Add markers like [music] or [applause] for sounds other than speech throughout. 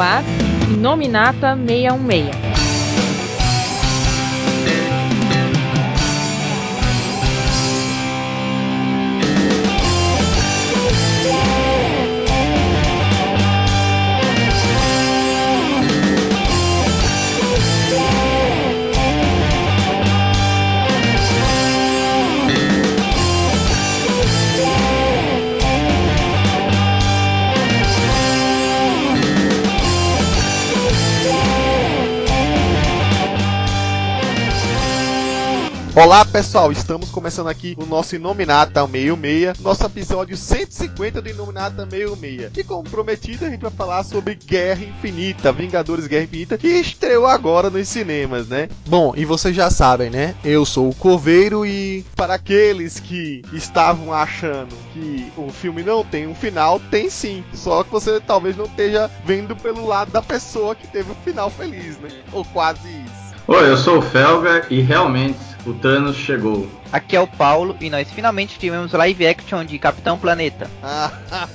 ar Nominata 616. Olá pessoal, estamos começando aqui o nosso Inominata 66, nosso episódio 150 do Inominata 66. E como prometido, a gente vai falar sobre Guerra Infinita, Vingadores Guerra Infinita, que estreou agora nos cinemas, né? Bom, e vocês já sabem, né? Eu sou o Coveiro e para aqueles que estavam achando que o filme não tem um final, tem sim. Só que você talvez não esteja vendo pelo lado da pessoa que teve um final feliz, né? Ou quase isso. Oi, eu sou o Felga e realmente o Thanos chegou. Aqui é o Paulo e nós finalmente tivemos live action de Capitão Planeta. ai,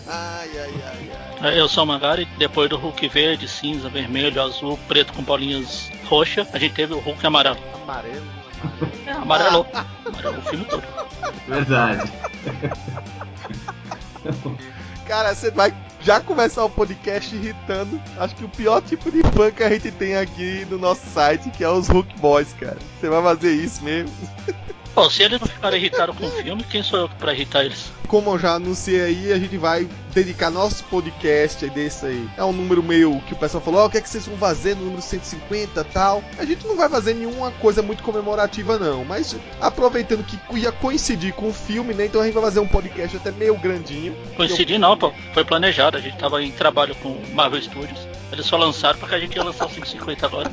ai, ai, ai. Eu sou o Magari, depois do Hulk verde, cinza, vermelho, azul, preto com bolinhas roxas, a gente teve o Hulk amarelo. Amarelo? [laughs] É, amarelo. amarelo o filme todo. Verdade. Cara, você vai já começar o podcast irritando. Acho que o pior tipo de fã que a gente tem aqui no nosso site, que é os Hulk Boys, cara. Você vai fazer isso mesmo? [laughs] Bom, se eles não ficarem irritados com o filme, quem sou eu pra irritar eles? Como eu já anunciei aí, a gente vai dedicar nosso podcast desse aí. É um número meio que o pessoal falou: oh, o que é que vocês vão fazer no número 150 tal. A gente não vai fazer nenhuma coisa muito comemorativa, não. Mas aproveitando que ia coincidir com o filme, né? Então a gente vai fazer um podcast até meio grandinho. Coincidir eu... não, pô. Foi planejado. A gente tava em trabalho com Marvel Studios. Eles só lançaram porque a gente ia lançar o 150 agora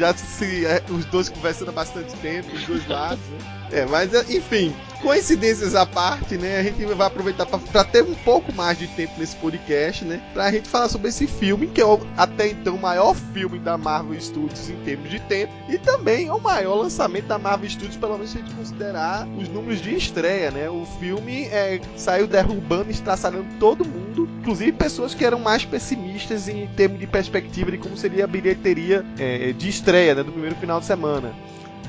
já se é, os dois conversando há bastante tempo, os dois lados, né? É, mas enfim, coincidências à parte, né? A gente vai aproveitar para ter um pouco mais de tempo nesse podcast, né? Pra gente falar sobre esse filme, que é o, até então o maior filme da Marvel Studios em termos de tempo, e também é o maior lançamento da Marvel Studios, pelo menos se a gente considerar os números de estreia, né? O filme é, saiu derrubando estraçalhando todo mundo, inclusive pessoas que eram mais pessimistas em termos de perspectiva de como seria a bilheteria é, de estreia, né? Do primeiro final de semana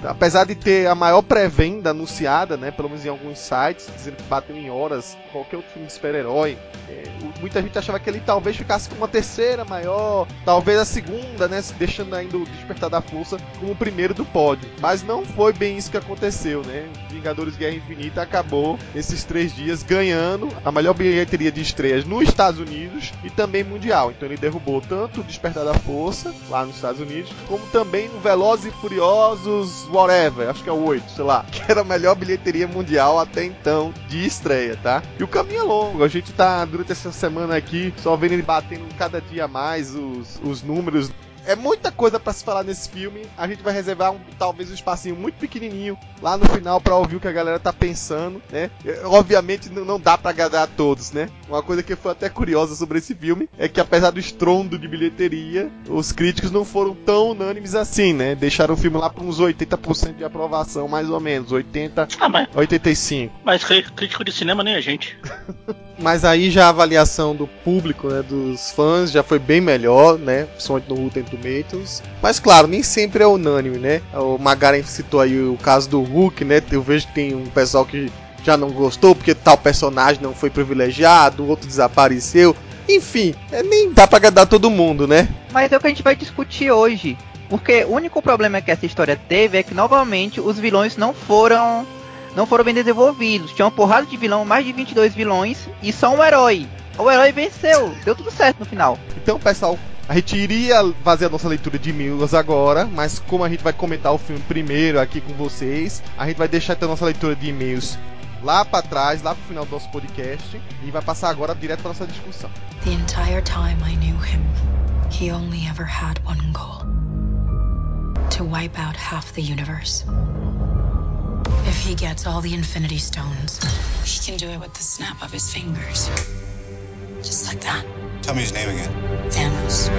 apesar de ter a maior pré-venda anunciada, né, pelo menos em alguns sites, dizendo que bateu em horas qualquer outro filme de super-herói, é, muita gente achava que ele talvez ficasse com uma terceira maior, talvez a segunda, né, deixando ainda o Despertar da Força como o primeiro do pódio. Mas não foi bem isso que aconteceu, né? Vingadores Guerra Infinita acabou esses três dias ganhando a melhor bilheteria de estreias nos Estados Unidos e também mundial. Então ele derrubou tanto o Despertar da Força lá nos Estados Unidos, como também o Velozes e Furiosos whatever, acho que é o 8, sei lá, [laughs] que era a melhor bilheteria mundial até então de estreia, tá? E o caminho é longo, a gente tá durante essa semana aqui só vendo ele batendo cada dia mais os, os números é muita coisa para se falar nesse filme. A gente vai reservar um, talvez um espacinho muito pequenininho lá no final para ouvir o que a galera tá pensando, né? É, obviamente não dá para agradar a todos, né? Uma coisa que foi até curiosa sobre esse filme é que apesar do estrondo de bilheteria, os críticos não foram tão unânimes assim, né? Deixaram o filme lá para uns 80% de aprovação, mais ou menos, 80, ah, mas, 85. Mas crítico de cinema nem a gente. [laughs] mas aí já a avaliação do público, né, dos fãs já foi bem melhor, né? Principalmente no Rotten Tomatoes. Mas claro, nem sempre é unânime, né? O Magaren citou aí o caso do Hulk, né? Eu vejo que tem um pessoal que já não gostou porque tal personagem não foi privilegiado, o outro desapareceu. Enfim, é, nem dá pra agradar todo mundo, né? Mas é o que a gente vai discutir hoje. Porque o único problema que essa história teve é que novamente os vilões não foram não foram bem desenvolvidos. Tinha uma porrada de vilão, mais de 22 vilões e só um herói. O herói venceu, deu tudo certo no final. Então, pessoal, a gente iria fazer a nossa leitura de Milos agora, mas como a gente vai comentar o filme primeiro aqui com vocês, a gente vai deixar então a nossa leitura de e-mails lá para trás, lá pro final do nosso podcast, e vai passar agora direto para nossa discussão. The entire time I knew him, he only ever had one goal: to wipe out half the universe. If he gets all the Infinity Stones, he can do it with the snap of his fingers. Just like that. Tell me his name again. Thanos.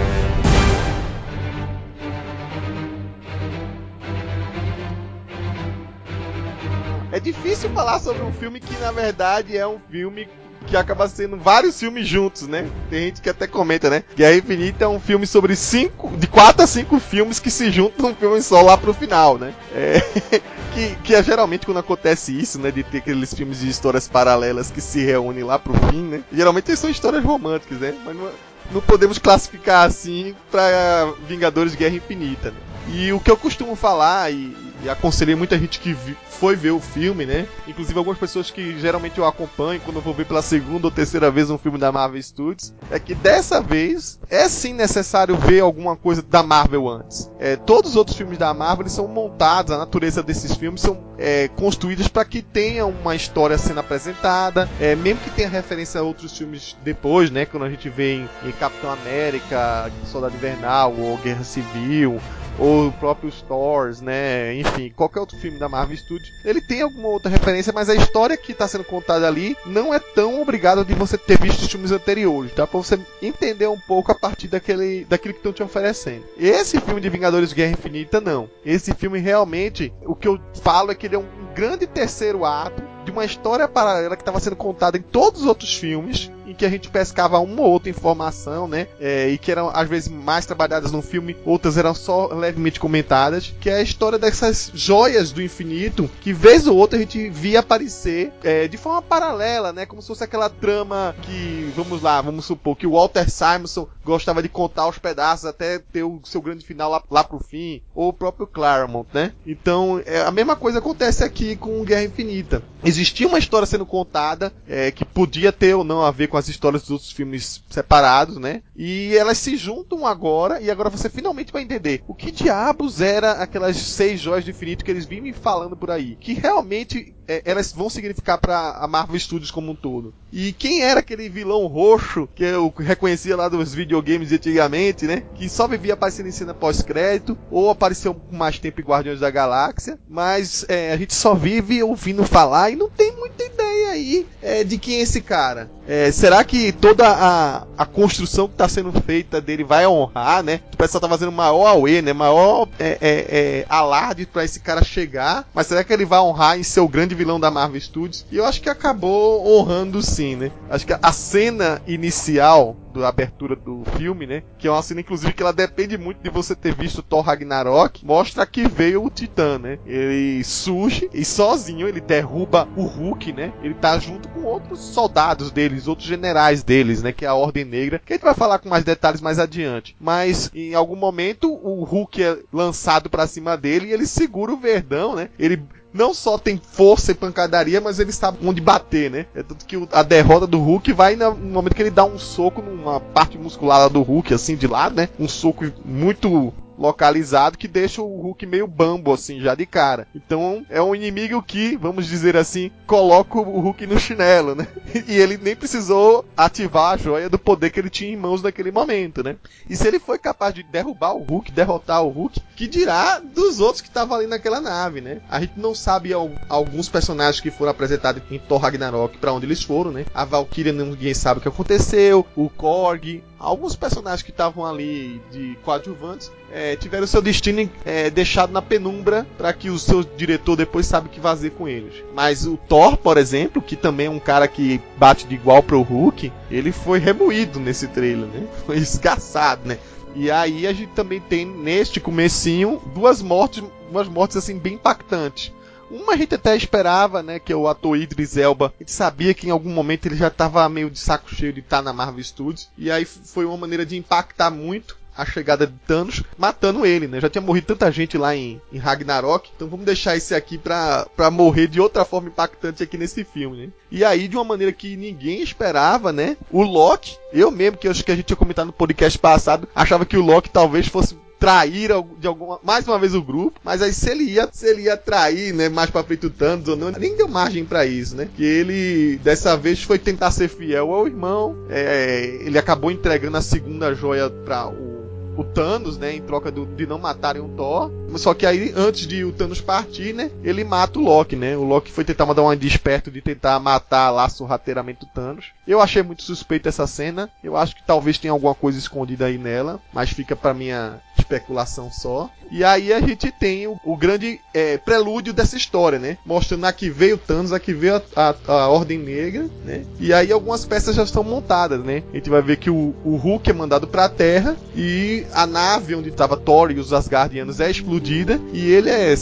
É difícil falar sobre um filme que na verdade é um filme que acaba sendo vários filmes juntos, né? Tem gente que até comenta, né? Guerra Infinita é um filme sobre cinco, de quatro a cinco filmes que se juntam num filme só lá pro final, né? É, [laughs] que, que é geralmente quando acontece isso, né? De ter aqueles filmes de histórias paralelas que se reúnem lá pro fim, né? Geralmente são histórias românticas, né? Mas não, não podemos classificar assim pra Vingadores Guerra Infinita, né? E o que eu costumo falar, e, e aconselhei muita gente que vi, foi ver o filme, né? Inclusive algumas pessoas que geralmente eu acompanho quando eu vou ver pela segunda ou terceira vez um filme da Marvel Studios, é que dessa vez é sim necessário ver alguma coisa da Marvel antes. É, todos os outros filmes da Marvel são montados, a natureza desses filmes são é, construídos para que tenha uma história sendo apresentada, é, mesmo que tenha referência a outros filmes depois, né? Quando a gente vê em, em Capitão América, Soldado Invernal ou Guerra Civil ou próprios Thors, né? Enfim, qualquer outro filme da Marvel Studios, ele tem alguma outra referência, mas a história que está sendo contada ali não é tão obrigada de você ter visto os filmes anteriores, tá? Para você entender um pouco a partir daquele, daquilo que estão te oferecendo. Esse filme de Vingadores Guerra Infinita não. Esse filme realmente, o que eu falo é que ele é um grande terceiro ato de uma história paralela que estava sendo contada em todos os outros filmes, em que a gente pescava uma ou outra informação, né? É, e que eram às vezes mais trabalhadas no filme, outras eram só levemente comentadas, que é a história dessas joias do infinito, que vez ou outra a gente via aparecer é, de forma paralela, né? Como se fosse aquela trama que, vamos lá, vamos supor que o Walter Simonson gostava de contar os pedaços até ter o seu grande final lá, lá pro fim, ou o próprio Claremont, né? Então, é, a mesma coisa acontece aqui com Guerra Infinita existia uma história sendo contada é, que podia ter ou não a ver com as histórias dos outros filmes separados, né? E elas se juntam agora e agora você finalmente vai entender o que diabos era aquelas seis joias do infinito que eles vinham me falando por aí, que realmente é, elas vão significar para a Marvel Studios como um todo. E quem era aquele vilão roxo que eu reconhecia lá dos videogames de antigamente, né? Que só vivia aparecendo em cena pós-crédito ou apareceu mais tempo em Guardiões da Galáxia, mas é, a gente só vive ouvindo falar e não tem muita ideia aí é, de quem é esse cara. É, será que toda a, a construção que está sendo feita dele vai honrar, né? O pessoal tá fazendo maior né? Maior é, é, alarde para esse cara chegar, mas será que ele vai honrar em ser o grande vilão da Marvel Studios? E eu acho que acabou honrando sim, né? Acho que a cena inicial da abertura do filme, né? Que é uma cena, inclusive, que ela depende muito de você ter visto Thor Ragnarok. Mostra que veio o Titã, né? Ele surge e sozinho ele derruba o Hulk, né? Ele tá junto com outros soldados deles, outros generais deles, né? Que é a Ordem Negra. Que a gente vai falar com mais detalhes mais adiante. Mas em algum momento o Hulk é lançado para cima dele e ele segura o Verdão, né? Ele não só tem força e pancadaria, mas ele sabe onde bater, né? É tanto que a derrota do Hulk vai no momento que ele dá um soco numa parte muscular do Hulk, assim, de lado, né? Um soco muito localizado que deixa o Hulk meio bambo, assim, já de cara. Então é um inimigo que, vamos dizer assim, coloca o Hulk no chinelo, né? [laughs] E ele nem precisou ativar a joia do poder que ele tinha em mãos naquele momento, né? E se ele foi capaz de derrubar o Hulk, derrotar o Hulk, que dirá dos outros que estavam ali naquela nave, né? A gente não sabe alguns personagens que foram apresentados em Thor Ragnarok para onde eles foram, né? A Valkyria ninguém sabe o que aconteceu, o Korg, alguns personagens que estavam ali de coadjuvantes é, tiveram seu destino é, deixado na penumbra para que o seu diretor depois sabe o que fazer com eles. Mas o Thor, por exemplo, que também é um cara que bate de igual pro Hulk, ele foi remoído nesse trailer, né? [laughs] Foi esgaçado, né? E aí a gente também tem neste comecinho duas mortes, umas mortes assim bem impactantes. Uma a gente até esperava, né, que o ator Idris Elba, a gente sabia que em algum momento ele já estava meio de saco cheio de estar tá na Marvel Studios, e aí foi uma maneira de impactar muito a chegada de Thanos, matando ele, né? Já tinha morrido tanta gente lá em, em Ragnarok, então vamos deixar esse aqui pra, pra morrer de outra forma impactante aqui nesse filme, né? E aí, de uma maneira que ninguém esperava, né? O Loki, eu mesmo, que acho que a gente tinha comentado no podcast passado, achava que o Loki talvez fosse trair de alguma mais uma vez o grupo, mas aí se ele ia, se ele ia trair, né, mais para frente o Thanos ou não, nem deu margem para isso, né? Que ele dessa vez foi tentar ser fiel ao irmão, é, ele acabou entregando a segunda joia para o o Thanos, né, em troca do, de não matarem o Thor. Só que aí, antes de o Thanos partir, né, ele mata o Loki, né? O Loki foi tentar mandar um desperto de tentar matar lá sorrateiramente o Thanos. Eu achei muito suspeito essa cena. Eu acho que talvez tenha alguma coisa escondida aí nela, mas fica para minha especulação só. E aí a gente tem o, o grande é, prelúdio dessa história, né? Mostrando aqui veio Thanos, aqui veio a, a, a, Ordem Negra, né? E aí algumas peças já estão montadas, né? A gente vai ver que o, o Hulk é mandado para a Terra e a nave onde estava Thor e os Asgardianos é explodida e ele é,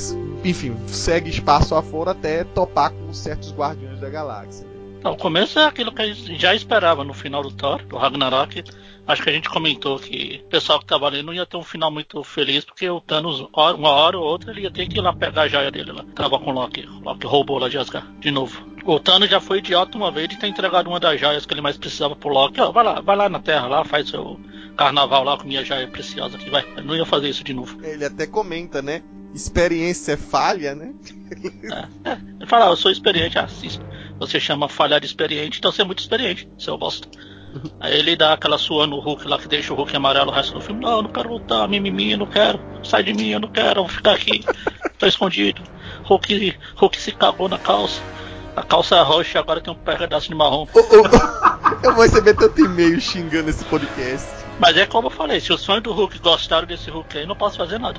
enfim, segue espaço afora até topar com certos Guardiões da Galáxia. Não, o começo é aquilo que a gente já esperava no final do Thor, do Ragnarok. Acho que a gente comentou que o pessoal que tava ali não ia ter um final muito feliz, porque o Thanos, uma hora ou outra, ele ia ter que ir lá pegar a joia dele lá. Tava com o Loki. O Loki roubou lá de Asgard, de novo. O Thanos já foi idiota uma vez de ter entregado uma das joias que ele mais precisava pro Loki. Ó, vai lá, vai lá na Terra lá, faz seu carnaval lá com minha joia preciosa aqui, vai. Eu não ia fazer isso de novo. Ele até comenta, né? Experiência é falha, né? É, é. Ele fala, ah, eu sou experiente, assista. Você chama falhar de experiente, então você é muito experiente, seu bosta. Aí ele dá aquela sua no Hulk lá que deixa o Hulk amarelo o resto do filme. Não, eu não quero lutar, mimimi, eu não quero. Sai de mim, eu não quero, eu vou ficar aqui. [laughs] Tô escondido. Hulk, Hulk se cagou na calça. A calça é roxa agora tem um pedaço de marrom. Oh, [laughs] oh, eu vou receber tanto e-mail xingando esse podcast. Mas é como eu falei, se os fãs do Hulk gostaram desse Hulk aí, não posso fazer nada.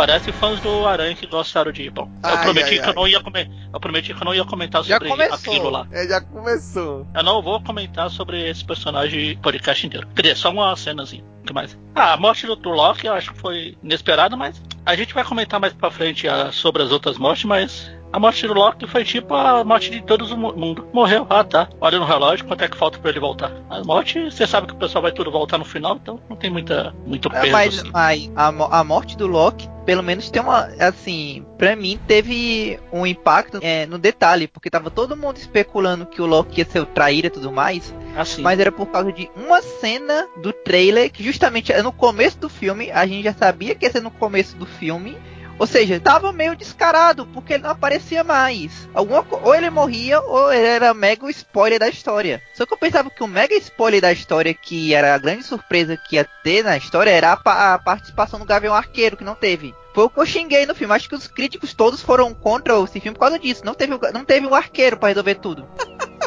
Parece fãs do Aranha que gostaram de. Bom, eu prometi ai, que ai. eu não ia comer. Eu prometi que eu não ia comentar sobre aquilo lá. É, já começou. Eu não vou comentar sobre esse personagem podcast inteiro. Quer dizer, só uma cenazinha. O que mais? Ah, a morte do Turlock eu acho que foi inesperada, mas a gente vai comentar mais pra frente uh, sobre as outras mortes, mas a morte do Loki foi tipo a morte de todo mundo. Morreu, ah tá. Olha no relógio quanto é que falta para ele voltar. A morte, você sabe que o pessoal vai tudo voltar no final, então não tem muita, muito é, peso. Mas, assim. mas a, a morte do Loki, pelo menos tem uma. Assim, pra mim teve um impacto é, no detalhe, porque tava todo mundo especulando que o Loki ia ser o traíra e tudo mais. Assim. Mas era por causa de uma cena do trailer que justamente no começo do filme, a gente já sabia que ia ser no começo do filme. Ou seja, tava meio descarado, porque ele não aparecia mais. Alguma, ou ele morria, ou ele era mega spoiler da história. Só que eu pensava que o mega spoiler da história, que era a grande surpresa que ia ter na história, era a, a participação do Gavião Arqueiro, que não teve. Foi o que eu xinguei no filme. Acho que os críticos todos foram contra esse filme por causa disso. Não teve, não teve um arqueiro para resolver tudo. [laughs]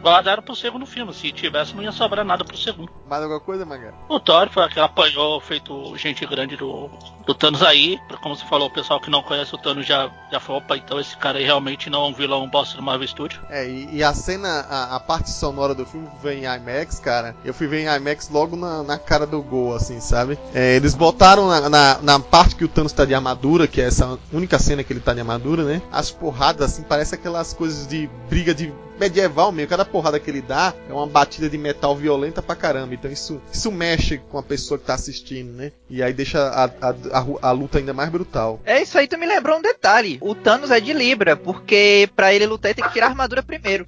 guardaram pro segundo filme. Se tivesse, não ia sobrar nada pro segundo. Mais alguma coisa, Manga? O Thor foi aquele apanhou, feito gente grande do, do Thanos aí. Como você falou, o pessoal que não conhece o Thanos já, já falou, opa, então esse cara aí realmente não é um vilão bosta do Marvel Studio. É, e, e a cena, a, a, parte sonora do filme vem em IMAX, cara. Eu fui ver em IMAX logo na, na cara do gol, assim, sabe? É, eles botaram na, na, na, parte que o Thanos tá de armadura, que é essa única cena que ele tá de armadura, né? As porradas, assim, parece aquelas coisas de briga de medieval mesmo. Cada porrada que ele dá é uma batida de metal violenta pra caramba. Então isso, isso mexe com a pessoa que tá assistindo, né? E aí deixa a, a, a, a luta ainda mais brutal. É isso aí, tu me lembrou um detalhe. O Thanos é de Libra, porque para ele lutar ele tem que tirar a armadura primeiro.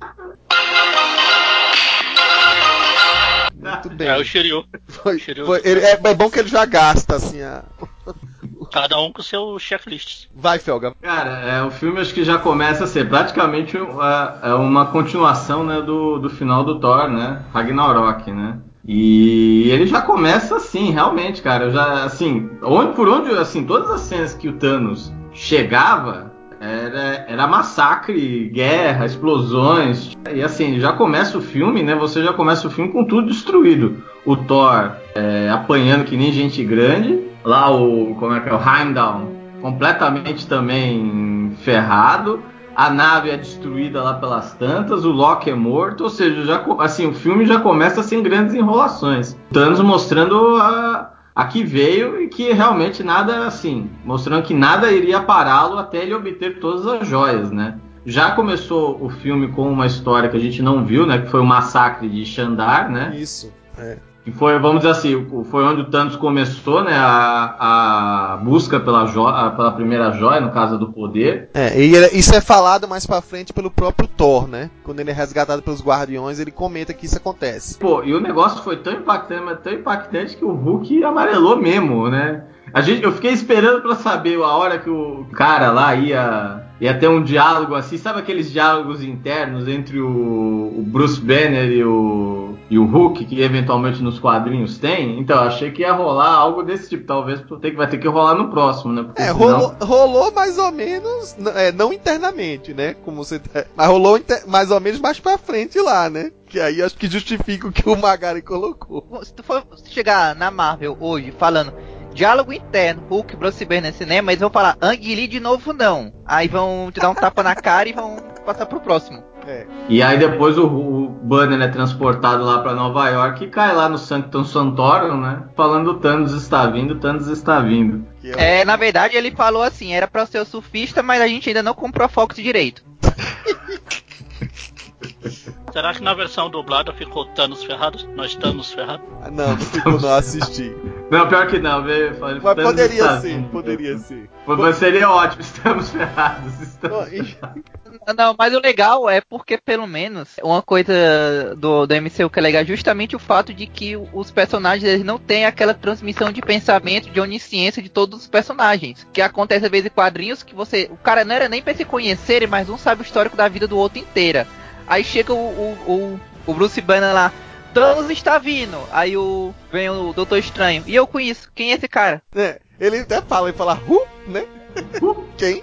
Muito bem. É o Shiryu. Foi, foi, ele, é, é, bom que ele já gasta, assim, a... [laughs] Cada um com seu checklist. Vai, Felga. Cara, é, o filme acho que já começa a ser praticamente uma, é uma continuação né, do, do final do Thor, né? Ragnarok, né? E ele já começa assim, realmente, cara. Já, assim, onde, por onde, assim, todas as cenas que o Thanos chegava, era, era massacre, guerra, explosões. E assim, já começa o filme, né? Você já começa o filme com tudo destruído. O Thor é, apanhando que nem gente grande lá o como é que é o Heimdall completamente também ferrado a nave é destruída lá pelas tantas, o Loki é morto, ou seja, já, assim, o filme já começa sem grandes enrolações. Thanos mostrando a, a que veio e que realmente nada assim, mostrando que nada iria pará-lo até ele obter todas as joias, né? Já começou o filme com uma história que a gente não viu, né? Que foi o massacre de Xandar, né? Isso, é. Que foi, vamos dizer assim, foi onde o Thanos começou, né? A, a busca pela, joia, pela primeira joia, no caso do poder. É, e isso é falado mais pra frente pelo próprio Thor, né? Quando ele é resgatado pelos Guardiões, ele comenta que isso acontece. Pô, e o negócio foi tão impactante, mas tão impactante que o Hulk amarelou mesmo, né? A gente, eu fiquei esperando para saber a hora que o cara lá ia, ia ter um diálogo assim, sabe aqueles diálogos internos entre o, o Bruce Banner e o, e o Hulk, que eventualmente nos quadrinhos tem? Então, achei que ia rolar algo desse tipo. Talvez ter, vai ter que rolar no próximo, né? Porque é, senão... rolou, rolou, mais ou menos, é, não internamente, né? Como você, tá, mas rolou inter, mais ou menos mais pra frente lá, né? Que aí acho que justifica o que o Magari colocou. Se tu for chegar na Marvel hoje falando diálogo interno, Hulk, Bruce Banner cinema, eles vão falar Ang Lee de novo não. Aí vão te dar um tapa na cara e vão passar pro próximo. É. E aí depois o, o Banner é transportado lá pra Nova York e cai lá no Sanctum Santorum, né? Falando Thanos está vindo, Thanos está vindo. É, É, na verdade ele falou assim, era pra ser o surfista, mas a gente ainda não comprou a Fox direito. [laughs] Será que na versão dublada ficou Thanos ferrados? Nós estamos ferrados? o- Não, não ficou não assisti. Não, pior que não, vê, fala, Mas Thanos poderia está ser, poderia ser. Mas seria ótimo, [laughs] estamos ferrados. Estamos... Não, e- Não, mas o legal é porque, pelo menos, uma coisa do, do MCU que é legal é justamente o fato de que os personagens eles não têm aquela transmissão de pensamento, de onisciência de todos os personagens. Que acontece às vezes em quadrinhos que você. O cara não era nem pra se conhecerem, mas um sabe o histórico da vida do outro inteira. Aí chega o, o, o, o Bruce Banner lá. Thanos está vindo. Aí o vem o Doutor Estranho. E eu conheço. Quem é esse cara? É, ele até fala, ele fala, Who, né? [laughs] Quem?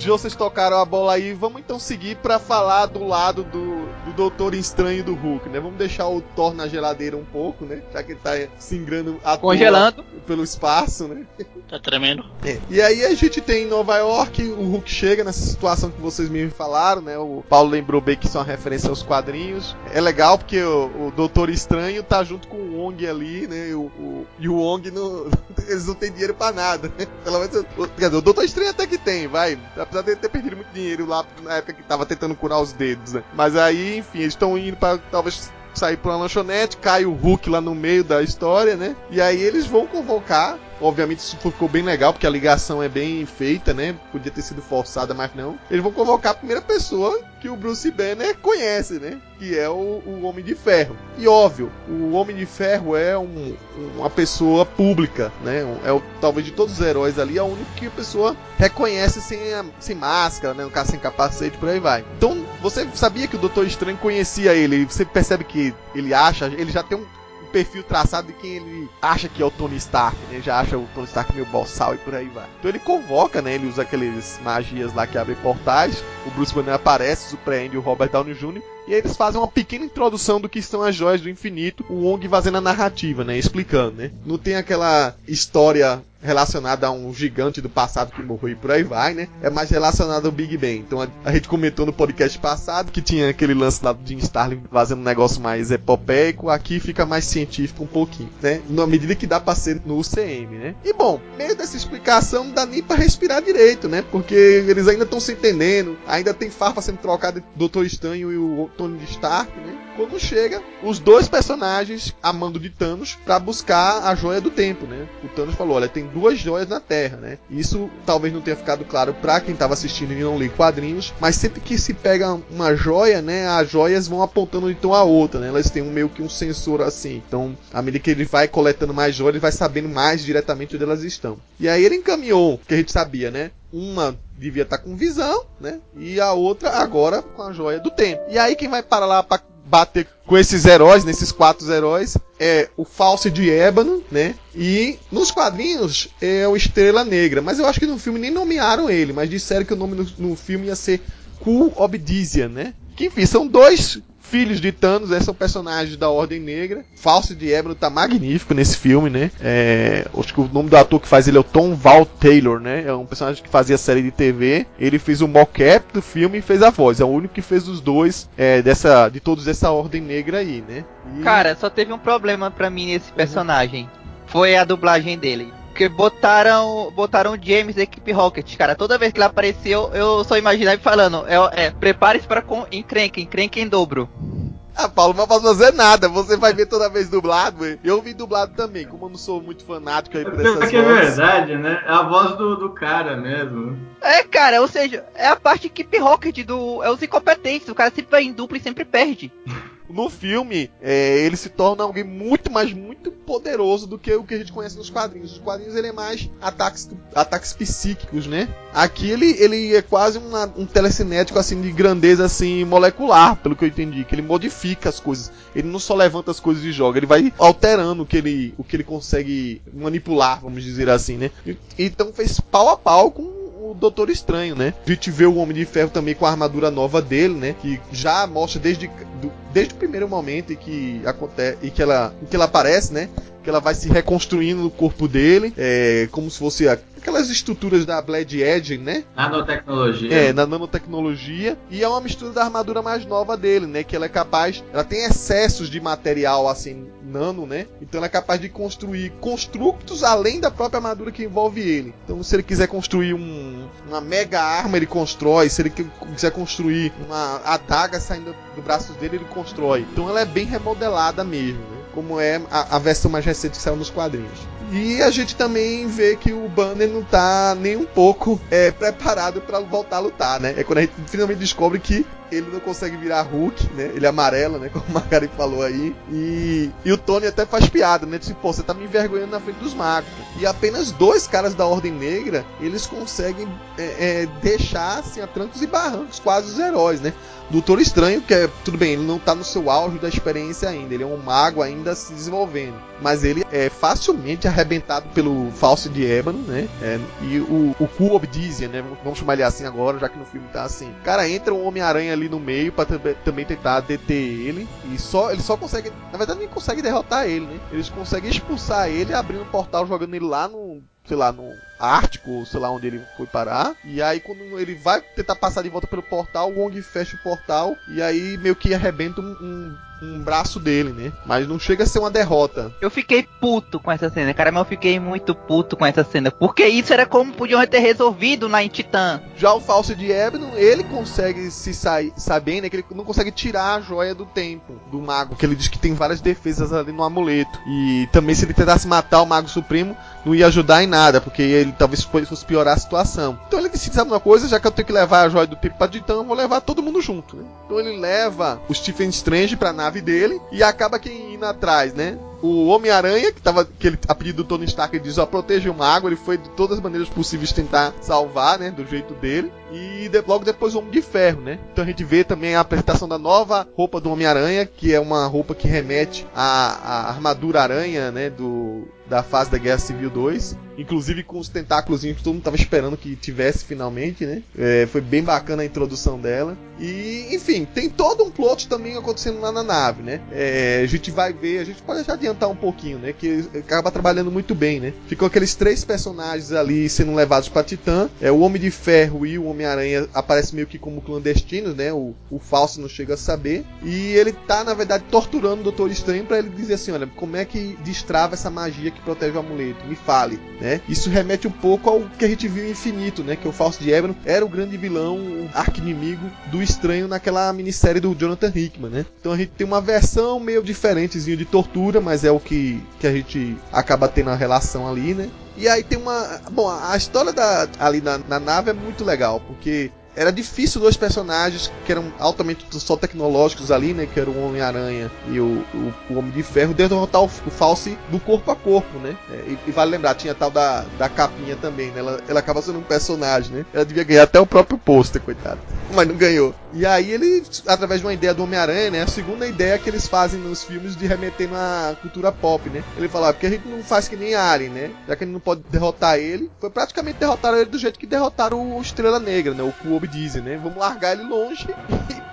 De vocês tocaram a bola aí, vamos então seguir pra falar do lado do, do Doutor Estranho do Hulk, né? Vamos deixar o Thor na geladeira um pouco, né? Já que ele tá se engrando toa Congelando. pelo espaço, né? Tá tremendo. É. E aí a gente tem em Nova York, o Hulk chega nessa situação que vocês me falaram, né? O Paulo lembrou bem que isso é uma referência aos quadrinhos. É legal porque o, o Doutor Estranho tá junto com o Wong ali, né? E o, o- e o Wong não. [laughs] Eles não têm dinheiro pra nada, né? Pelo menos. o- Quer dizer, o Doutor Estranho até que tem, vai. Apesar de ter perdido muito dinheiro lá na época que tava tentando curar os dedos, né? Mas aí, enfim, eles estão indo pra talvez sair pra uma lanchonete, cai o Hulk lá no meio da história, né? E aí eles vão convocar. Obviamente isso ficou bem legal, porque a ligação é bem feita, né? Podia ter sido forçada, mas não. Eles vão convocar a primeira pessoa que o Bruce Banner conhece, né? Que é o, o Homem de Ferro. E óbvio, o Homem de Ferro é um- uma pessoa pública, né? É o, talvez de todos os heróis ali, é o único que a pessoa reconhece sem, a- sem máscara, né? No caso, sem capacete, por aí vai. Então, você sabia que o Doutor Estranho conhecia ele? Você percebe que ele acha, ele já tem um perfil traçado de quem ele acha que é o Tony Stark, né? Já acha o Tony Stark meio boçal e por aí vai. Então ele convoca, né? Ele usa aqueles magias lá que abrem portais. O Bruce Banner aparece, surpreende o Robert Downey Jr. E aí eles fazem uma pequena introdução do que são as joias do infinito, o Wong fazendo a narrativa, né? Explicando, né? Não tem aquela história relacionada a um gigante do passado que morreu e por aí vai, né? É mais relacionado ao Big Bang. Então a, a gente comentou no podcast passado que tinha aquele lance lá do Jim Starlin fazendo um negócio mais epopeico, aqui fica mais científico um pouquinho, né? Na medida que dá pra ser no UCM, né? E bom, meio dessa explicação não dá nem pra respirar direito, né? Porque eles ainda estão se entendendo, ainda tem farpa sendo trocada Doutor Estranho e o Tony Stark, né? Quando chega, os dois personagens a mando de Thanos pra buscar a joia do tempo, né? O Thanos falou, olha, tem duas joias na Terra, né? Isso talvez não tenha ficado claro pra quem tava assistindo e não lê quadrinhos, mas sempre que se pega uma joia, né, as joias vão apontando então a outra, né? Elas têm um, meio que um sensor assim. Então, à medida que ele vai coletando mais joias, ele vai sabendo mais diretamente onde elas estão. E aí ele encaminhou, que a gente sabia, né? Uma devia estar com visão, né? E a outra agora com a joia do tempo. E aí quem vai para lá para bater com esses heróis, nesses quatro heróis, é o False de Ébano, né? E nos quadrinhos é o Estrela Negra. Mas eu acho que no filme nem nomearam ele, mas disseram que o nome no, no filme ia ser Cool Obsidian, né? Que enfim, são dois filhos de Thanos, né? são personagens da Ordem Negra. Falso de Ébano tá magnífico nesse filme, né? É, acho que o nome do ator que faz ele é o Tom Val Taylor, né? É um personagem que fazia série de TV. Ele fez o mocap do filme e fez a voz. É o único que fez os dois é, dessa, de todos dessa Ordem Negra aí, né? E- Cara, só teve um problema pra mim nesse personagem. Foi a dublagem dele. Porque botaram, botaram o James da equipe Rocket, cara. Toda vez que ele apareceu, eu só imaginava ele falando: é, é prepare-se para com- encrenca, encrenca em dobro. Ah, Paulo, não vai fazer nada. Você vai ver toda vez dublado. Eu vi dublado também, como eu não sou muito fanático aí Pior essas que é vozes. verdade, né? É a voz do, do cara mesmo. É, cara, ou seja, é a parte equipe Rocket do. É os incompetentes. O cara sempre vai em dupla e sempre perde. [laughs] No filme, é, ele se torna alguém muito, mas muito poderoso do que o que a gente conhece nos quadrinhos. Nos quadrinhos ele é mais ataques, ataques psíquicos, né? Aqui ele, ele é quase uma- um telecinético assim de grandeza assim molecular, pelo que eu entendi, que ele modifica as coisas. Ele não só levanta as coisas e joga, ele vai alterando o que ele, o que ele consegue manipular, vamos dizer assim, né? Então fez pau a pau com no Doutor Estranho, né? A gente vê o Homem de Ferro também com a armadura nova dele, né? Que já mostra desde, do, desde o primeiro momento em que acontece, em que ela, que ela aparece, né? Que ela vai se reconstruindo no corpo dele, é, como se fosse a, aquelas estruturas da Blade Edge, né? Nanotecnologia. É, na nanotecnologia. E é uma mistura da armadura mais nova dele, né? Que ela é capaz. Ela tem excessos de material, assim, nano, né? Então ela é capaz de construir construtos além da própria armadura que envolve ele. Então, se ele quiser construir um, uma mega arma, ele constrói. Se ele quiser construir uma adaga saindo do braço dele, ele constrói. Então ela é bem remodelada mesmo, né? Como é a, a versão mais recente que saiu nos quadrinhos. E a gente também vê que o Banner não tá nem um pouco é, preparado para voltar a lutar, né? É quando a gente finalmente descobre que ele não consegue virar Hulk, né? Ele é amarela, né? [laughs] Como o Magari falou aí. E, e o Tony até faz piada, né? Tipo, pô, você tá me envergonhando na frente dos magos. E apenas dois caras da Ordem Negra, eles conseguem é, é, deixar, assim, a trancos e barrancos, quase os heróis, né? Doutor Estranho, que é, tudo bem, ele não tá no seu auge da experiência ainda, ele é um mago ainda se desenvolvendo. Mas ele é facilmente arrebentado pelo Falso de Ébano, né? É, e o, o Cu Obdizia, né? Vamos chamar ele assim agora, já que no filme tá assim. Cara, entra um Homem-Aranha ali no meio para também tentar deter ele. E só ele só consegue. Na verdade, nem consegue derrotar ele, né? Eles conseguem expulsar ele, abrindo um portal, jogando ele lá no. Sei lá, no Ártico, sei lá onde ele foi parar. E aí, quando ele vai tentar passar de volta pelo portal, o Wong fecha o portal. E aí, meio que arrebenta um, um um braço dele, né? Mas não chega a ser uma derrota. Eu fiquei puto com essa cena, cara, mas eu fiquei muito puto com essa cena. Porque isso era como podiam ter resolvido lá em Titã. Já o Falso de Ebno, ele consegue se sair, saber, né? Que ele não consegue tirar a joia do tempo do mago. Que ele diz que tem várias defesas ali no amuleto. E também se ele tentasse matar o Mago Supremo, não ia ajudar em nada, porque ele talvez fosse piorar a situação. Então ele decide, sabe uma coisa, já que eu tenho que levar a joia do tempo pra Titã, eu vou levar todo mundo junto, né? Então ele leva o Stephen Strange pra nave nave dele e acaba quem indo atrás, né? O Homem-Aranha, que tava. A pedido do Tony Stark, ele diz, ó, proteja o mago, ele foi de todas as maneiras possíveis tentar salvar, né? Do jeito dele. E de, logo depois o Homem de Ferro, né? Então a gente vê também a apresentação da nova roupa do Homem-Aranha, que é uma roupa que remete à, à armadura aranha, né? Do, da fase da Guerra Civil 2. Inclusive com os tentáculos que todo mundo tava esperando que tivesse finalmente, né? É, foi bem bacana a introdução dela. E, enfim, tem todo um plot também acontecendo lá na nave, né? É, a gente vai ver, a gente pode já adiantar um pouquinho, né? Que acaba trabalhando muito bem, né? Ficou aqueles três personagens ali sendo levados para Titã. É, o Homem de Ferro e o Homem-Aranha aparecem meio que como clandestinos, né? O, o falso não chega a saber. E ele tá, na verdade, torturando o Doutor Estranho para ele dizer assim: olha, como é que destrava essa magia que protege o amuleto? Me fale, né? Isso remete um pouco ao que a gente viu em Infinito, né? Que o Falso de Ébano era o grande vilão, o arqui-inimigo do Estranho naquela minissérie do Jonathan Hickman, né? Então a gente tem uma versão meio diferentezinha de tortura, mas é o que, que a gente acaba tendo a relação ali, né? E aí tem uma. Bom, a história da, ali na, na nave é muito legal, porque era difícil dois personagens que eram altamente só tecnológicos ali, né? Que era o Homem-Aranha e o, o, o, Homem de Ferro, derrotar o, o False do corpo a corpo, né? É, e, e, vale lembrar, tinha a tal da, da capinha também, né? Ela, ela acaba sendo um personagem, né? Ela devia ganhar até o próprio pôster, coitado. Mas não ganhou. E aí ele, através de uma ideia do Homem-Aranha, né? A segunda ideia que eles fazem nos filmes de remeter na cultura pop, né? Ele fala, ah, porque a gente não faz que nem Alien, né? Já que a gente não pode derrotar ele, foi praticamente derrotar ele do jeito que derrotaram o Estrela Negra, né? O Cuob né? Vamos largar ele longe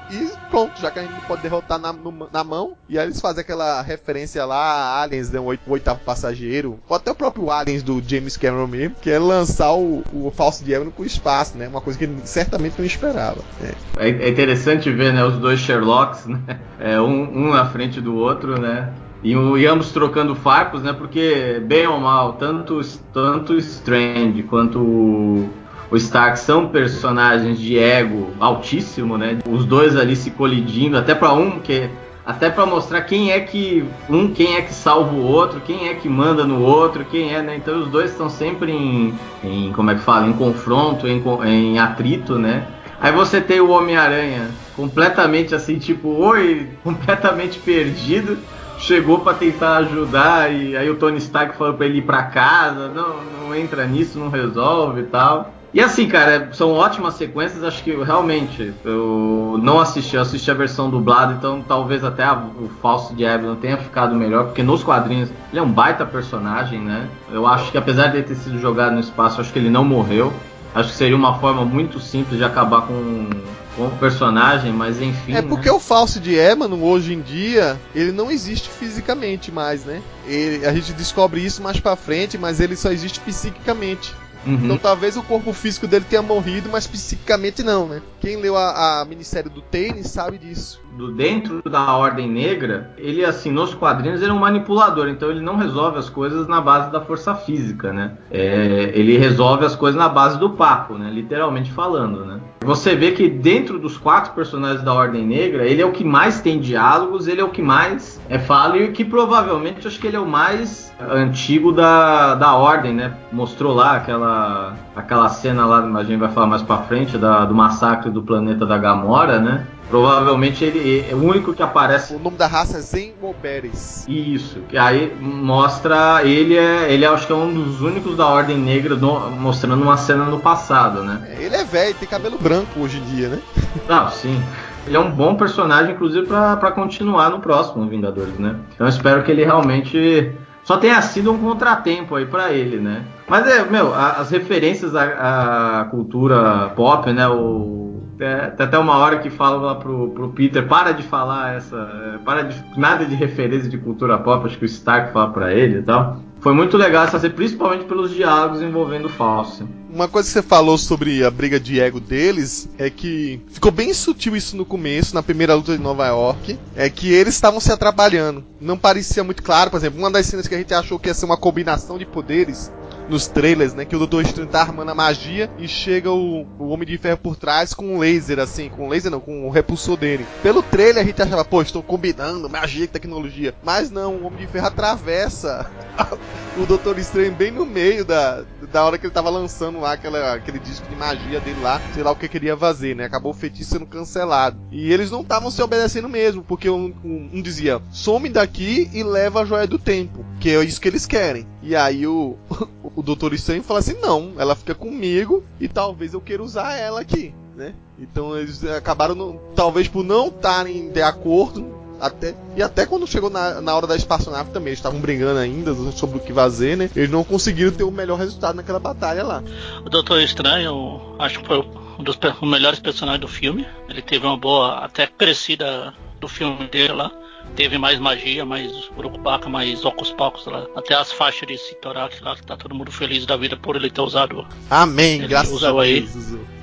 e, [laughs] e, pronto, já que a gente não pode derrotar na, no, na mão. E aí eles fazem aquela referência lá, Aliens, né? o, oitavo passageiro, ou até o próprio Aliens do James Cameron mesmo, que é lançar o, o falso diabo pro espaço, né? Uma coisa que ele certamente não esperava. Né? É. é interessante ver, né, os dois Sherlocks, né? É, um, um na frente do outro, né? E, e, ambos trocando farpos, né? Porque, bem ou mal, tanto, tanto Strange quanto o Stark são personagens de ego altíssimo, né? Os dois ali se colidindo, até para um que até para mostrar quem é que um quem é que salva o outro, quem é que manda no outro, quem é, né? Então os dois estão sempre em, em como é que fala, em confronto, em, em atrito, né? Aí você tem o Homem-Aranha completamente assim, tipo, oi, [laughs] completamente perdido, chegou para tentar ajudar e aí o Tony Stark falou para ele ir para casa, não, não entra nisso, não resolve e tal. E assim, cara, são ótimas sequências. Acho que realmente eu não assisti, eu assisti a versão dublada, então talvez até a, o falso de Evelyn tenha ficado melhor, porque nos quadrinhos ele é um baita personagem, né? Eu acho que apesar de ele ter sido jogado no espaço, acho que ele não morreu. Acho que seria uma forma muito simples de acabar com, com o personagem, mas enfim. É porque né? o falso de Emanon, hoje em dia, ele não existe fisicamente mais, né? Ele, a gente descobre isso mais pra frente, mas ele só existe psiquicamente. Uhum. Então talvez o corpo físico dele tenha morrido, mas psiquicamente não, né? Quem leu a, a minissérie do Tênis sabe disso. do dentro da Ordem Negra, ele assim, nos quadrinhos ele é um manipulador, então ele não resolve as coisas na base da força física, né? É, ele resolve as coisas na base do papo, né? Literalmente falando, né? Você vê que dentro dos quatro personagens da Ordem Negra, ele é o que mais tem diálogos, ele é o que mais é fala e que provavelmente acho que ele é o mais antigo da, da Ordem, né? Mostrou lá aquela aquela cena lá, a gente vai falar mais pra frente, da, do massacre do planeta da Gamora, né? Provavelmente ele é o único que aparece. O nome da raça é Zen Wolberes. Isso, que aí mostra ele é, ele acho que é um dos únicos da Ordem Negra no- mostrando uma cena no passado, né? É, Ele é velho, tem cabelo branco hoje em dia, né? [laughs] Ah, sim. Ele é um bom personagem, inclusive, pra continuar no próximo Vingadores, né? Então eu espero que ele realmente só tenha sido um contratempo aí pra ele, né? Mas é, meu, as referências à, à cultura pop, né? O, é, tem até uma hora que fala lá pro, pro Peter, para de falar essa. é, Para de. Nada de referência de cultura pop, acho que o Stark fala pra ele e tal. Foi muito legal essa série, principalmente pelos diálogos envolvendo o Fausto. Uma coisa que você falou sobre a briga de ego deles é que ficou bem sutil isso no começo, na primeira luta de Nova York, é que eles estavam se atrapalhando. Não parecia muito claro, por exemplo, uma das cenas que a gente achou que ia ser uma combinação de poderes nos trailers, né, que o Doutor Estranho tá armando a magia e chega o, o Homem de Ferro por trás com um laser assim, com um laser não, com o repulsor dele. Pelo trailer a gente achava, pô, estou combinando magia e tecnologia, mas não, o Homem de Ferro atravessa [laughs] o Doutor Estranho bem no meio da, da hora que ele tava lançando lá aquela, aquele disco de magia dele lá, sei lá o que queria fazer, né? Acabou o feitiço sendo cancelado. E eles não estavam se obedecendo mesmo, porque um, um- um dizia, some daqui e leva a joia do tempo, que é isso que eles querem. E aí o, [laughs] o Doutor Estranho fala assim, não, ela fica comigo e talvez eu queira usar ela aqui, né? Então eles acabaram, no- talvez por não estarem de acordo, até, e até quando chegou na, na hora da espaçonave também, eles estavam brigando ainda sobre o que fazer, né? Eles não conseguiram ter o melhor resultado naquela batalha lá. O Doutor Estranho, acho que foi um dos melhores personagens do filme. Ele teve uma boa, até crescida do filme dele lá. Teve mais magia, mais urucubaca, mais ocos pocos lá. Até as faixas de Sitorak lá, que tá todo mundo feliz da vida por ele ter usado. Amém, Ele graças a usou aí.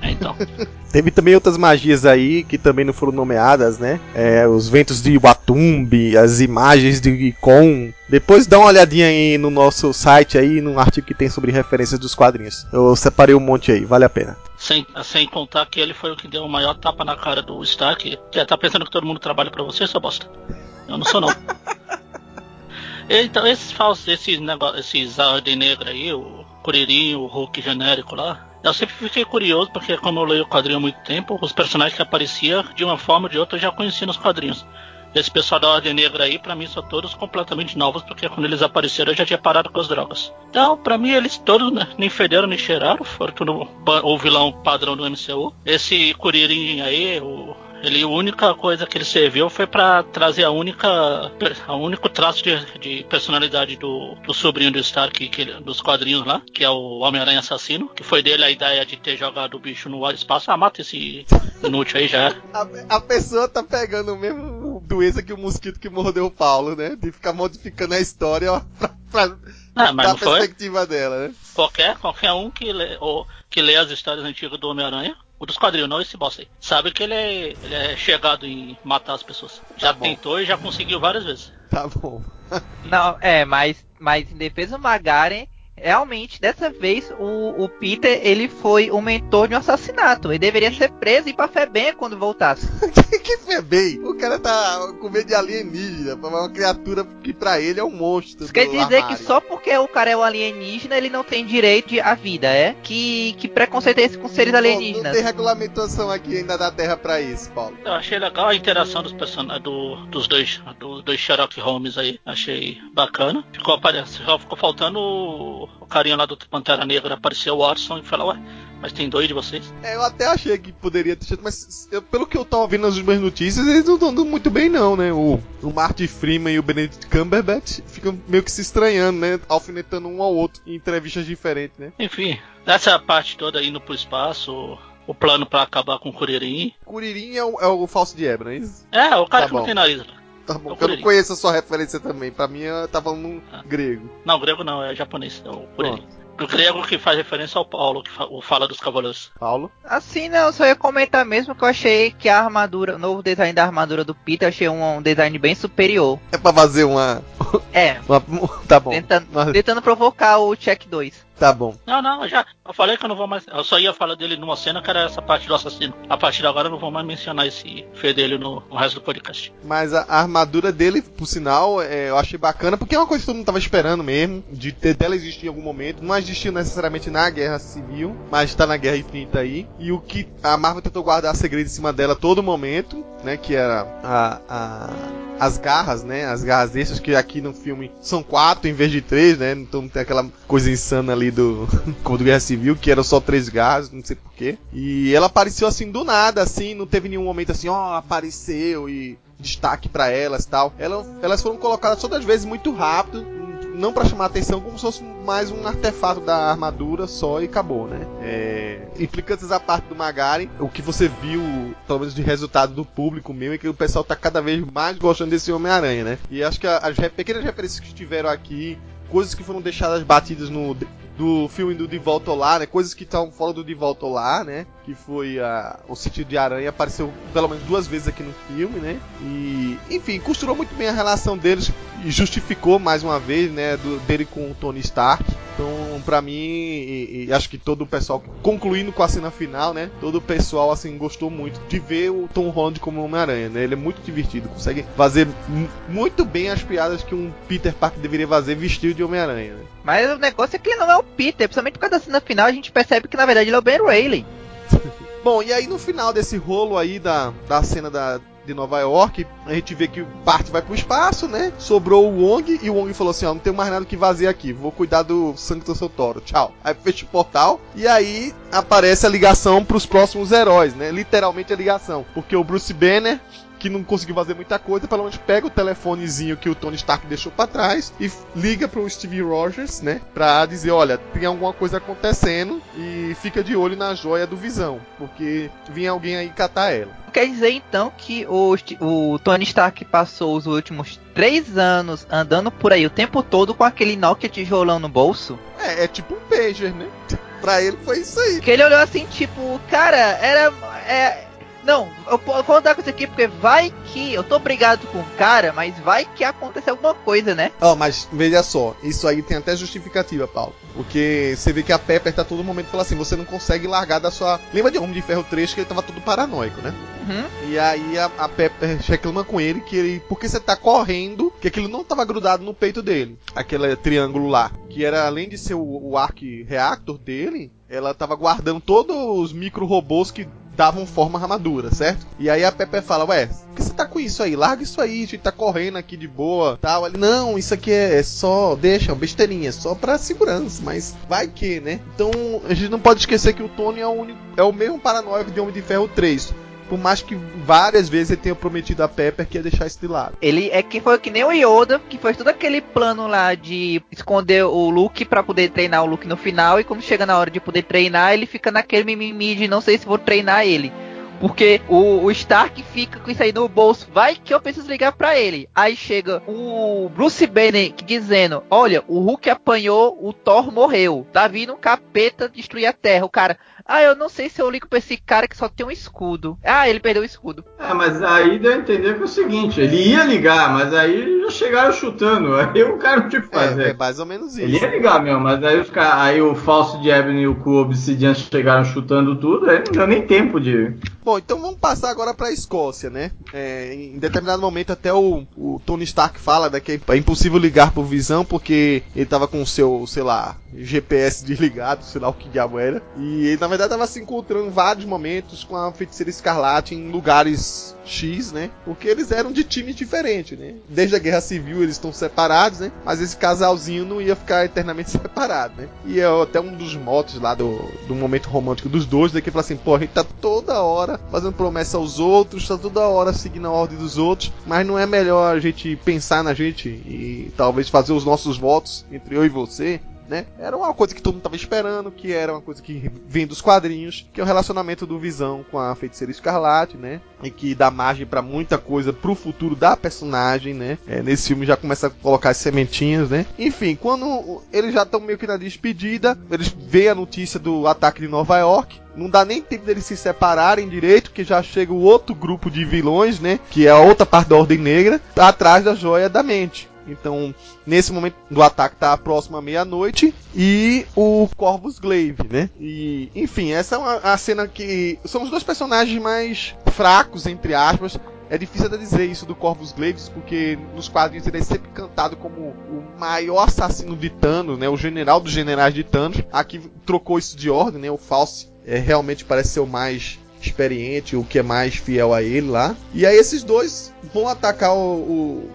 É, então. [laughs] Teve também outras magias aí que também não foram nomeadas, né? É, os ventos de Watumbi, as imagens de Icon. Depois dá uma olhadinha aí no nosso site aí, num artigo que tem sobre referências dos quadrinhos. Eu separei um monte aí, vale a pena. Sem, sem contar que ele foi o que deu o maior tapa na cara do Stark. Que tá pensando que todo mundo trabalha pra você, sua bosta? Eu não sou não. [laughs] então, esses falsos, esses negócios, esses Ordem Negra aí, o Curirim, o Hulk genérico lá. Eu sempre fiquei curioso, porque como eu leio o quadrinho há muito tempo, os personagens que apareciam, de uma forma ou de outra, eu já conhecia nos quadrinhos. Esse pessoal da Ordem Negra aí, pra mim, são todos completamente novos, porque quando eles apareceram eu já tinha parado com as drogas. Então, pra mim, eles todos né, nem federam nem cheiraram, foram tudo o vilão padrão do MCU. Esse Kuririn aí, o, ele, a única coisa que ele serviu foi pra trazer a única, a único traço de, de personalidade do, do sobrinho do Stark, que dos quadrinhos lá, que é o Homem-Aranha Assassino, que foi dele a ideia de ter jogado o bicho no espaço. Ah, mata esse inútil aí já era. A, a pessoa tá pegando o mesmo doença que o mosquito que mordeu o Paulo, né? De ficar modificando a história ó, pra, pra, Ah, da não foi? perspectiva dela, né? Qualquer, qualquer um que lê, ou, que lê as histórias antigas do Homem-Aranha, o dos quadrinhos, não esse bosta aí, sabe que ele é, ele é chegado em matar as pessoas. Já bom. tentou e já conseguiu várias vezes. Tá bom. Não, é, mas, mas em defesa do Magaren, realmente, dessa vez, o, o Peter, ele foi o mentor de um assassinato. Ele deveria ser preso e ir pra Febem quando voltasse. [laughs] que foi bem? O cara tá com medo de alienígena, uma criatura que pra ele é um monstro. Isso quer do dizer armário. que só porque o cara é um alienígena, ele não tem direito à vida, é? Que, que preconceito é esse com seres Pô, Não alienígenas? tem regulamentação aqui ainda da Terra pra isso, Paulo. Eu achei legal a interação dos personagens do, dos dois, dos dois Sherlock Holmes aí. Achei bacana. Ficou, apare- só ficou faltando o, o carinha lá do Pantera Negra aparecer o Watson e falar, ué, Mas tem dois de vocês? É, eu até achei que poderia ter mas eu- pelo que eu tava ouvindo nas últimas notícias, eles não estão dando muito bem não, né? O, o Martin Freeman e o Benedict Cumberbatch ficam meio que se estranhando, né? Alfinetando um ao outro em entrevistas diferentes, né? Enfim, nessa parte toda indo pro espaço, o plano pra acabar com o Kuririn. Kuririn é o, é o falso de Ebra, não é isso? É, o cara Tá que não bom. tem nariz. Tá É bom, porque eu não conheço a sua referência também. Pra mim, eu tava falando Ah. grego. Não, grego não, é japonês, é o. O grego que faz referência ao Paulo, que fa- o fala dos cavaleiros. Paulo? Assim, não, só ia comentar mesmo que eu achei que a armadura, o novo design da armadura do Peter, eu achei um, um design bem superior. É pra fazer uma. É, [laughs] uma- tá bom. tentando, Mas- tentando provocar o check 2. Tá bom. Não, não, eu já. Eu falei que eu não vou mais. Eu só ia falar dele numa cena que era essa parte do assassino. A partir de agora eu não vou mais mencionar esse fê dele no, no resto do podcast. Mas a, armadura dele, por sinal, é, eu achei bacana, porque é uma coisa que todo mundo tava esperando mesmo, de ter dela existir em algum momento. Não existiu necessariamente na Guerra Civil, mas tá na Guerra Infinita aí. E o que a Marvel tentou guardar segredo em cima dela todo momento, né? Que era a, a- as garras, né? As garras extras, que aqui no filme são quatro em vez de três, né? Então tem aquela coisa insana ali do. [laughs] como do Guerra Civil, que eram só três garras, não sei porquê. E ela apareceu assim do nada, assim, não teve nenhum momento assim, ó, apareceu e destaque pra elas tal. Ela, elas foram colocadas todas as vezes muito rápido, não pra chamar atenção, como se fosse mais um artefato da armadura só e acabou, né? É, implicantes à parte do Magari, o que você viu, pelo menos de resultado do público mesmo, é que o pessoal tá cada vez mais gostando desse Homem-Aranha, né? E acho que a- as pequenas referências que tiveram aqui, coisas que foram deixadas batidas no do filme do De Volta ao Lar, né? Coisas que estavam fora do De Volta ao Lar, né? Que foi a, o sentido de aranha, apareceu pelo menos duas vezes aqui no filme, né? E, enfim, costurou muito bem a relação deles e justificou mais uma vez, né? Do, dele com o Tony Stark. Então, pra mim, e, e acho que todo o pessoal, concluindo com a cena final, né? Todo o pessoal, assim, gostou muito de ver o Tom Holland como Homem-Aranha, né? Ele é muito divertido, consegue fazer mu- muito bem as piadas que um Peter Parker deveria fazer vestido de Homem-Aranha, né? Mas o negócio é que ele não é o Peter, principalmente por causa da cena final, a gente percebe que na verdade ele é o Ben Reilly. [laughs] Bom, e aí no final desse rolo aí da, da cena da, de Nova York, a gente vê que o Bart vai pro espaço, né? Sobrou o Wong e o Wong falou assim: ó, não tem mais nada que fazer aqui, vou cuidar do Sancto Sotoro, tchau. Aí fecha o portal e aí aparece a ligação pros próximos heróis, né? Literalmente a ligação, porque o Bruce Banner que não conseguiu fazer muita coisa, pelo menos pega o telefonezinho que o Tony Stark deixou pra trás e liga pro Steve Rogers, né? Pra dizer, olha, tem alguma coisa acontecendo e fica de olho na joia do Visão, porque vinha alguém aí catar ela. Quer dizer então que o, o Tony Stark passou os últimos três anos andando por aí o tempo todo com aquele Nokia tijolão no bolso? É, é tipo um pager, né? [laughs] pra ele foi isso aí. Que ele olhou assim, tipo, cara, era. É, não, eu vou contar com isso aqui porque vai que. Eu tô brigado com o cara, mas vai que acontece alguma coisa, né? Ó, mas veja só, isso aí tem até justificativa, Paulo. Porque você vê que a Pepper tá todo momento falando assim, você não consegue largar da sua. Lembra de Homem de Ferro 3 que ele tava todo paranoico, né? Uhum. E aí a, a Pepper reclama com ele que ele. Porque você tá correndo, que aquilo não tava grudado no peito dele. Aquele triângulo lá. Que era além de ser o, o Arc Reactor dele, ela tava guardando todos os micro robôs que davam forma à armadura, certo? E aí a Pepper fala, ué, por que você tá com isso aí? Larga isso aí, a gente tá correndo aqui de boa, tal. Ele, não, isso aqui é só, deixa, é besteirinha, é só pra segurança, mas vai que, né? Então, a gente não pode esquecer que o Tony é o, único, é o mesmo paranoico de Homem de Ferro 3. Por mais que várias vezes ele tenha prometido a Pepper que ia deixar isso de lado. Ele é que foi que nem o Yoda, que fez todo aquele plano lá de esconder o Luke pra poder treinar o Luke no final, e quando chega na hora de poder treinar, ele fica naquele mimimi de não sei se vou treinar ele. Porque o, o Stark fica com isso aí no bolso. Vai que eu preciso ligar pra ele. Aí chega o Bruce Banner dizendo: Olha, o Hulk apanhou, o Thor morreu. Tá vindo um capeta destruir a Terra. O cara, ah, eu não sei se eu ligo pra esse cara que só tem um escudo. Ah, ele perdeu o escudo. É, mas aí deu a entender que é o seguinte, ele ia ligar, mas aí já chegaram chutando. [laughs] Aí o cara não tinha que É, é fazer. mais ou menos isso. Ele ia ligar mesmo, mas aí, os ca- aí o falso de Ebony e o Cu Obsidian chegaram chutando tudo, aí não deu nem tempo de. Bom, então vamos passar agora pra Escócia, né? É, em determinado momento até o, o Tony Stark fala né, que é impossível ligar pro Visão porque ele tava com o seu, sei lá, GPS desligado, sei lá o que diabo era. E ele, na verdade, tava se encontrando vários momentos com a feiticeira escarlate em lugares X, né? Porque eles eram de times diferentes, né? Desde a Guerra Civil eles estão separados, né? Mas esse casalzinho não ia ficar eternamente [laughs] separado, né? E é até um dos motos lá do, do momento romântico dos dois, né? Que fala assim, pô, a gente tá toda hora fazendo promessa aos outros, tá toda hora seguindo a ordem dos outros, mas não é melhor a gente pensar na gente e talvez fazer os nossos votos entre eu e você? Né? Era uma coisa que todo mundo tava esperando, que era uma coisa que vem dos quadrinhos, que é o relacionamento do Visão com a Feiticeira Escarlate, né? E que dá margem para muita coisa pro futuro da personagem, né? É, nesse filme já começa a colocar as sementinhas, né? Enfim, quando eles já estão meio que na despedida, eles veem a notícia do ataque de Nova York, não dá nem tempo deles se separarem direito, que já chega o outro grupo de vilões, né? Que é a outra parte da Ordem Negra, atrás da joia da mente. Então, nesse momento do ataque tá próximo à meia-noite e o Corvus Glaive, né? E, enfim, essa é uma, a cena que são os dois personagens mais fracos entre aspas. É difícil até dizer isso do Corvus Glaive, porque nos quadrinhos ele é sempre cantado como o maior assassino de Thanos, né? O general dos generais de Thanos. Aqui trocou isso de ordem, né? O False é, realmente parece ser o mais experiente, o que é mais fiel a ele lá. E aí esses dois vão atacar o, o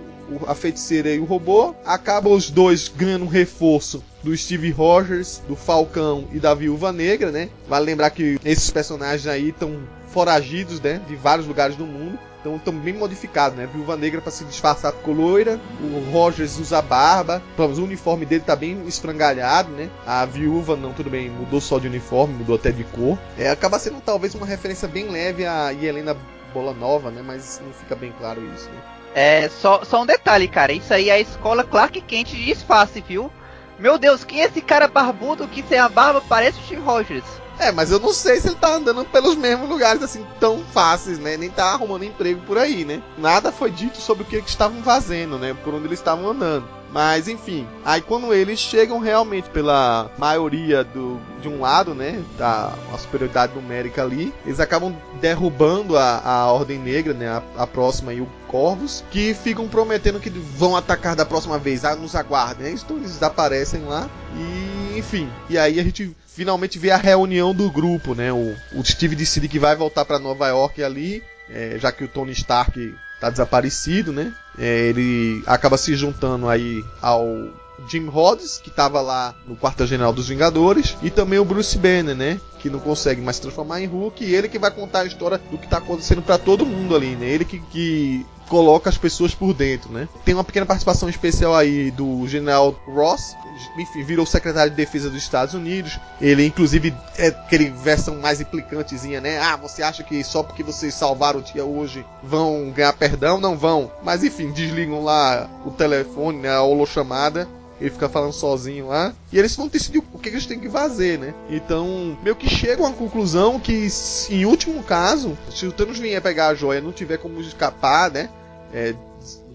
a feiticeira e o robô. Acabam os dois ganhando um reforço do Steve Rogers, do Falcão e da Viúva Negra, né? Vale lembrar que esses personagens aí estão foragidos, né? De vários lugares do mundo. Então estão bem modificados, né? Viúva Negra para se disfarçar ficou loira, o Rogers usa barba, vamos, o uniforme dele tá bem esfrangalhado, né? A viúva não, tudo bem, mudou só de uniforme, mudou até de cor. É, acaba sendo talvez uma referência bem leve a Helena Bola Nova, né? Mas não fica bem claro isso, né? É, só, só um detalhe, cara. Isso aí é a escola Clark Kent de disfarce, viu? Meu Deus, quem é esse cara barbudo que sem a barba parece o Steve Rogers? É, mas eu não sei se ele tá andando pelos mesmos lugares assim tão fáceis, né? Nem tá arrumando emprego por aí, né? Nada foi dito sobre o que eles estavam fazendo, né? Por onde eles estavam andando. Mas enfim, aí quando eles chegam realmente pela maioria do, de um lado, né, da a superioridade numérica ali, eles acabam derrubando a, a Ordem Negra, né, a, a próxima e o Corvos, que ficam prometendo que vão atacar da próxima vez, ah, nos aguardem. Né? Então eles desaparecem lá e enfim, e aí a gente finalmente vê a reunião do grupo, né? O, o Steve decide que vai voltar para Nova York ali, é, já que o Tony Stark tá desaparecido, né? É, ele acaba se juntando aí ao Jim Rhodes, que estava lá no quartel-general dos Vingadores, e também o Bruce Banner, né? Que não consegue mais se transformar em Hulk, e ele que vai contar a história do que está acontecendo para todo mundo ali, né? Ele que, que coloca as pessoas por dentro, né? Tem uma pequena participação especial aí do General Ross, enfim, virou secretário de defesa dos Estados Unidos. Ele, inclusive, é aquele versão mais implicantezinha, né? Ah, você acha que só porque vocês salvaram o dia hoje vão ganhar perdão? Não vão. Mas enfim, desligam lá o telefone, né? A holochamada ele fica falando sozinho lá. E eles vão decidir o que eles têm que fazer, né? Então, meio que chegam à conclusão que, em último caso, se o Thanos vier pegar a joia não tiver como escapar, né? É,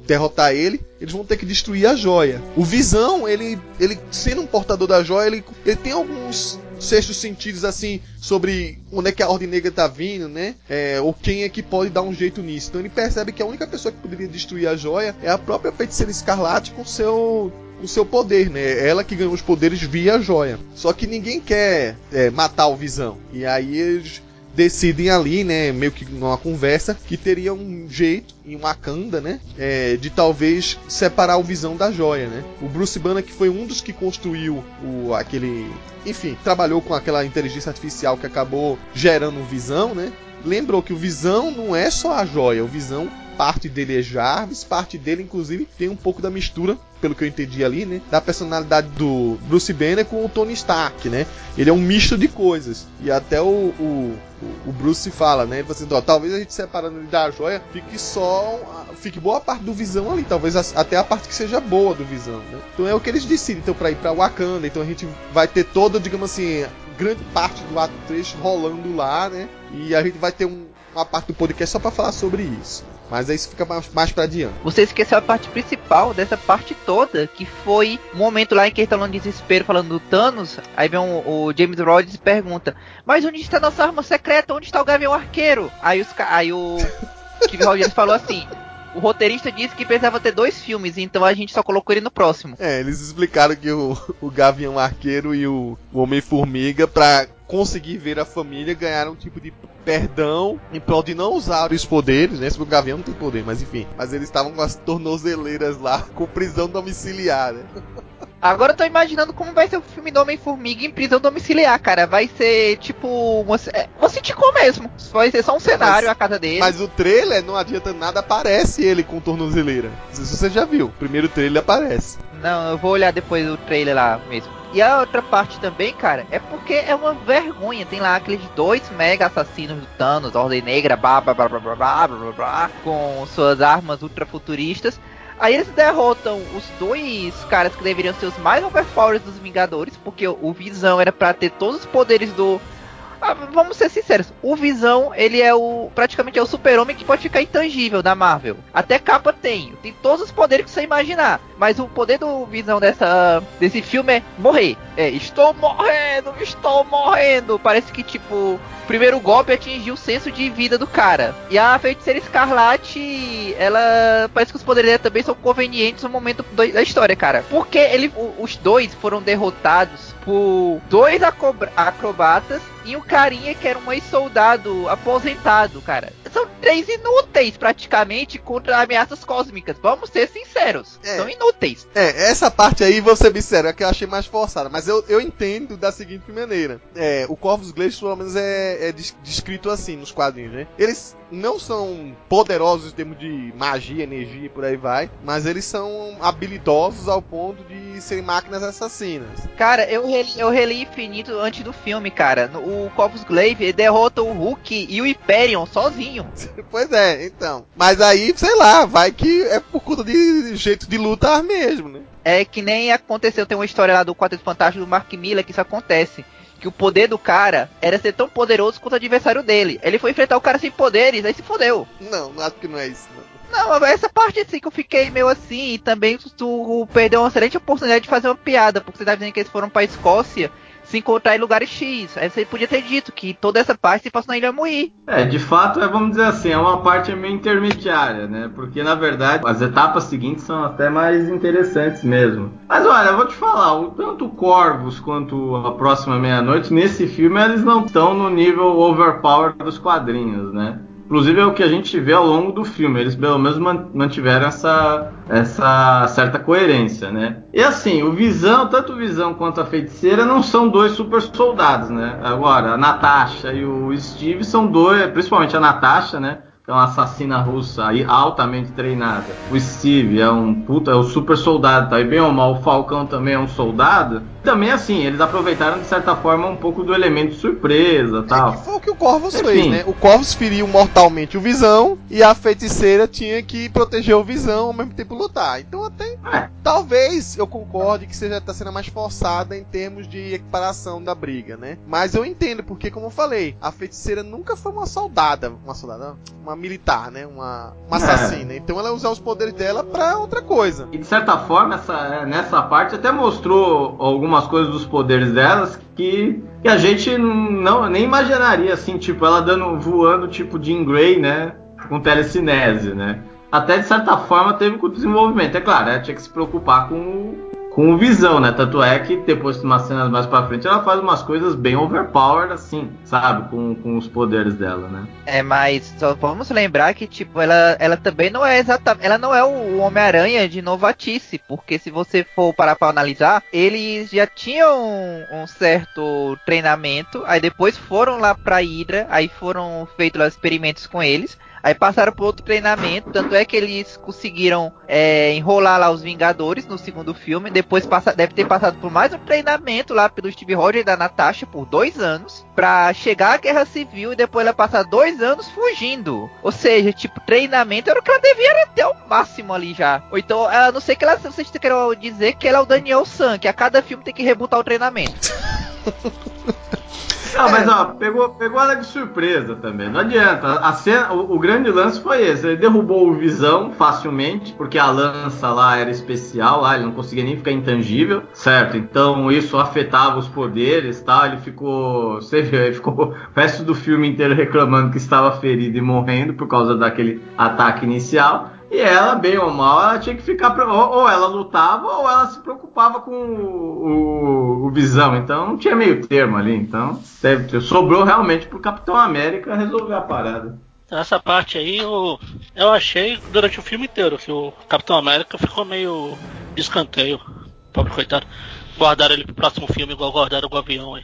derrotar ele, eles vão ter que destruir a joia. O Visão, ele, ele sendo um portador da joia, ele, ele tem alguns sextos sentidos assim sobre onde é que a Ordem Negra tá vindo, né? É, ou quem é que pode dar um jeito nisso. Então ele percebe que a única pessoa que poderia destruir a joia é a própria feiticeira escarlate com seu o seu poder, né? Ela que ganhou os poderes via a joia. Só que ninguém quer é, matar o Visão. E aí eles decidem ali, né, meio que numa conversa, que teria um jeito em Wakanda, né, é, de talvez separar o Visão da joia, né. O Bruce Banner que foi um dos que construiu o aquele, enfim, trabalhou com aquela inteligência artificial que acabou gerando o Visão, né. Lembrou que o Visão não é só a joia, o Visão parte dele é Jarvis, parte dele inclusive tem um pouco da mistura pelo que eu entendi ali, né? Da personalidade do Bruce Banner com o Tony Stark, né? Ele é um misto de coisas. E até o, o, o Bruce fala, né? Você, ó, talvez a gente separando ele da joia fique só. Fique boa parte do Visão ali. Talvez até a parte que seja boa do Visão, né? Então é o que eles decidem. Então, pra ir pra Wakanda, então a gente vai ter toda, digamos assim, grande parte do ato 3 rolando lá, né? E a gente vai ter um, uma parte do podcast só para falar sobre isso. Mas aí isso fica mais, pra adiante. Você esqueceu a parte principal dessa parte toda, que foi o momento lá em que ele tá no desespero falando do Thanos. Aí vem o, o James Rhodes e pergunta: Mas onde está nossa arma secreta? Onde está o Gavião Arqueiro? Aí, os, aí o [laughs] Steve Rogers falou assim: o roteirista disse que precisava ter dois filmes, então a gente só colocou ele no próximo. É, eles explicaram que o, o Gavião Arqueiro e o, o Homem-Formiga, pra conseguir ver a família, ganharam um tipo de perdão em prol de não usar os poderes, né? Se o Gavião não tem poder, mas enfim. Mas eles estavam com as tornozeleiras lá, com prisão domiciliar, né? [laughs] Agora eu tô imaginando como vai ser o filme do Homem-Formiga em prisão domiciliar, cara. Vai ser tipo você, é, uma sitcom mesmo. Vai ser só um cenário mas, a casa dele. Mas o trailer não adianta nada, aparece ele com tornozeleira. Isso você já viu. O primeiro trailer aparece. Não, eu vou olhar depois o trailer lá mesmo. E a outra parte também, cara, é porque é uma vergonha. Tem lá aqueles dois mega assassinos do Thanos, Ordem Negra, blá blá blá blá blá blá blá, blá com suas armas ultrafuturistas. Aí eles derrotam os dois caras que deveriam ser os mais overpowers dos Vingadores, porque o Visão era pra ter todos os poderes do. Ah, vamos ser sinceros, o Visão, ele é o. praticamente é o super-homem que pode ficar intangível da Marvel. Até capa tem, tem todos os poderes que você imaginar. Mas o poder do Visão dessa, desse filme é morrer. É, estou morrendo, estou morrendo. Parece que, tipo, o primeiro golpe atingiu o senso de vida do cara. E a feiticeira escarlate, ela. Parece que os poderes dela também são convenientes no momento do- da história, cara. Porque ele, os dois foram derrotados por dois acrobatas e um carinha que era um ex-soldado aposentado, cara. São três inúteis, praticamente, contra ameaças cósmicas. Vamos ser sinceros. É. São inúteis. É, essa parte aí, vou ser bem sério, é que eu achei mais forçada. Mas eu, eu entendo da seguinte maneira. É, o Corvus Glaive, pelo menos, é, é des- descrito assim nos quadrinhos, né? Eles não são poderosos em termos de magia, energia e por aí vai. Mas eles são habilidosos ao ponto de serem máquinas assassinas. Cara, eu reli, eu reli Infinito antes do filme, cara. O Corvus Glaive derrota o Hulk e o Hyperion sozinho. [laughs] pois é, então. Mas aí, sei lá, vai que é por conta de jeito de lutar mesmo, né? É que nem aconteceu, tem uma história lá do Quarteto Fantástico do Mark Miller que isso acontece. Que o poder do cara era ser tão poderoso quanto o adversário dele. Ele foi enfrentar o cara sem poderes, aí se fodeu. Não, acho que não é isso. Não. Não, essa parte assim que eu fiquei meio assim, e também tu, tu perdeu uma excelente oportunidade de fazer uma piada, porque você tá dizendo que eles foram pra Escócia se encontrar em lugares X. Aí você podia ter dito que toda essa parte se passa na Ilha Muí. É, de fato, é, vamos dizer assim, é uma parte meio intermediária, né? Porque na verdade as etapas seguintes são até mais interessantes mesmo. Mas olha, eu vou te falar, tanto o Corvus quanto a próxima meia-noite, nesse filme, eles não estão no nível overpower dos quadrinhos, né? Inclusive é o que a gente vê ao longo do filme. Eles pelo menos man- mantiveram essa, essa certa coerência, né? E assim, o Visão, tanto o Visão quanto a Feiticeira não são dois super soldados, né? Agora, a Natasha e o Steve são dois, principalmente a Natasha, né? É uma assassina russa aí altamente treinada. O Steve é um puta, é um super soldado, tá? E bem ou mal, o Falcão também é um soldado. Também assim, eles aproveitaram de certa forma um pouco do elemento surpresa, É tal. que foi o que o Corvus Enfim. fez, né? O Corvus feriu mortalmente o Visão e a feiticeira tinha que proteger o Visão ao mesmo tempo lutar. Então até É. talvez eu concorde que seja tá sendo mais forçada em termos de equiparação da briga, né? Mas eu entendo porque como eu falei, a feiticeira nunca foi uma soldada, uma soldada, uma militar, né? Uma, uma É. assassina. Então ela usar os poderes dela pra outra coisa. E de certa forma, essa, é, nessa parte até mostrou algumas coisas dos poderes delas que, que a gente não nem imaginaria, assim, tipo, ela dando voando tipo Jean Grey, né? Com telecinese, né? Até de certa forma teve com o desenvolvimento. É claro, ela tinha que se preocupar com o, com visão, né? Tanto é que depois de umas cenas mais pra frente ela faz umas coisas bem overpowered, assim, sabe? Com, com os poderes dela, né? É, mas só vamos lembrar que, tipo, ela, ela também não é exatamente. Ela não é o Homem-Aranha de novatice, porque se você for parar pra analisar, eles já tinham um, um certo treinamento, aí depois foram lá pra Hydra, aí foram feitos lá experimentos com eles. Aí passaram por outro treinamento, tanto é que eles conseguiram é, enrolar lá os Vingadores no segundo filme. Depois passa, deve ter passado por mais um treinamento lá pelo Steve Rogers e da Natasha por dois anos. Pra chegar à Guerra Civil e depois ela passar dois anos fugindo. Ou seja, tipo, treinamento era o que ela devia ter ao máximo ali já. Ou então, a não sei que ela, vocês queiram dizer que ela é o Daniel San, que a cada filme tem que rebutar o treinamento. [laughs] Não, mas ó, pegou, pegou ela de surpresa também. Não adianta. A cena, o, o grande lance foi esse. Ele derrubou o Visão facilmente, porque a lança lá era especial, lá ele não conseguia nem ficar intangível, certo? Então isso afetava os poderes, tá? Ele ficou, você viu, ele ficou o resto do filme inteiro reclamando que estava ferido e morrendo por causa daquele ataque inicial. E ela, bem ou mal, ela tinha que ficar. Ou, ou ela lutava, ou ela se preocupava com o, o, o, Visão. Então não tinha meio termo ali. Então deve, sobrou realmente pro Capitão América resolver a parada. Essa parte aí eu, eu achei durante o filme inteiro que o Capitão América ficou meio de escanteio. Pobre coitado. Guardaram ele pro próximo filme igual guardaram o avião aí.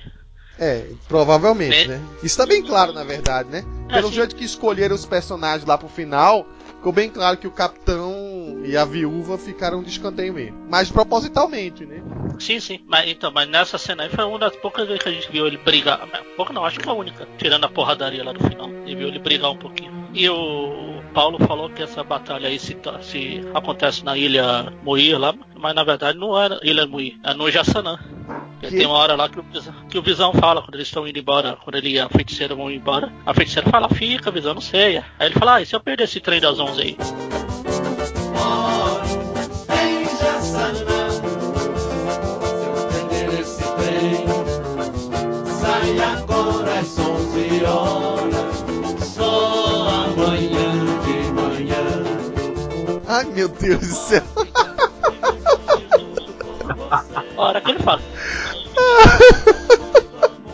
É, provavelmente, né? Isso tá bem claro, na verdade, né? É, Pelo é, jeito que escolheram os personagens lá pro final, ficou bem claro que o capitão e a viúva ficaram de escanteio mesmo. Mas propositalmente, né? Sim, sim. Mas, então, mas nessa cena aí foi uma das poucas vezes que a gente viu ele brigar. Pouca não, acho que a única. Tirando a porradaria lá no final. E viu ele brigar um pouquinho. E o Paulo falou que essa batalha aí se, se acontece na ilha Moir lá, mas na verdade não era Ilha Moir, é no Jassanã. Que... Tem uma hora lá que o, que o Visão fala, quando eles estão indo embora, quando ele e a feiticeira vão embora, a feiticeira fala, fica, Visão, não sei. Aí ele fala, ah, e se eu perder esse trem das 11 aí? agora às 11 horas, só amanhã de manhã. Ai meu Deus do céu! hora que ele fala.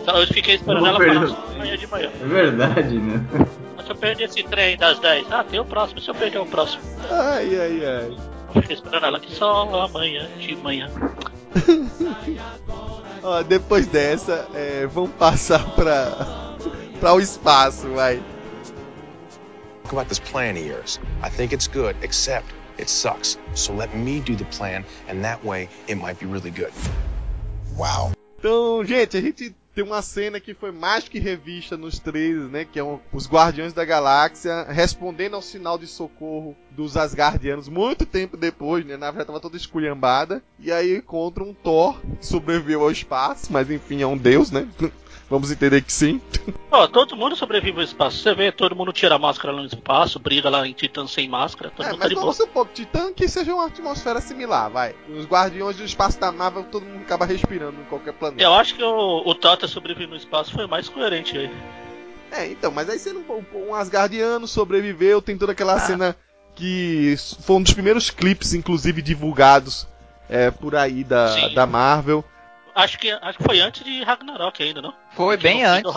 Então eu fiquei esperando ela falar amanhã de manhã. É verdade, né? Se eu perder esse trem das 10, ah, tem o próximo, se eu perder o próximo. Ai, ai, ai. Eu fiquei esperando ela aqui só amanhã de manhã. Ó, depois dessa, é, vamos passar [laughs] pra, pra o espaço, vai. about this plan of yours. I think it's good, except it sucks. So let me do the plan, and that way it might be really good. Wow. Então, gente, a gente tem uma cena que foi mais que revista nos trailers, né? Que é um, os Guardiões da Galáxia respondendo ao sinal de socorro dos Asgardianos muito tempo depois, né? Na verdade tava toda esculhambada. E aí encontra um Thor que sobreviveu ao espaço, mas enfim, é um deus, né? Vamos entender que sim. Oh, todo mundo sobrevive ao espaço. Você vê, todo mundo tira a máscara lá no espaço, briga lá em Titã sem máscara. Todo é, mundo mas tá vamos supor Titã que seja uma atmosfera similar, vai. Os guardiões do espaço da Marvel, todo mundo acaba respirando em qualquer planeta. Eu acho que o, o Tota sobreviver no espaço foi mais coerente aí. É, então, mas aí sendo um, um Asgardiano sobreviveu, tem toda aquela ah. cena que foi um dos primeiros clipes, inclusive, divulgados é, por aí da, da Marvel acho que, acho que foi antes de Ragnarok ainda, não? Foi bem antes.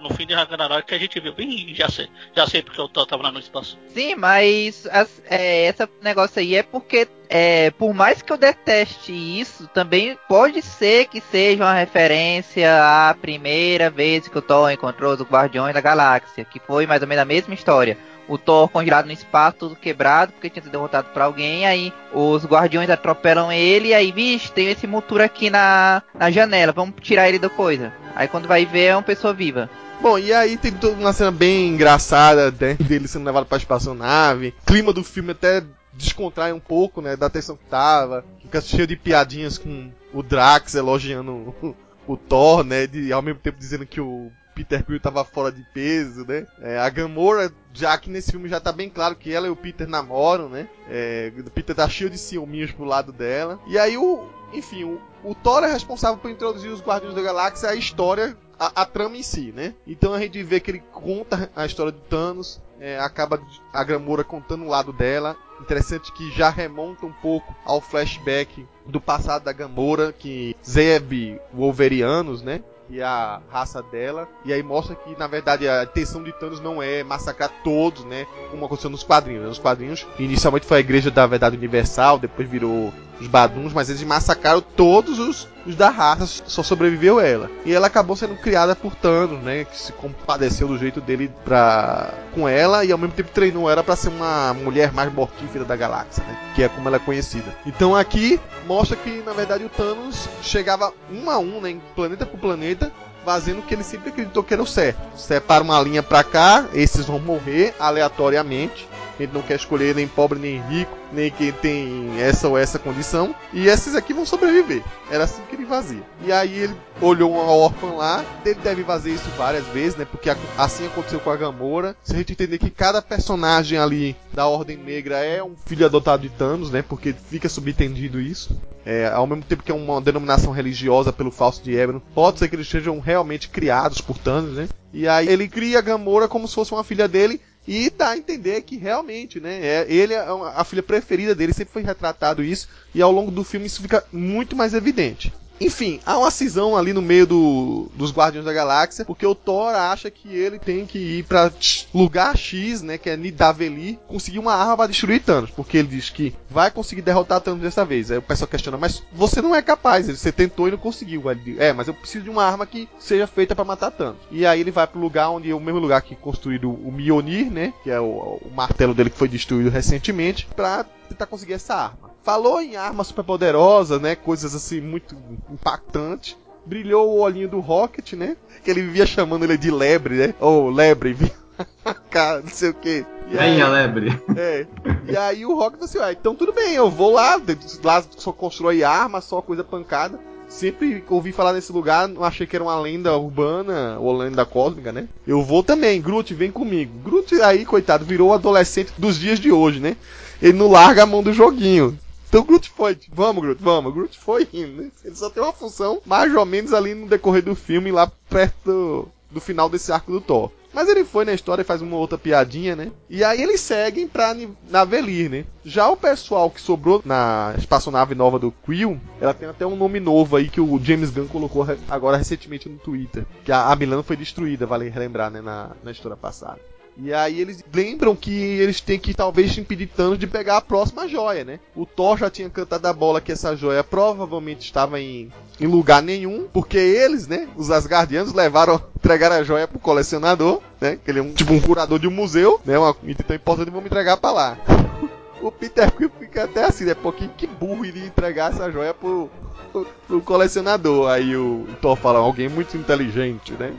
no fim de Ragnarok que a gente viu bem. Já sei, já sei porque o Thor tava lá no espaço. Sim, mas as, é, esse negócio aí é porque, é, por mais que eu deteste isso, também pode ser que seja uma referência à primeira vez que o Thor encontrou os Guardiões da Galáxia, que foi mais ou menos a mesma história o Thor congelado no espaço, tudo quebrado, porque tinha sido derrotado por alguém, aí os guardiões atropelam ele, e aí, vixe, tem esse motor aqui na, na janela, vamos tirar ele da coisa. Aí quando vai ver é uma pessoa viva. Bom, e aí tem toda uma cena bem engraçada né, [laughs] dele sendo levado pra espaçonave. Clima do filme até descontrai um pouco, né, da atenção que tava. Fica cheio de piadinhas com o Drax elogiando o, [laughs] o Thor, né, de, ao mesmo tempo dizendo que o Peter Quill tava fora de peso, né? É, a Gamora, já que nesse filme já tá bem claro que ela e o Peter namoram, né? É, o Peter tá cheio de ciúminhos pro lado dela. E aí o. Enfim, o, o Thor é responsável por introduzir os Guardiões da Galáxia a história, a, a, trama em si, né? Então a gente vê que ele conta a história do Thanos, é, acaba a Gamora contando o lado dela. Interessante que já remonta um pouco ao flashback do passado da Gamora, que Zeb Wolverianos, né? E a raça dela. E aí mostra que, na verdade, a intenção de Thanos não é massacrar todos, né? Como aconteceu nos quadrinhos. Nos quadrinhos, inicialmente foi a Igreja da Verdade Universal, depois virou os Baduns, mas eles massacraram todos os, os da raça, só sobreviveu ela. E ela acabou sendo criada por Thanos, né? Que se compadeceu do jeito dele pra... com ela e ao mesmo tempo treinou ela para ser uma mulher mais mortífera da galáxia, né? Que é como ela é conhecida. Então aqui mostra que, na verdade, o Thanos chegava um a um, né? Planeta por planeta, fazendo o que ele sempre acreditou que era o certo. Separa uma linha pra cá, esses vão morrer aleatoriamente gente não quer escolher nem pobre nem rico, nem quem tem essa ou essa condição. E esses aqui vão sobreviver. Era assim que ele fazia. E aí ele olhou uma órfã lá. Ele deve fazer isso várias vezes, né? Porque assim aconteceu com a Gamora. Se a gente entender que cada personagem ali da Ordem Negra é um filho adotado de Thanos, né? Porque fica subentendido isso. É, ao mesmo tempo que é uma denominação religiosa pelo falso de Ebron, pode ser que eles sejam realmente criados por Thanos, né? E aí ele cria a Gamora como se fosse uma filha dele E dá a entender que realmente, né? É, ele é a filha preferida dele, sempre foi retratado isso, e ao longo do filme isso fica muito mais evidente. Enfim, há uma cisão ali no meio do, dos Guardiões da Galáxia, porque o Thor acha que ele tem que ir pra X- lugar X, né, que é Nidavellir, conseguir uma arma pra destruir Thanos, porque ele diz que vai conseguir derrotar Thanos dessa vez. Aí o pessoal questiona, mas você não é capaz, você tentou e não conseguiu. Diz, é, mas eu preciso de uma arma que seja feita pra matar Thanos. E aí ele vai pro lugar onde é o mesmo lugar que construíram o Mjolnir, né, que é o, o martelo dele que foi destruído recentemente, pra tentar conseguir essa arma. Falou em arma super poderosa, né? Coisas assim muito impactantes. Brilhou o olhinho do Rocket, né? Que ele vivia chamando ele de lebre, né? Ou lebre, [laughs] cara, não sei o que. Venha, lebre. É. E aí o Rocket assim, ah, então tudo bem, eu vou lá, lá só constrói arma, só coisa pancada. Sempre ouvi falar nesse lugar, não achei que era uma lenda urbana ou lenda cósmica, né? Eu vou também, Groot, vem comigo. Groot aí, coitado, virou o adolescente dos dias de hoje, né? Ele não larga a mão do joguinho. Então o Groot foi, vamos Groot, vamos. O Groot foi indo, né? Ele só tem uma função, mais ou menos ali no decorrer do filme, lá perto do, do final desse arco do Thor. Mas ele foi na história e faz uma outra piadinha, né? E aí eles seguem pra Navelir, né? Já o pessoal que sobrou na espaçonave nova do Quill, ela tem até um nome novo aí que o James Gunn colocou agora recentemente no Twitter. Que a, a Milano foi destruída, vale relembrar, né? Na, na história passada. E aí eles lembram que eles têm que talvez impedir Thanos de pegar a próxima joia, né? O Thor já tinha cantado a bola que essa joia provavelmente estava em, em lugar nenhum, porque eles, né, os Asgardianos levaram, entregaram a joia pro colecionador, né? Que ele é um, tipo um curador de um museu, né? Uma item tão importante, vamos entregar pra lá. [laughs] O Peter Quill fica até assim, né? Porque que burro iria entregar essa joia pro, pro, pro colecionador. Aí o Thor fala, alguém muito inteligente, né?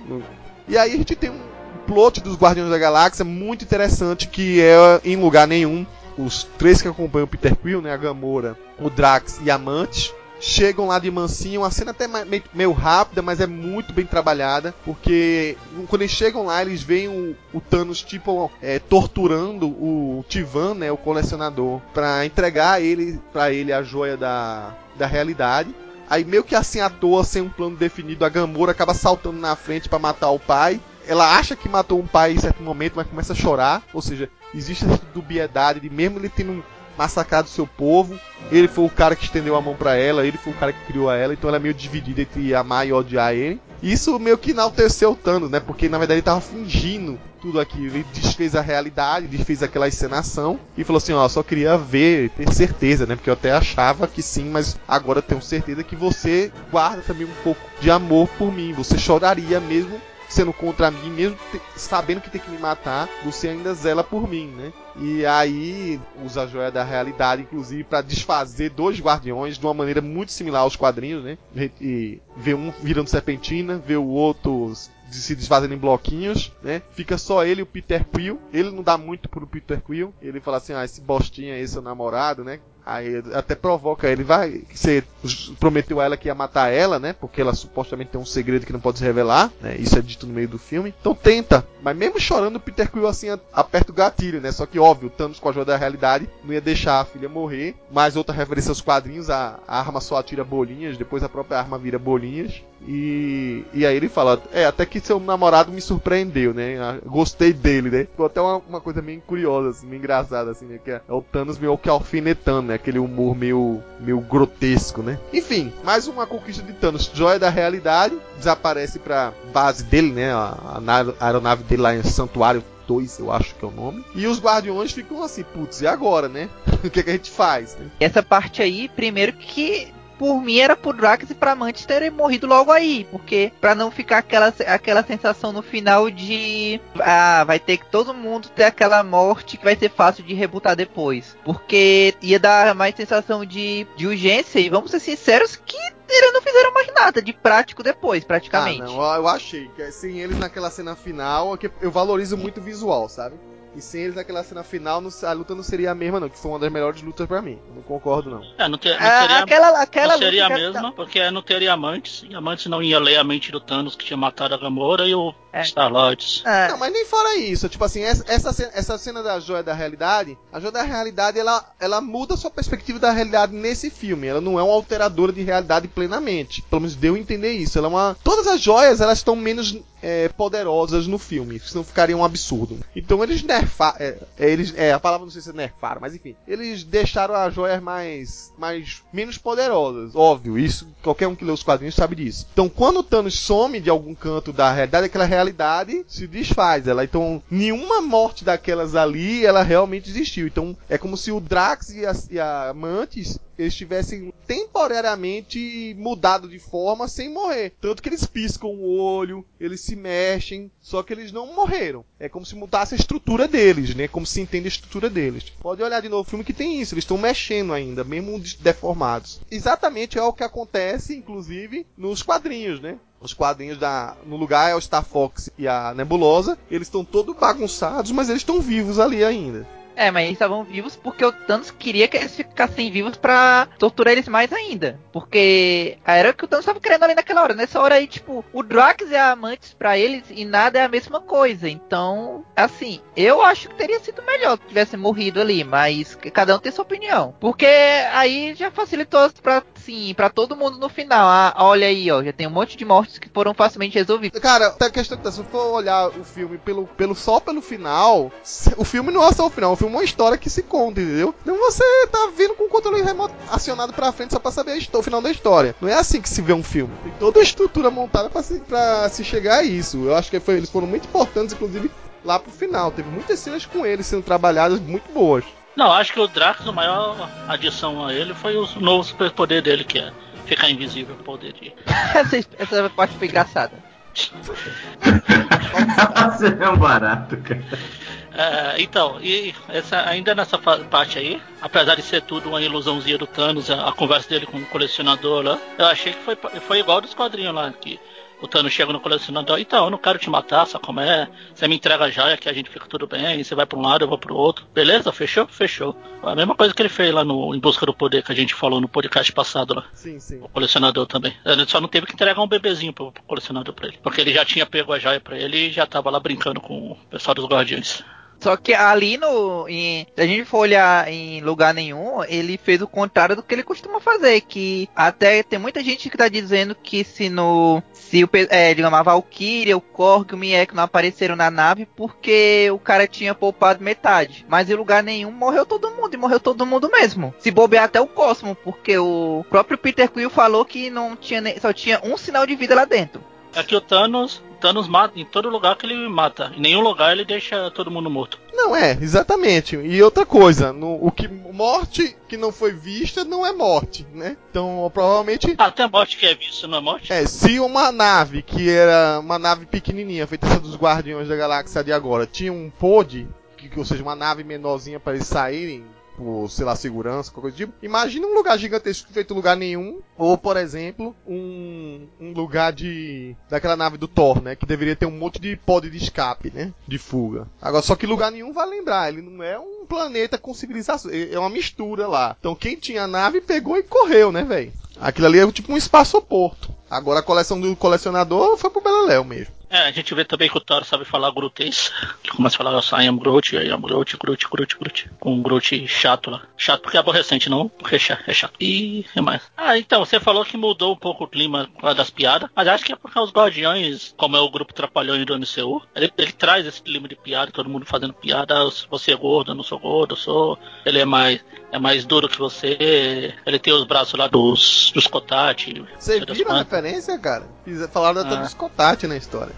E aí a gente tem um plot dos Guardiões da Galáxia muito interessante que é em lugar nenhum. Os três que acompanham o Peter Quill, né, a Gamora, o Drax e a Mantis, chegam lá de mansinho, uma cena até meio, rápida, mas é muito bem trabalhada, porque quando eles chegam lá, eles veem o, o Thanos tipo é, torturando o Tivan, né, o colecionador, pra entregar ele para ele a joia da, da realidade. Aí meio que assim à toa, sem um plano definido, a Gamora acaba saltando na frente pra matar o pai. Ela acha que matou um pai em certo momento, mas começa a chorar. Ou seja, existe essa dubiedade de mesmo ele tendo massacrado seu povo, ele foi o cara que estendeu a mão pra ela, ele foi o cara que criou a ela, então ela é meio dividida entre amar e odiar ele. Isso meio que enalteceu o Thanos, né? Porque na verdade ele tava fingindo tudo aquilo. Ele desfez a realidade, desfez aquela encenação e falou assim: Ó, só queria ver, ter certeza, né? Porque eu até achava que sim, mas agora eu tenho certeza que você guarda também um pouco de amor por mim. Você choraria mesmo sendo contra mim, mesmo te- sabendo que tem que me matar, você ainda zela por mim, né? E aí usa a joia da realidade, inclusive, pra desfazer dois guardiões de uma maneira muito similar aos quadrinhos, né? E vê um virando serpentina, vê o outro se desfazendo em bloquinhos, né? Fica só ele e o Peter Quill. Ele não dá muito pro Peter Quill. Ele fala assim: ah, esse bostinha aí, seu namorado, né? Aí até provoca ele, vai, você prometeu a ela que ia matar ela, né? Porque ela supostamente tem um segredo que não pode se revelar, né? Isso é dito no meio do filme. Então tenta, mas mesmo chorando, o Peter Quill assim aperta o gatilho, né? Só que óbvio, Thanos com a ajuda da realidade não ia deixar a filha morrer. Mais outra referência aos quadrinhos, a, a arma só atira bolinhas, depois a própria arma vira bolinhas. E, e aí ele fala, é, até que seu namorado me surpreendeu, né? Gostei dele, né? Ficou até uma, uma coisa meio curiosa, assim, meio engraçada, assim, né? Que é, é o Thanos meio que alfinetando, né? Aquele humor meio, meio grotesco, né? Enfim, mais uma conquista de Thanos. Joia da realidade, desaparece pra base dele, né? A, a na- a aeronave dele lá em Santuário 2, eu acho que é o nome. E os guardiões ficam assim, putz, e agora, né? [laughs] o que, é que a gente faz, né? Essa parte aí, primeiro que por mim era pro Drax e pra Mantis terem morrido logo aí, porque pra não ficar aquela, aquela sensação no final de ah, vai ter que todo mundo ter aquela morte que vai ser fácil de rebutar depois, porque ia dar mais sensação de, de urgência e vamos ser sinceros que eles não fizeram mais nada de prático depois, praticamente. Ah, não, eu- achei que sem eles naquela cena final, é eu valorizo muito o visual, sabe? E sem eles naquela cena final, não- a luta não seria a mesma, não, que foi uma das melhores lutas pra mim. Eu não concordo, não. É, não, ter, não Ah, seria, aquela aquela não seria a mesma, porque não teria amantes, e amantes não ia ler a mente do Thanos que tinha matado a Gamora, e o Star-Lords. É, Não, mas nem fora isso. Tipo assim, essa, essa, cena, essa cena da joia da realidade, a joia da realidade, ela, ela muda a sua perspectiva da realidade nesse filme. Ela não é uma alteradora de realidade plenamente. Pelo menos deu a entender isso. Ela é uma. Todas as joias, elas estão menos é, poderosas no filme, senão ficaria um absurdo. Então eles nerfaram. É, é, eles, é, a palavra não sei se é nerfaram, mas enfim. Eles deixaram as joias mais. mais menos poderosas. Óbvio, isso qualquer um que lê os quadrinhos sabe disso. Então quando o Thanos some de algum canto da realidade, aquela realidade se desfaz. Ela, então, nenhuma morte daquelas ali, ela realmente existiu. Então é como se o Drax e a, e a Mantis eles tivessem temporariamente mudado de forma sem morrer. Tanto que eles piscam o olho, eles se mexem, só que eles não morreram. É como se mudasse a estrutura deles, né? Como se entende a estrutura deles. Pode olhar de novo o filme que tem isso, eles estão mexendo ainda, mesmo deformados. Exatamente é o que acontece, inclusive, nos quadrinhos, né? Os quadrinhos da. No lugar é o Star Fox e a Nebulosa. Eles estão todos bagunçados, mas eles estão vivos ali ainda. É, mas eles estavam vivos porque o Thanos queria que eles ficassem vivos pra torturar eles mais ainda. Porque era o que o Thanos estava querendo ali naquela hora. Nessa hora aí, tipo, o Drax é a Mantis pra eles e nada é a mesma coisa. Então, assim, eu acho que teria sido melhor que tivesse morrido ali, mas cada um tem sua opinião. Porque aí já facilitou pra, sim, pra todo mundo no final. Ah, olha aí, ó, já tem um monte de mortes que foram facilmente resolvidas. Cara, a questão que tá, se for olhar o filme pelo, pelo só pelo final, o filme não é só o final, o filme é uma história que se conta, entendeu? Então você tá vindo com o controle remoto acionado pra frente só pra saber a o final da história. Não é assim que se vê um filme. Tem toda a estrutura montada pra se, pra se chegar a isso. Eu acho que foi, eles foram muito importantes, inclusive, lá pro final. Teve muitas cenas com eles sendo trabalhadas muito boas. Não, acho que o Drax, a maior adição a ele foi o novo superpoder dele, que é ficar invisível, o poder de. [laughs] essa, essa parte foi engraçada. [laughs] Você é um barato, cara. É, então, e essa, ainda nessa parte aí, apesar de ser tudo uma ilusãozinha do Thanos, a, a conversa dele com o colecionador lá, eu achei que foi, foi igual dos quadrinhos lá, que o Thanos chega no colecionador, então, eu não quero te matar, só como é, você me entrega a joia que a gente fica tudo bem, você vai pra um lado, eu vou pro outro, beleza? Fechou? Fechou. A mesma coisa que ele fez lá no Em Busca do Poder, que a gente falou no podcast passado lá. Sim, sim. O colecionador também. Ele só não teve que entregar um bebezinho pro, pro colecionador pra ele, porque ele já tinha pego a joia pra ele e já tava lá brincando com o pessoal dos Guardiões. Só que ali no. Em, se a gente for olhar em lugar nenhum, ele fez o contrário do que ele costuma fazer. Que até tem muita gente que tá dizendo que se no. Se o é, digamos, a Valkyria, o Korg e o Miek não apareceram na nave porque o cara tinha poupado metade. Mas em lugar nenhum morreu todo mundo. E morreu todo mundo mesmo. Se bobear até o Cosmo, porque o próprio Peter Quill falou que não tinha só tinha um sinal de vida lá dentro. É que o Thanos, Thanos mata em todo lugar que ele mata. Em nenhum lugar ele deixa todo mundo morto. Não é, exatamente. E outra coisa, no, o que morte que não foi vista não é morte, né? Então, provavelmente Ah, Até a morte que é vista, não é morte? é, se uma nave que era uma nave pequenininha, feita essa dos Guardiões da Galáxia de agora, tinha um pod, que, ou seja, uma nave menorzinha para eles saírem por, sei lá, segurança, qualquer coisa do tipo. Imagina um lugar gigantesco feito lugar nenhum. Ou, por exemplo, um, um lugar de. daquela nave do Thor, né? Que deveria ter um monte de pod de escape, né? De fuga. Agora, só que lugar nenhum vai lembrar. Ele não é um planeta com civilização. É uma mistura lá. Então quem tinha a nave pegou e correu, né, velho? Aquilo ali é tipo um espaço-porto. Agora a coleção do colecionador foi pro Beleléu mesmo. É, a gente vê também que o Thor sabe falar grutês. Que começa a falar I am Groot, I am Groot, Groot, Groot, Groot. Com um Groot chato lá. Chato porque é aborrecente, não porque é chato. É chato. E é mais. Ah, então, você falou que mudou um pouco o clima das piadas. Mas acho que é porque os Guardiões, como é o grupo Trapalhões do MCU, ele, ele traz esse clima de piada, todo mundo fazendo piada. Você é gordo, eu não sou gordo, eu sou. Ele é mais, é mais duro que você. Ele tem os braços lá dos, dos Kotat. Você viu a referência, cara? Falaram até Ah. dos Kotat na história.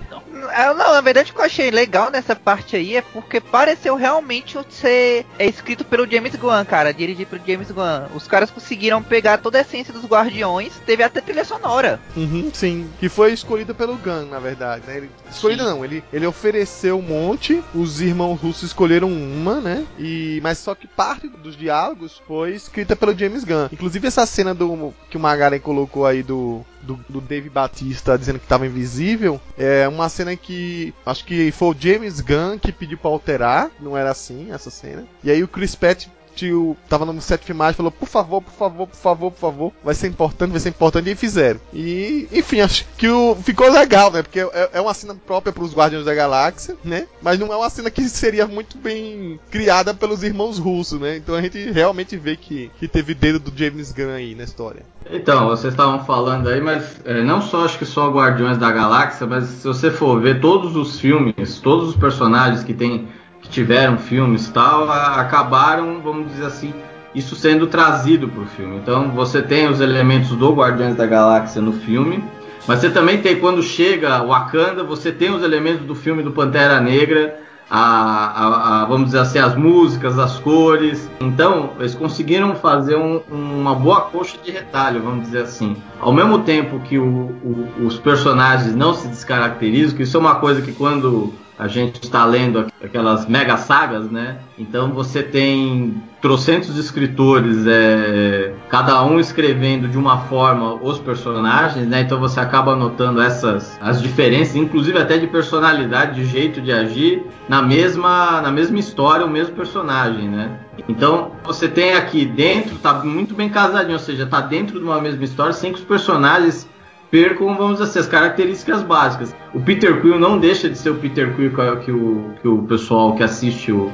É, Não, na verdade o que eu achei legal nessa parte aí é porque pareceu realmente ser é, escrito pelo James Gunn, cara, dirigido pelo James Gunn. Os caras conseguiram pegar toda a essência dos Guardiões, teve até trilha sonora. Uhum, sim. Que foi escolhida pelo Gun, na verdade, né? Ele, escolhida Sim. não, ele, ele ofereceu um monte, os irmãos russos escolheram uma, né? E, mas só que parte dos diálogos foi escrita pelo James Gunn. Inclusive essa cena do que o Magaren colocou aí do, do, do Dave Batista dizendo que estava invisível, é uma cena que acho que foi o James Gunn que pediu pra alterar, não era assim essa cena. E aí o Chris Pratt tio tava no set de filmagem falou, por favor, por favor, por favor, por favor, vai ser importante, vai ser importante, e fizeram. E, enfim, acho que o, ficou legal, né? Porque é, é uma cena própria pros Guardiões da Galáxia, né? Mas não é uma cena que seria muito bem criada pelos irmãos russos, né? Então a gente realmente vê que, que teve dedo do James Gunn aí na história. Então, vocês estavam falando aí, mas é, não só acho que só Guardiões da Galáxia, mas se você for ver todos os filmes, todos os personagens que tem, que tiveram filmes tal, acabaram, vamos dizer assim, isso sendo trazido para o filme. Então você tem os elementos do Guardiões da Galáxia no filme, mas você também tem quando chega Wakanda, você tem os elementos do filme do Pantera Negra a, a, a, vamos dizer assim, as músicas, as cores. Então, eles conseguiram fazer um, uma boa coxa de retalho, vamos dizer assim. Ao mesmo tempo que o, o, os personagens não se descaracterizam, que isso é uma coisa que quando a gente está lendo aquelas mega sagas, né? Então você tem trocentos escritores, é, cada um escrevendo de uma forma os personagens, né? Então você acaba notando essas as diferenças, inclusive até de personalidade, de jeito de agir na mesma na mesma história, o mesmo personagem, né? Então você tem aqui dentro, tá muito bem casadinho, ou seja, tá dentro de uma mesma história, sem que os personagens percam, vamos dizer assim, as características básicas. O Peter Quill não deixa de ser o Peter Quill que o, que o pessoal que assiste o,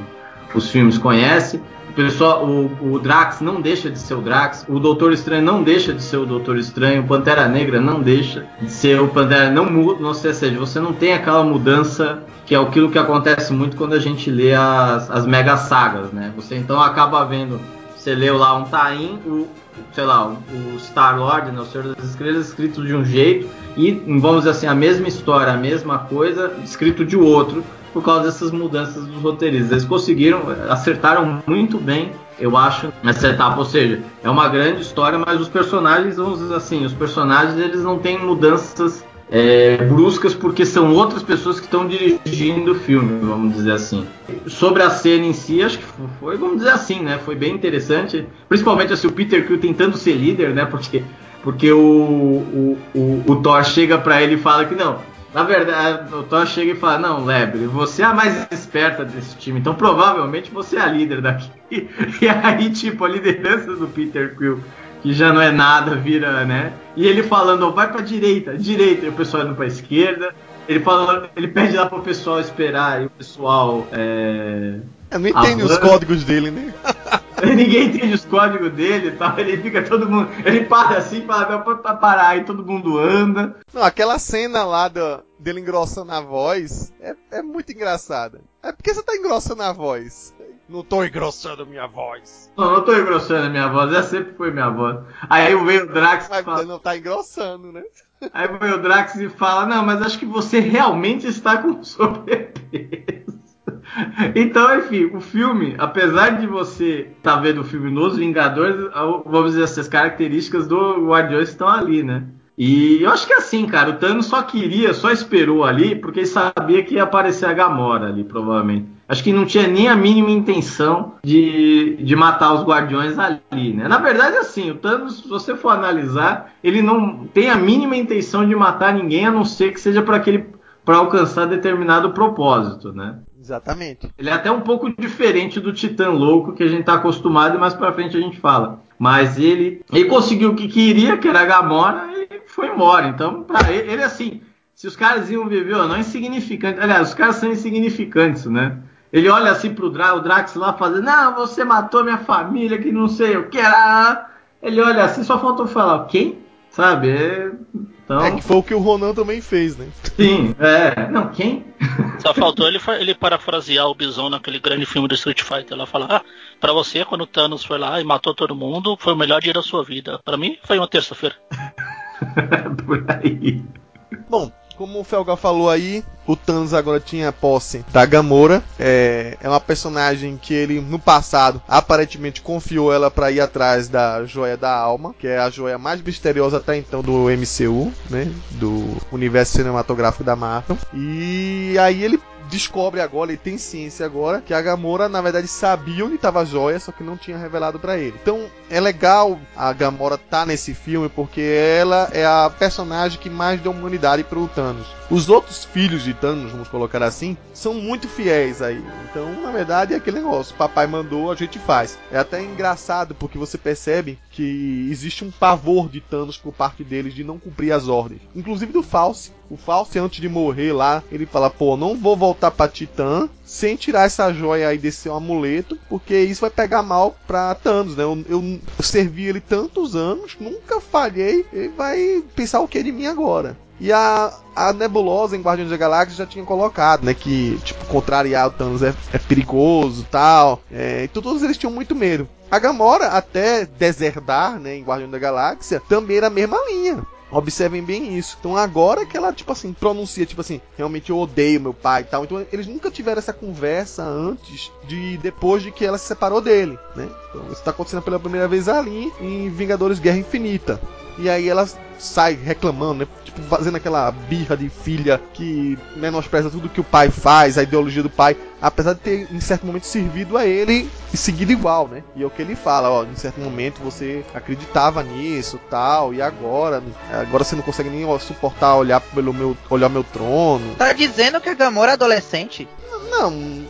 os filmes conhece. O, pessoal, o, o, Drax não deixa de ser o Drax. O Doutor Estranho não deixa de ser o Doutor Estranho. O Pantera Negra não deixa de ser o Pantera. Não muda, não sei, seja, você não tem aquela mudança que é aquilo que acontece muito quando a gente lê as, as mega sagas, né? Você então acaba vendo, você leu lá um Tain, o, sei lá, o Star-Lord, né, o Senhor das Estrelas, escrito de um jeito, e, vamos dizer assim, a mesma história, a mesma coisa, escrito de outro, por causa dessas mudanças dos roteiristas. Eles conseguiram, acertaram muito bem, eu acho, nessa etapa. Ou seja, é uma grande história, mas os personagens, vamos dizer assim, os personagens eles não têm mudanças é, bruscas porque são outras pessoas que estão dirigindo o filme, vamos dizer assim. Sobre a cena em si, acho que foi, vamos dizer assim, né? Foi bem interessante, principalmente assim, o Peter Quill tentando ser líder, né? Porque, porque o, o, o, o Thor chega para ele e fala que não. Na verdade, o Thor chega e fala: Não, Lebre, você é a mais esperta desse time, então provavelmente você é a líder daqui. [laughs] E aí, tipo, a liderança do Peter Quill que já não é nada, vira, né? E ele falando, vai pra direita, direita, e o pessoal indo pra esquerda. Ele fala, ele pede lá pro pessoal esperar e o pessoal. É... Eu não entendo os códigos dele, né? [laughs] Ninguém entende os códigos dele e tal. Ele fica todo mundo. Ele para assim, fala pra parar, e todo mundo anda. Não, aquela cena lá do, dele engrossando a voz é, é muito engraçada. É porque você tá engrossando a voz. Não tô engrossando minha voz. Não, não tô engrossando minha voz, essa sempre foi minha voz. Aí veio o Drax Mas fala... não tá engrossando, né? Aí veio o Drax e fala, não, mas acho que você realmente está com [laughs] sobrepeso. Então, enfim, o filme, apesar de você estar tá vendo o filme nos Vingadores, vamos dizer assim, as características do Guardiões estão ali, né? E eu acho que é assim, cara, o Thanos só queria, só esperou ali, porque ele sabia que ia aparecer a Gamora ali, provavelmente. Acho que não tinha nem a mínima intenção de, de matar os Guardiões ali, né? Na verdade, assim, o Thanos, se você for analisar, ele não tem a mínima intenção de matar ninguém, a não ser que seja para aquele para alcançar determinado propósito, né? Exatamente. Ele é até um pouco diferente do Titã Louco que a gente está acostumado e mais para frente a gente fala. Mas ele, ele conseguiu o que queria, que era a Gamora, e foi embora. Então, para ele, ele, assim, se os caras iam viver ou não, é insignificante. Aliás, os caras são insignificantes, né? Ele olha assim pro Dra o Drax lá fazendo, não, você matou minha família, que não sei o que era. Ele olha assim, só faltou falar, quem? Sabe? É... Então... É que foi o que o Ronan também fez, né? Sim, é. Não, quem? Só faltou ele, ele parafrasear o Bison naquele grande filme do Street Fighter. Ela falar, ah, pra você, quando o Thanos foi lá e matou todo mundo, foi o melhor dia da sua vida. Pra mim, foi uma terça-feira. [laughs] Por aí. Bom, como o Felga falou aí, o Thanos agora tinha posse da Gamora. É, é uma personagem que ele, no passado, aparentemente confiou ela para ir atrás da Joia da Alma, que é a joia mais misteriosa até então do MCU, né? Do universo cinematográfico da Marvel. E aí ele descobre agora, ele tem ciência agora, que a Gamora, na verdade, sabia onde estava a joia, só que não tinha revelado para ele. Então, é legal a Gamora tá nesse filme, porque ela é a personagem que mais deu humanidade pro Thanos. Os outros filhos de Thanos, vamos colocar assim, são muito fiéis aí. Então, na verdade, é aquele negócio. Papai mandou, a gente faz. É até engraçado, porque você percebe que existe um pavor de Thanos por parte deles de não cumprir as ordens. Inclusive do False. O False, antes de morrer lá, ele fala, pô, não vou voltar pra Titã sem tirar essa joia aí desse amuleto, porque isso vai pegar mal pra Thanos, né? Eu, eu, eu servi ele tantos anos, nunca falhei, ele vai pensar o que de mim agora. E a, a Nebulosa em Guardiões da Galáxia já tinha colocado, né? Que, tipo, contrariar o Thanos é, é perigoso tal. É, então todos eles tinham muito medo. A Gamora, até deserdar, né, em Guardiões da Galáxia, também era a mesma linha. Observem bem isso. Então agora que ela, tipo assim, pronuncia, tipo assim, realmente eu odeio meu pai e tal. Então eles nunca tiveram essa conversa antes de depois de que ela se separou dele, né? Então isso tá acontecendo pela primeira vez ali em Vingadores Guerra Infinita. E aí ela sai reclamando, né? Tipo, fazendo aquela birra de filha que menospreza tudo que o pai faz, a ideologia do pai, apesar de ter em certo momento servido a ele e seguido igual, né? E é o que ele fala, ó, em certo momento você acreditava nisso, tal, e agora, agora você não consegue nem ó, suportar olhar pelo meu olhar meu trono. Tá dizendo que a Gamora é adolescente? Não, não,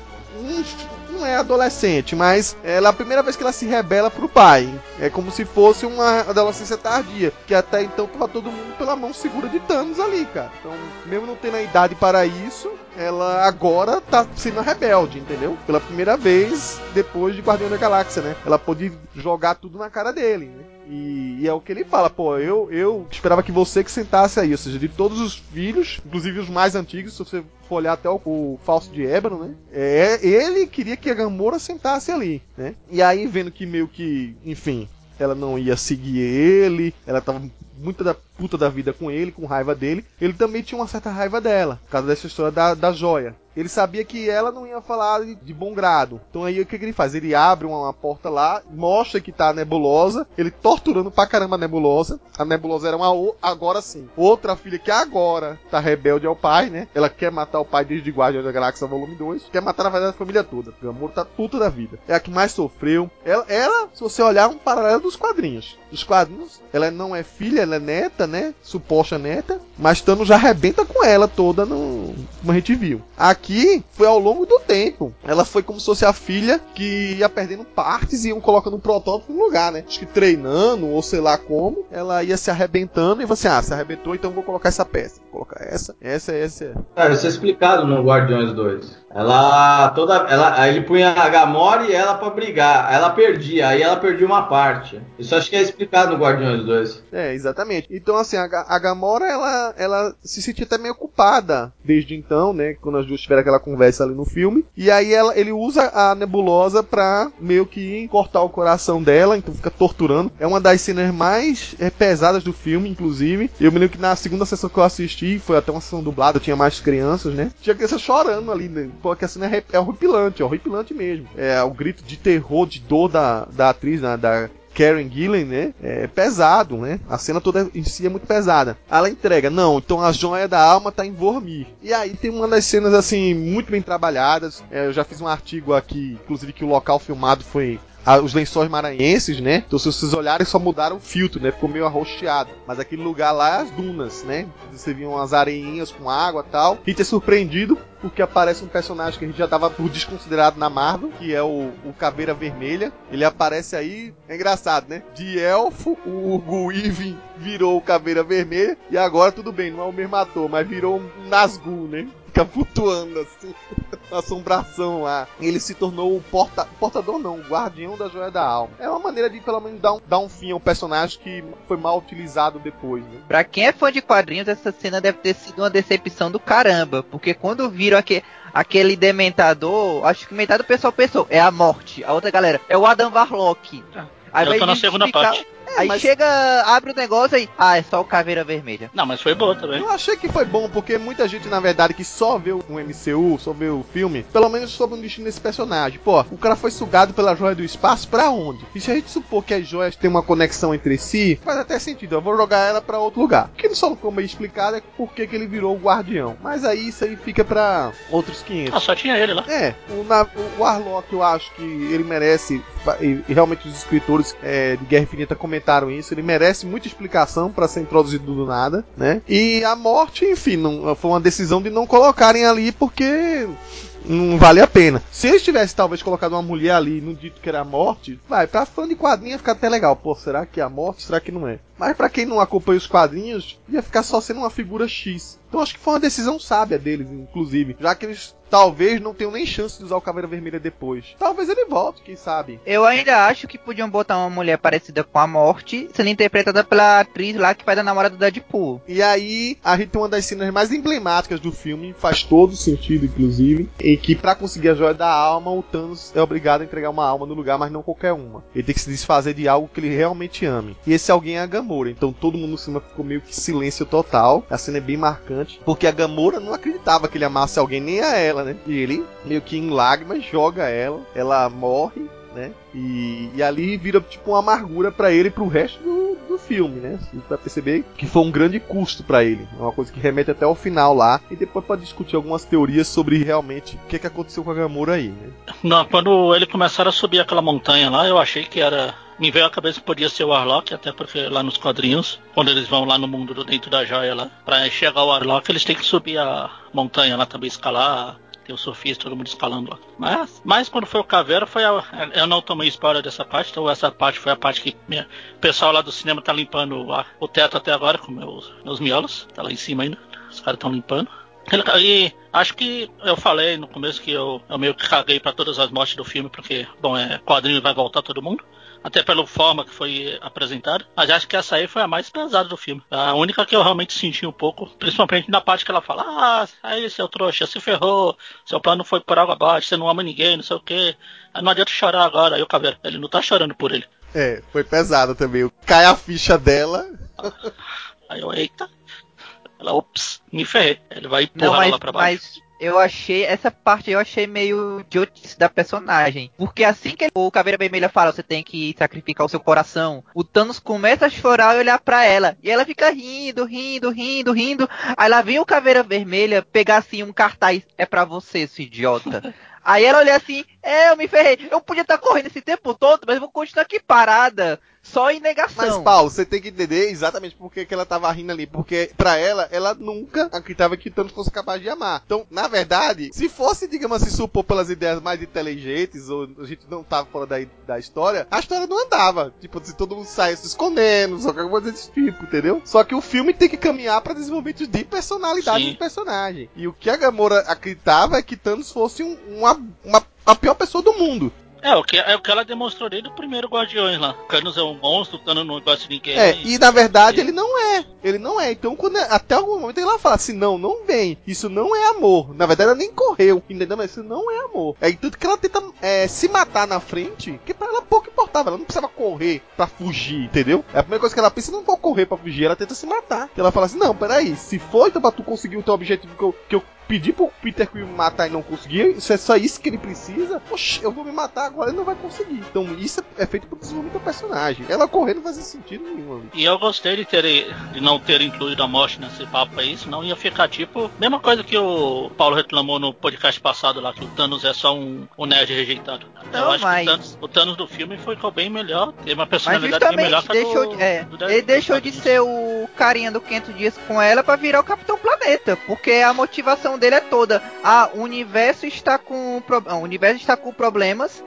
não é adolescente, mas ela é a primeira vez que ela se rebela pro pai. É como se fosse uma adolescência tardia, que até então tava todo mundo pela mão segura de Thanos ali, cara. Então, mesmo não tendo a idade para isso, ela agora tá sendo rebelde, entendeu? Pela primeira vez depois de Guardião da Galáxia, né? Ela pôde jogar tudo na cara dele, né? E, e, é o que ele fala, pô, eu, eu esperava que você que sentasse aí, ou seja, de todos os filhos, inclusive os mais antigos, se você for olhar até o, o Falso de Ébano, né? É, ele queria que a Gamora sentasse ali, né? E aí, vendo que meio que, enfim, ela não ia seguir ele, ela tava muito da puta da vida com ele, com raiva dele, ele também tinha uma certa raiva dela, por causa dessa história da, da joia. Ele sabia que ela não ia falar de, bom grado. Então aí o que, que, ele faz? Ele abre uma, uma, porta lá, mostra que tá a nebulosa, ele torturando pra caramba a nebulosa. A nebulosa era uma agora sim. Outra filha que agora tá rebelde ao pai, né? Ela quer matar o pai desde Guardião da Galáxia volume 2. Quer matar na verdade a família toda. O amor tá puta da vida. É a que mais sofreu. Ela, ela, se você olhar, um paralelo dos quadrinhos. Dos quadrinhos, ela não é filha, ela é neta, né? Suposta neta. Mas Thanos já arrebenta com ela toda no. Como a gente viu. Aqui foi ao longo do tempo. Ela foi como se fosse a filha que ia perdendo partes e iam colocando um protótipo no lugar, né? Acho que treinando ou sei lá como, ela ia se arrebentando e você, ah, se arrebentou, então vou colocar essa peça. Colocar essa, essa, essa. Cara, isso é explicado no Guardiões 2. Ela toda, ela, aí ele punha a Gamora e ela para brigar. Ela perdia, aí ela perdia uma parte. Isso acho que é explicado no Guardiões 2. É, exatamente. Então assim, a, a Gamora ela, ela se sentia até meio culpada desde então, né? Quando as duas tiveram aquela conversa ali no filme. E aí ela, ele usa a nebulosa pra meio que cortar o coração dela, então fica torturando. É uma das cenas mais é, pesadas do filme, inclusive. Eu me lembro que na segunda sessão que eu assisti, foi até uma sessão dublada, tinha mais crianças, né? Tinha criança chorando ali, né? Porque a cena é, é horripilante, é horripilante mesmo. É o grito de terror, de dor da, da atriz, né? da Karen Gillan, né? É pesado, né? A cena toda em si é muito pesada. Ela entrega, não, então a joia da alma tá em Vormir. E aí tem uma das cenas, assim, muito bem trabalhadas. É, eu já fiz um artigo aqui, inclusive que o local filmado foi os lençóis maranhenses, né? Então, se vocês olharem, só mudaram o filtro, né? Ficou meio arroxeado. Mas aquele lugar lá é as dunas, né? Você viu umas areinhas com água e tal. A gente é surpreendido porque aparece um personagem que a gente já tava por desconsiderado na Marvel, que é o, o Caveira Vermelha. Ele aparece aí, é engraçado, né? De elfo, o Hugo virou o Caveira Vermelha, e agora tudo bem, não é o mesmo ator, mas virou um Nazgûl, né? Fica flutuando assim, [laughs] na assombração lá. Ele se tornou o porta, portador, não, o guardião da joia da alma. É uma maneira de pelo menos dar um, dar um fim ao personagem que foi mal utilizado depois, né? Pra quem é fã de quadrinhos, essa cena deve ter sido uma decepção do caramba, porque quando viram aquele aquele dementador, acho que metade do pessoal pensou, é a morte. A outra galera, é o Adam Warlock. Aí Eu tô na segunda parte. Aí mas- chega, abre o negócio aí. Ah, é só o Caveira Vermelha. Não, mas foi boa também. Eu achei que foi bom, porque muita gente, na verdade, que só vê o MCU, só vê o filme, pelo menos soube o destino desse personagem. Pô, o cara foi sugado pela joia do espaço pra onde? E se a gente supor que as joias têm uma conexão entre si, faz até sentido. Eu vou jogar ela pra outro lugar. O que só não ficou meio explicado é por que que ele virou o guardião. Mas aí isso aí fica pra outros 500. Ah, só tinha ele lá. É, o, na- o Warlock eu acho que ele merece, e, e realmente os escritores é, de Guerra Infinita comentaram isso, ele merece muita explicação pra ser introduzido do nada, né? E a morte, enfim, não, foi uma decisão de não colocarem ali porque não vale a pena. Se eles tivessem talvez colocado uma mulher ali e não dito que era a morte, vai, pra fã de quadrinho ia ficar até legal. Pô, será que é a morte? Será que não é? Mas pra quem não acompanha os quadrinhos, ia ficar só sendo uma figura X. Então acho que foi uma decisão sábia deles, inclusive. Já que eles talvez não tenham nem chance de usar o Caveira Vermelha depois. Talvez ele volte, quem sabe. Eu ainda acho que podiam botar uma mulher parecida com a morte, sendo interpretada pela atriz lá que faz a namorada do Deadpool. E aí, a gente tem uma das cenas mais emblemáticas do filme, faz todo sentido, inclusive, em que pra conseguir a joia da alma, o Thanos é obrigado a entregar uma alma no lugar, mas não qualquer uma. Ele tem que se desfazer de algo que ele realmente ame. E esse alguém é a Gamora. Então todo mundo no cinema ficou meio que silêncio total. A cena é bem marcante, porque a Gamora não acreditava que ele amasse alguém, nem a ela, né? E ele, meio que em lágrimas, joga ela, ela morre. Né? E, e ali vira tipo uma amargura pra ele e pro resto do, do filme, né? Você vai perceber que foi um grande custo pra ele. É uma coisa que remete até ao final lá. E depois pode discutir algumas teorias sobre realmente o que, que aconteceu com a Gamora aí, né? Não, quando ele começaram a subir aquela montanha lá, eu achei que era. Me veio à cabeça que podia ser o Warlock, até porque lá nos quadrinhos, quando eles vão lá no mundo do dentro da joia lá, pra chegar ao Warlock, eles têm que subir a montanha lá também, escalar. Tem o sofista, todo mundo escalando lá. Mas, mas quando foi o Caveira, foi a, eu não tomei spoiler dessa parte, então essa parte foi a parte que minha, o pessoal lá do cinema tá limpando a- o teto até agora com meus, meus miolos. Tá lá em cima ainda. Os caras estão limpando. E acho que eu falei no começo que eu, eu meio que caguei pra todas as mortes do filme, porque, bom, é quadrinho vai voltar todo mundo. Até pela forma que foi apresentada. Mas acho que essa aí foi a mais pesada do filme. A única que eu realmente senti um pouco, principalmente na parte que ela fala: Ah, aí seu trouxa, se ferrou, seu plano foi por água abaixo, você não ama ninguém, não sei o quê. Aí não adianta chorar agora. Aí o Caveira, ele não tá chorando por ele. É, foi pesado também. Cai a ficha dela. Aí eu, eita. Ela, ops, me ferrei. Ele vai empurrar Não, ela mas, lá pra baixo. mas eu achei, essa parte eu achei meio idiotice da personagem. Porque assim que ele- o Caveira Vermelha fala, você tem que sacrificar o seu coração, o Thanos começa a chorar e olhar pra ela. E ela fica rindo, rindo, rindo, rindo. Aí lá vem o Caveira Vermelha pegar assim um cartaz, é pra você, seu idiota. [laughs] Aí ela olha assim, é, eu me ferrei. Eu podia estar correndo esse tempo todo, mas eu vou continuar aqui parada. Só em negação. Mas, Paulo, você tem que entender exatamente por que que ela tava rindo ali. Porque, pra ela, ela nunca acreditava que Thanos fosse capaz de amar. Então, na verdade, se fosse, digamos assim, supor pelas ideias mais inteligentes, ou a gente não tava fora da, da história, a história não andava. Tipo, se todo mundo saísse se escondendo, só qualquer coisa desse tipo, entendeu? Só que o filme tem que caminhar pra desenvolvimento de personalidade Sim. do personagem. E o que a Gamora acreditava é que Thanos fosse um- uma, uma, a pior pessoa do mundo. É, o que, é o que ela demonstrou desde o primeiro Guardiões lá. Thanos é um monstro, Thanos não gosta de ninguém. É, e na verdade ele não é. Ele não é. Então, quando até algum momento ele fala assim: não, não vem. Isso não é amor. Na verdade, ela nem correu. Entendeu? Mas isso não é amor. É tanto que ela tenta é, se matar na frente, que pra ela pouco importava. Ela não precisava correr pra fugir, entendeu? É a primeira coisa que ela pensa: não vou correr pra fugir. Ela tenta se matar. E ela fala assim: não, peraí. Se for então pra tu conseguir o teu objetivo que eu, que eu pedi pro Peter Quill me matar e não conseguir, isso é só isso que ele precisa, oxe, eu vou me matar agora e não vai conseguir. Então isso é feito pro desenvolvimento do personagem. Ela correndo não fazia sentido nenhum ali. E eu gostei de, ter, de não ter incluído a morte nesse papo aí, senão ia ficar tipo. Mesma coisa que o Paulo reclamou no podcast passado lá, que o Thanos é só um, um nerd rejeitado. Não, eu acho mas- que o Thanos, o Thanos do filme ficou bem melhor, teve uma personalidade bem melhor que a deixou, do, de, é, do- ele deixou de ser o carinha do 500 dias com ela pra virar o Capitão Planeta, porque a motivação dele é toda, ah, o universo está com pro- ah, o universo está com problemas.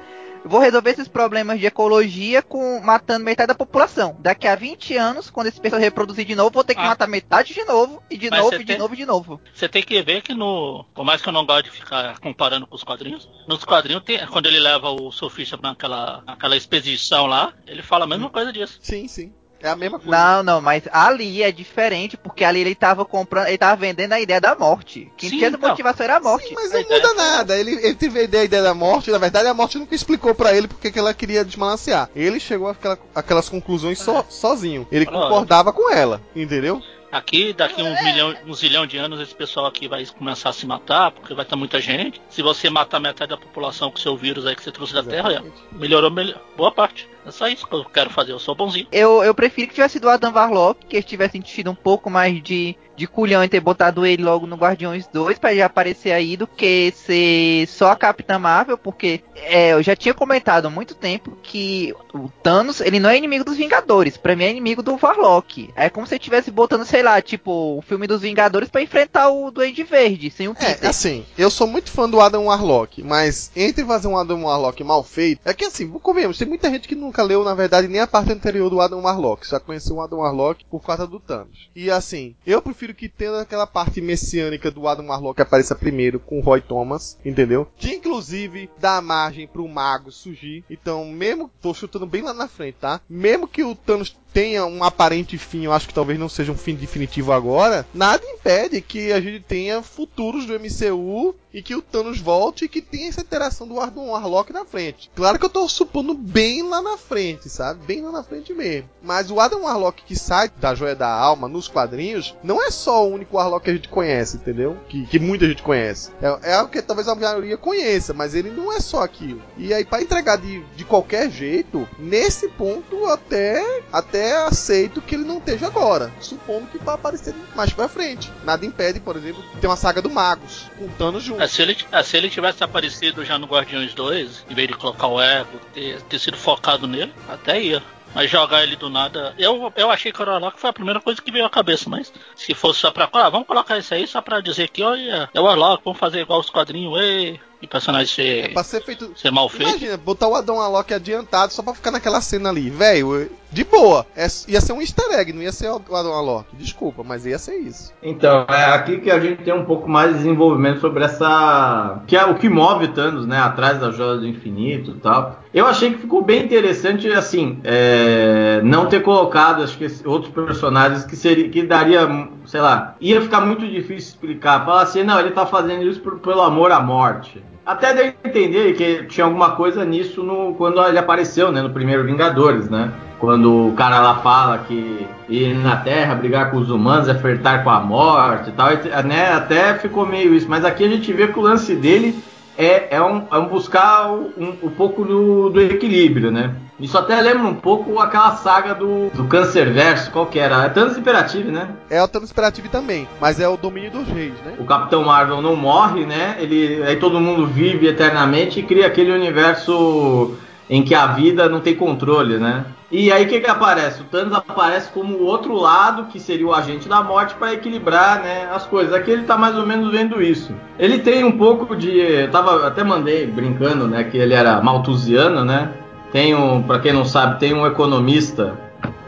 Vou resolver esses problemas de ecologia com matando metade da população. Daqui a 20 anos, quando esse pessoal reproduzir de novo, vou ter que Ah. matar metade de novo, e de Mas novo, e de tem- novo, e de novo. Você tem que ver que no. Por mais que eu não goste de ficar comparando com os quadrinhos, nos quadrinhos, tem, quando ele leva o surfista naquela, naquela expedição lá, ele fala a mesma coisa disso. Sim, sim. É a mesma coisa. Não, não, mas ali é diferente, porque ali ele tava comprando, ele tava vendendo a ideia da morte. Quem Sim, tinha de então. motivação era a morte. Sim, mas A não muda nada. Ele, ele teve a ideia, a ideia da morte. Na verdade, a morte nunca explicou pra ele porque que ela queria desbalancear. Ele chegou àquela, àquelas conclusões so- sozinho. Ele Ah. concordava com ela, entendeu? Aqui, daqui uns milhão, uns zilhão de anos, esse pessoal aqui vai começar a se matar, porque vai ter muita gente. Se você matar metade da população com seu vírus aí que você trouxe da Terra, Exatamente. melhorou melhor, boa parte. É só isso que eu quero fazer, eu sou bonzinho. Eu, eu prefiro que tivesse sido o Adam Warlock, que eles tivessem tido um pouco mais de, de culhão em ter botado ele logo no Guardiões 2 pra já aparecer aí, do que ser só a Capitã Marvel, porque é, eu já tinha comentado há muito tempo que o Thanos, ele não é inimigo dos Vingadores, pra mim é inimigo do Warlock. É como se ele estivesse botando, sei lá, tipo, o filme dos Vingadores pra enfrentar o Duende Verde, sem o É, Peter. assim, eu sou muito fã do Adam Warlock, mas entre fazer um Adam Warlock mal feito, é que assim, convenhamos, tem muita gente que nunca leu, na verdade, nem a parte anterior do Adam Warlock, só conheceu o Adam Warlock por causa do Thanos. E assim, eu prefiro que tenha aquela parte messiânica do Adam Warlock apareça primeiro com o Roy Thomas, entendeu? Que inclusive dá margem pro mago surgir. Então, mesmo, tô chutando bem lá na frente, tá? Mesmo que o Thanos tenha um aparente fim, eu acho que talvez não seja um fim definitivo agora, nada impede que a gente tenha futuros do MCU e que o Thanos volte e que tenha essa interação do Adam Warlock na frente. Claro que eu tô supondo bem lá na frente, sabe? Bem lá na frente mesmo. Mas o Adam Warlock que sai da Joia da Alma nos quadrinhos não é só o único Warlock que a gente conhece, entendeu? Que, que muita gente conhece. É, é algo que talvez a maioria conheça, mas ele não é só aquilo. E aí, pra entregar de, de qualquer jeito, nesse ponto até, até aceito que ele não esteja agora. Supondo que vai aparecer mais pra frente. Nada impede, por exemplo, de ter uma saga do Magos, com Thanos junto. É, se, ele, é, se ele tivesse aparecido já no Guardiões 2, em vez de colocar o ego, ter, ter sido focado nele, até ia. Mas jogar ele do nada. Eu, eu achei que o Warlock foi a primeira coisa que veio à cabeça, mas se fosse só pra. Ah, vamos colocar isso aí só pra dizer que, olha, é o Warlock, vamos fazer igual os quadrinhos, ei, e personagem ser, Pra ser feito. ser mal feito. Imagina, botar o Adão Warlock adiantado só pra ficar naquela cena ali. Velho, de boa. É- ia ser um easter egg, não ia ser o Adão Warlock. Desculpa, mas ia ser isso. Então, é aqui que a gente tem um pouco mais de desenvolvimento sobre essa. que é o que move Thanos, né? Atrás da Joia do Infinito e tal. Eu achei que ficou bem interessante, assim, é, não ter colocado, acho que outros personagens que seria, que daria, sei lá, ia ficar muito difícil explicar. Falar assim, não, ele tá fazendo isso por- pelo amor à morte. Até deu a entender que tinha alguma coisa nisso no, quando ele apareceu, né? No primeiro Vingadores, né? Quando o cara lá fala que ir na Terra, brigar com os humanos, é flertar com a morte e tal, né? Até ficou meio isso. Mas aqui a gente vê que o lance dele é, é, um, é um buscar um, um pouco do, do equilíbrio, né? Isso até lembra um pouco aquela saga do, do Câncer Verso, qual que era? É Thanos Imperativo, né? É o Thanos Imperativo também, mas é o domínio dos reis, né? o Capitão Marvel não morre, né? Ele, aí todo mundo vive eternamente e cria aquele universo em que a vida não tem controle, né? E aí o que que aparece? O Thanos aparece como o outro lado, que seria o agente da morte, para equilibrar, né, as coisas. Aqui ele tá mais ou menos vendo isso. Ele tem um pouco de, eu tava até mandei brincando, né, que ele era malthusiano, né? Tem um, para quem não sabe, tem um economista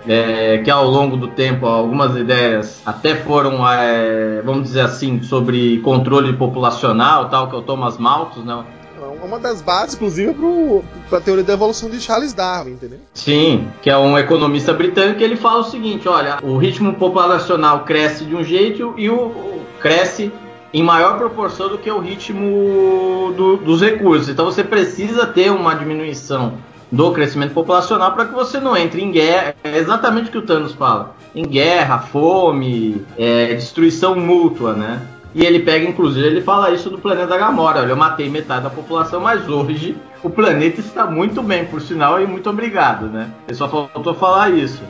é, que ao longo do tempo algumas ideias até foram, é, vamos dizer assim, sobre controle populacional, tal, que é o Thomas Malthus, né? É Uma das bases, inclusive, pro, pra teoria da evolução de Charles Darwin, entendeu? Sim, que é um economista britânico, ele fala o seguinte, olha, o ritmo populacional cresce de um jeito e o, o- cresce em maior proporção do que o ritmo do- dos recursos. Então você precisa ter uma diminuição do crescimento populacional para que você não entre em guerra. É exatamente o que o Thanos fala: em guerra, fome, é, destruição mútua, né? E ele pega, inclusive, ele fala isso do planeta Gamora. Olha, eu matei metade da população, mas hoje o planeta está muito bem, por sinal, e muito obrigado, né? Ele só faltou falar isso.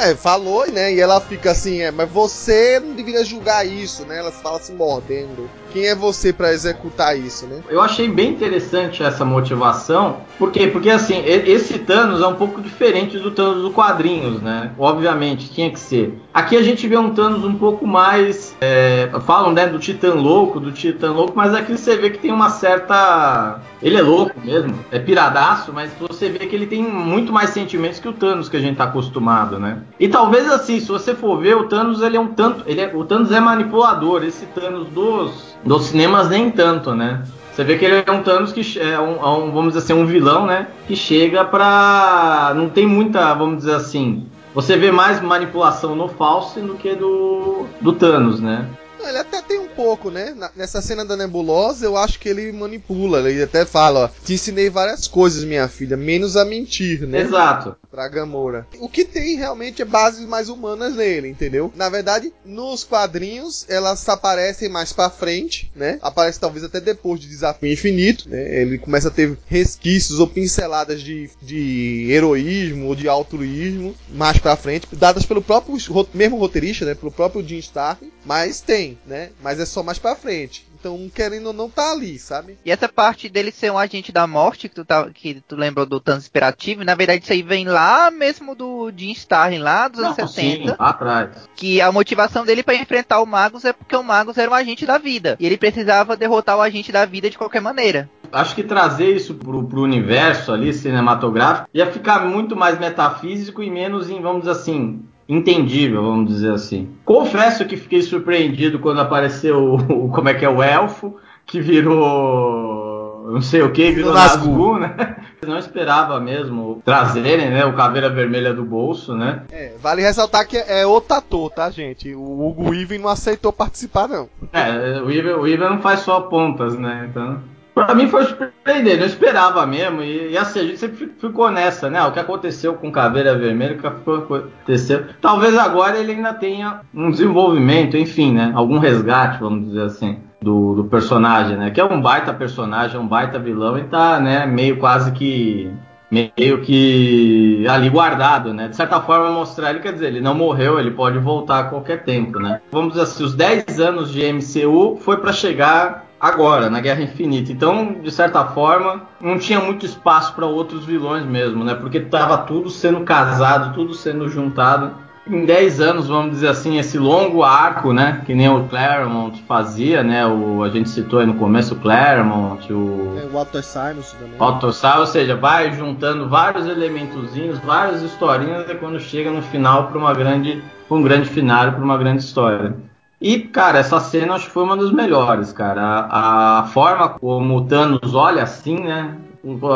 É, falou, né? E ela fica assim, é, mas você não deveria julgar isso, né? Ela fala se mordendo. Quem é você pra executar isso, né? Eu achei bem interessante essa motivação. Por quê? Porque assim, esse Thanos é um pouco diferente do Thanos do quadrinhos, né? Obviamente, tinha que ser. Aqui a gente vê um Thanos um pouco mais. é, falam, né, do Titã louco, do Titã louco, mas aqui você vê que tem uma certa. Ele é louco mesmo, é piradaço, mas você vê que ele tem muito mais sentimentos que o Thanos que a gente tá acostumado, né? E talvez assim, se você for ver, o Thanos ele é um tanto. Ele é- o Thanos é manipulador, esse Thanos dos, dos cinemas nem tanto, né? Você vê que ele é um Thanos que é um, é um, vamos dizer assim, um vilão, né? Que chega pra. Não tem muita, vamos dizer assim. Você vê mais manipulação no False do que do, do Thanos, né? Ele até tem um pouco, né? Nessa cena da nebulosa, eu acho que ele manipula. Ele até fala, ó, te ensinei várias coisas, minha filha, menos a mentir, né? Exato. Pra Gamora. O que tem realmente é bases mais humanas nele, entendeu? Na verdade, nos quadrinhos, elas aparecem mais pra frente, né? Aparece talvez até depois de Desafio Infinito, né? Ele começa a ter resquícios ou pinceladas de, de heroísmo ou de altruísmo mais pra frente, dadas pelo próprio mesmo roteirista, né? Pelo próprio Jim Starlin, mas tem, né? Mas é só mais pra frente. Então, querendo ou não, tá ali, sabe? E essa parte dele ser um agente da morte, que tu, tá, que tu lembrou do Thanos Inspirativo, na verdade isso aí vem lá mesmo do Jim Starlin, lá dos anos Não, 60. sim, lá atrás. que a motivação dele para enfrentar o Magus é porque o Magus era um agente da vida. E ele precisava derrotar o agente da vida de qualquer maneira. Acho que trazer isso pro, pro universo ali, cinematográfico, ia ficar muito mais metafísico e menos, em, vamos dizer assim, entendível, vamos dizer assim. Confesso que fiquei surpreendido quando apareceu o, como é que é, o elfo, que virou não sei o que, virou Nazgûl. Nazgûl, né? [laughs] Não esperava mesmo trazerem, né, o Caveira Vermelha do bolso, né? É, vale ressaltar que é outro ator, tá, gente? O Hugo Weaving não aceitou participar, não. É, o Iver, o não faz só pontas, né? Então, pra mim foi surpreendente, eu esperava mesmo. E, e assim, a gente sempre fi- ficou nessa, né? O que aconteceu com Caveira Vermelha, o que aconteceu. Talvez agora ele ainda tenha um desenvolvimento, enfim, né? Algum resgate, vamos dizer assim. Do, do personagem, né? Que é um baita personagem, um baita vilão e tá, né? Meio quase que meio que ali guardado, né? De certa forma mostrar ele, quer dizer, ele não morreu, ele pode voltar a qualquer tempo, né? Vamos dizer assim, os 10 anos de MCU foi para chegar agora, na Guerra Infinita. Então, de certa forma, não tinha muito espaço para outros vilões mesmo, né? Porque tava tudo sendo casado, tudo sendo juntado. Em 10 anos, vamos dizer assim, esse longo arco, né? Que nem o Claremont fazia, né? O, a gente citou aí no começo o Claremont, o É, o Walter Simons também. Autossal, ou seja, vai juntando vários elementozinhos, várias historinhas, e quando chega no final para uma grande, um grande final, para uma grande história. E, cara, essa cena acho que foi uma das melhores, cara. A, a forma como o Thanos olha assim, né?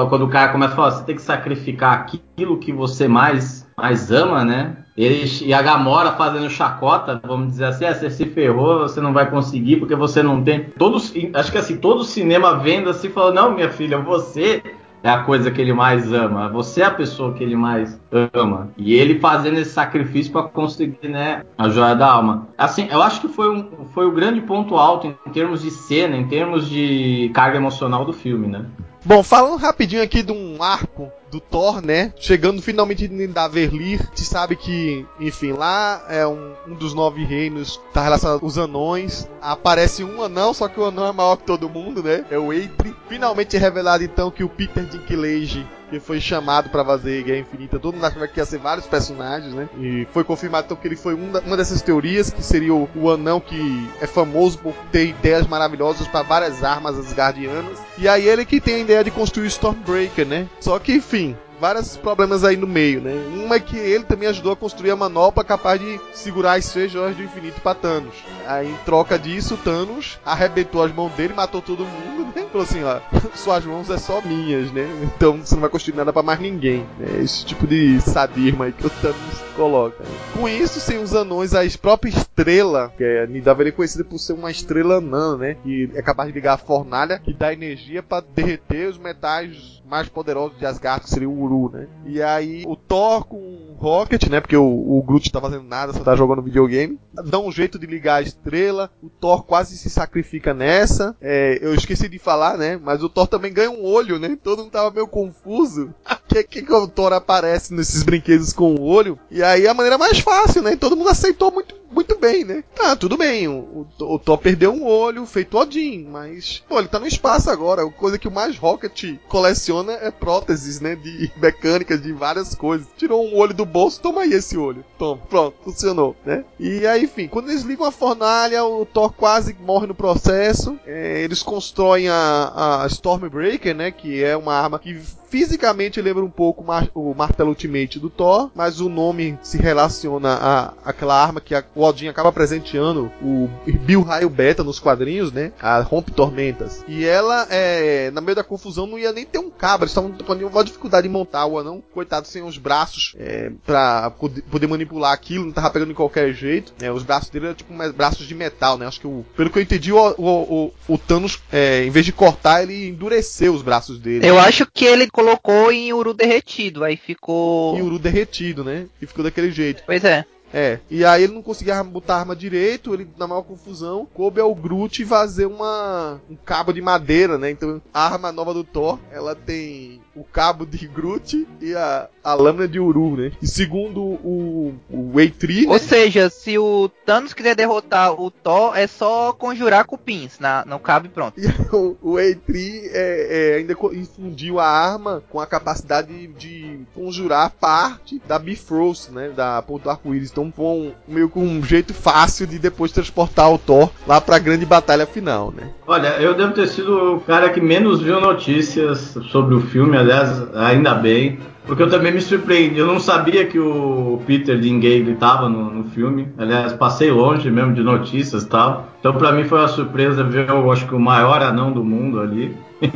Quando o cara começa a falar, você tem que sacrificar aquilo que você mais, mais ama, né? Ele, e a Gamora fazendo chacota, vamos dizer assim, ah, você se ferrou, você não vai conseguir porque você não tem. Todos, acho que assim, todo cinema vendo assim, falou, não, minha filha, você é a coisa que ele mais ama. Você é a pessoa que ele mais ama. E ele fazendo esse sacrifício para conseguir, né, a joia da alma. Assim, eu acho que foi, um, foi o grande ponto alto em termos de cena, em termos de carga emocional do filme, né? Bom, falando rapidinho aqui de um arco do Thor, né? Chegando finalmente em Daverlir, gente sabe que, enfim, lá é um, um dos nove reinos, tá relacionado aos anões. Aparece um anão, só que o anão é maior que todo mundo, né? É o Eitri. Finalmente é revelado então que o Peter Dinklage que foi chamado pra fazer Guerra Infinita. Todo mundo achava que ia ser vários personagens, né? E foi confirmado então que ele foi um da- uma dessas teorias, que seria o, o anão que é famoso por ter ideias maravilhosas para várias armas asgardianas. E aí ele que tem a ideia de construir Stormbreaker, né? Só que, enfim, vários problemas aí no meio, né? Uma é que ele também ajudou a construir a manopla capaz de segurar as seis joias do infinito pra Thanos. Aí, em troca disso, Thanos arrebentou as mãos dele, matou todo mundo, né? Falou assim, ó, suas mãos é só minhas, né? Então você não vai construir nada pra mais ninguém. Né? Esse tipo de sadismo aí que o Thanos coloca. Com isso, sem os anões, a própria estrela, que é Nidavellir é conhecida por ser uma estrela anã, né? Que é capaz de ligar a fornalha que dá energia pra derreter os metais mais poderosos de Asgard, que seria o Uru, né? E aí o Thor com o Rocket, né? Porque o, o Groot tá fazendo nada, só tá jogando videogame. Dá um jeito de ligar a estrela. O Thor quase se sacrifica nessa. É, eu esqueci de falar, né? Mas o Thor também ganha um olho, né? Todo mundo tava meio confuso. [laughs] que, que, que o Thor aparece nesses brinquedos com o olho? E aí a maneira mais fácil, né? Todo mundo aceitou muito, muito bem, né? Tá, tudo bem. O, o, o Thor perdeu um olho, feito Odin, mas, pô, ele tá no espaço agora. A coisa que o mais Rocket coleciona é próteses, né? De [laughs] mecânicas, de várias coisas. Tirou um olho do bolso, toma aí esse olho. Toma, pronto, funcionou, né? E aí, enfim, quando eles ligam a fornalha, o Thor quase morre no processo. É, eles constroem a, a Stormbreaker, né? Que é uma arma que fisicamente lembra um pouco o, mar, o martelo ultimate do Thor, mas o nome se relaciona a aquela arma que a, o Odin acaba presenteando o Bill Raio Beta nos quadrinhos, né? A Rompe Tormentas. E ela, é, na meio da confusão, não ia nem ter um cabo. Eles estavam com uma dificuldade de montar o anão, coitado, sem os braços é, pra poder manipular aquilo, não tava pegando de qualquer jeito. Né? Os braços dele eram tipo braços de metal, né? Acho que o, pelo que eu entendi, o, o, o, o Thanos, é, em vez de cortar, ele endureceu os braços dele. Eu acho que ele colocou em uru derretido, aí ficou. Em uru derretido, né? E ficou daquele jeito. Pois é. É, e aí ele não conseguia botar a arma direito, ele na maior confusão, coube ao Groot fazer uma um cabo de madeira, né? Então a arma nova do Thor, ela tem o cabo de Groot e a, a lâmina de Uru, né? E segundo o, o Eitri... Ou né? seja, se o Thanos quiser derrotar o Thor, é só conjurar cupins na, no cabo e pronto. [laughs] E o, o Eitri é, é, ainda infundiu a arma com a capacidade de, de conjurar parte da Bifrost, né? Da ponto arco-íris. Então foi um, meio com um jeito fácil de depois transportar o Thor lá pra grande batalha final, né? Olha, eu devo ter sido o cara que menos viu notícias sobre o filme, aliás, ainda bem. Porque eu também me surpreendi. Eu não sabia que o Peter Dinklage estava no, no, filme. Aliás, passei longe mesmo de notícias e tal. Então, para mim, foi uma surpresa ver, eu acho que o maior anão do mundo ali. [laughs]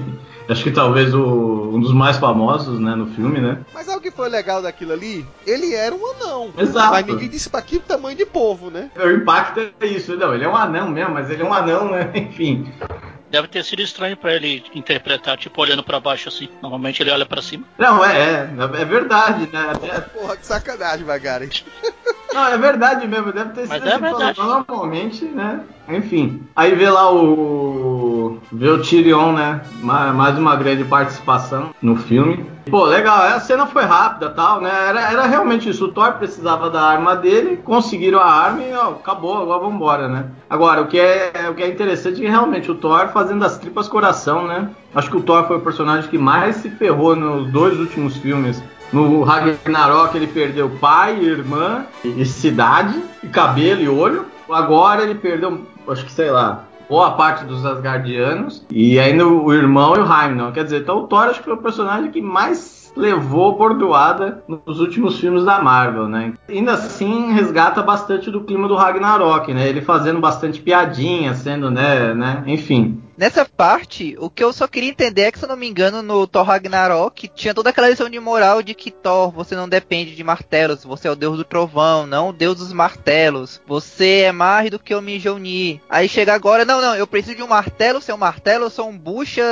Acho que talvez o, um dos mais famosos, né, no filme, né? Mas sabe o que foi legal daquilo ali? Ele era um anão. Exato. Mas ninguém disse pra que tamanho de povo, né? O impacto é isso. Não, ele é um anão mesmo, mas ele é um anão, né? [laughs] Enfim. Deve ter sido estranho para ele interpretar, tipo, olhando para baixo assim. Normalmente ele olha para cima. Não, é, é, é verdade, né? Porra, que sacanagem, Magaren. [laughs] Não, é verdade mesmo, deve ter sido é verdade. normalmente, né? Enfim. Aí vê lá o. Vê o Tyrion, né? Mais uma grande participação no filme. Pô, legal, a cena foi rápida tal, né? Era, era realmente isso. O Thor precisava da arma dele, conseguiram a arma e ó, acabou, agora vambora, né? Agora, o que, é, o que é interessante é realmente o Thor fazendo as tripas coração, né? Acho que o Thor foi o personagem que mais se ferrou nos dois últimos filmes. No Ragnarok ele perdeu pai, irmã, e cidade, e cabelo e olho. Agora ele perdeu, acho que sei lá, boa parte dos Asgardianos e ainda o irmão e o Heimdall. Quer dizer, então o Thor acho que foi o personagem que mais levou bordoada nos últimos filmes da Marvel, né? Ainda assim resgata bastante do clima do Ragnarok, né? Ele fazendo bastante piadinha, sendo, né, né? Enfim. Nessa parte, o que eu só queria entender é que, se eu não me engano, no Thor Ragnarok tinha toda aquela lição de moral de que Thor, você não depende de martelos, você é o deus do trovão, não o deus dos martelos. Você é mais do que o Mjolnir. Aí chega agora, não, não, eu preciso de um martelo, seu martelo, eu sou um bucha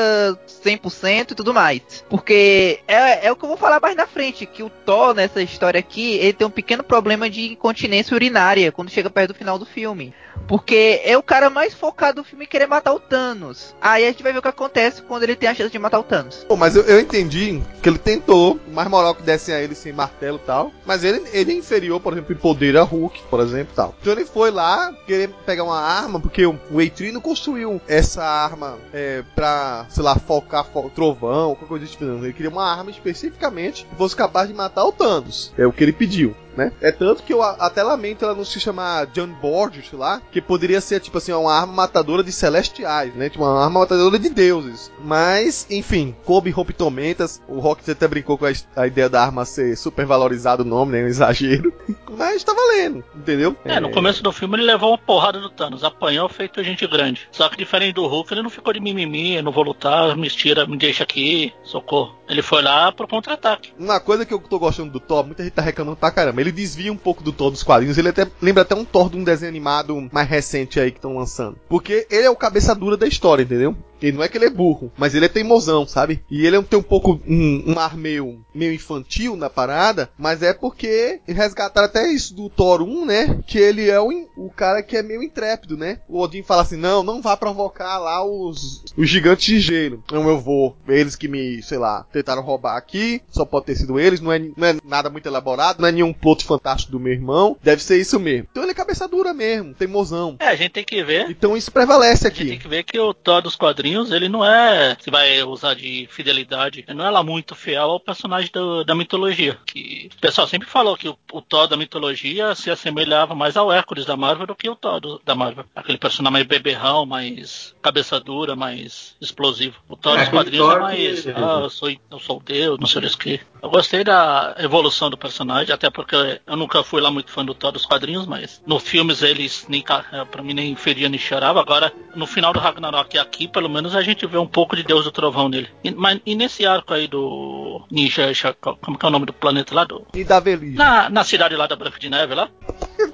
100% e tudo mais. Porque é, é o que eu vou falar mais na frente, que o Thor, nessa história aqui, ele tem um pequeno problema de incontinência urinária quando chega perto do final do filme. Porque é o cara mais focado do filme querer matar o Thanos. Aí a gente vai ver o que acontece quando ele tem a chance de matar o Thanos. Pô, mas eu, eu entendi que ele tentou, mais moral que dessem a ele sem martelo e tal. Mas ele, ele é inferior, por exemplo, em poder a Hulk, por exemplo tal. Então ele foi lá querer pegar uma arma, porque o, o Eitri não construiu essa arma é, pra, sei lá, focar fo trovão, qualquer coisa tipo. Ele queria uma arma especificamente que fosse capaz de matar o Thanos. É o que ele pediu né? É tanto que eu até lamento ela não se chamar John Borges lá, que poderia ser tipo assim, uma arma matadora de celestiais, né? Tipo uma arma matadora de deuses. Mas, enfim, Kobe rompe tormentas. O Rocket até brincou com a, a, ideia da arma ser super valorizado o nome, né? Um exagero. [laughs] Mas tá valendo, entendeu? É, é, no começo do filme ele levou uma porrada do Thanos, apanhou feito gente grande. Só que diferente do Hulk, ele não ficou de mimimi, eu não vou lutar, me tira, me deixa aqui, socorro. Ele foi lá pro contra-ataque. Uma coisa que eu tô gostando do Thor, muita gente tá reclamando pra caramba ele desvia um pouco do Thor dos quadrinhos. Ele até lembra até um Thor de um desenho animado mais recente aí que estão lançando. Porque ele é o cabeça dura da história, entendeu? Ele não é que ele é burro, mas ele é teimosão, sabe? E ele é tem um pouco um, um ar meio, meio infantil na parada, mas é porque resgataram até isso do Thor 1, né? Que ele é o, o cara que é meio intrépido, né? O Odin fala assim: não, não vá provocar lá os, os gigantes de gelo. Não, eu vou. Eles que me, sei lá, tentaram roubar aqui, só pode ter sido eles, não é, não é nada muito elaborado, não é nenhum plot fantástico do meu irmão, deve ser isso mesmo. Então ele é cabeça dura mesmo, teimosão. É, a gente tem que ver. Então isso prevalece aqui. A gente tem que ver que o Thor dos quadrinhos quadrinhos, ele não é, se vai usar de fidelidade, ele não é lá muito fiel ao personagem do, da mitologia. Que o pessoal sempre falou que o, o, Thor da mitologia se assemelhava mais ao Hércules da Marvel do que o Thor do, da Marvel. Aquele personagem mais beberrão, mais cabeça dura, mais explosivo. O Thor É, dos quadrinhos é Thor mais, que- ah, eu sou, eu sou o Deus, não sei o que. Eu gostei da evolução do personagem, até porque eu nunca fui lá muito fã do Thor dos quadrinhos, mas nos filmes eles nem pra mim nem feria nem cheirava. Agora, no final do Ragnarok aqui, pelo menos a gente vê um pouco de Deus do Trovão nele. E, mas, e nesse arco aí do Ninja, como que é o nome do planeta lá? Do, E da Velija. na, na cidade lá da Branca de Neve lá?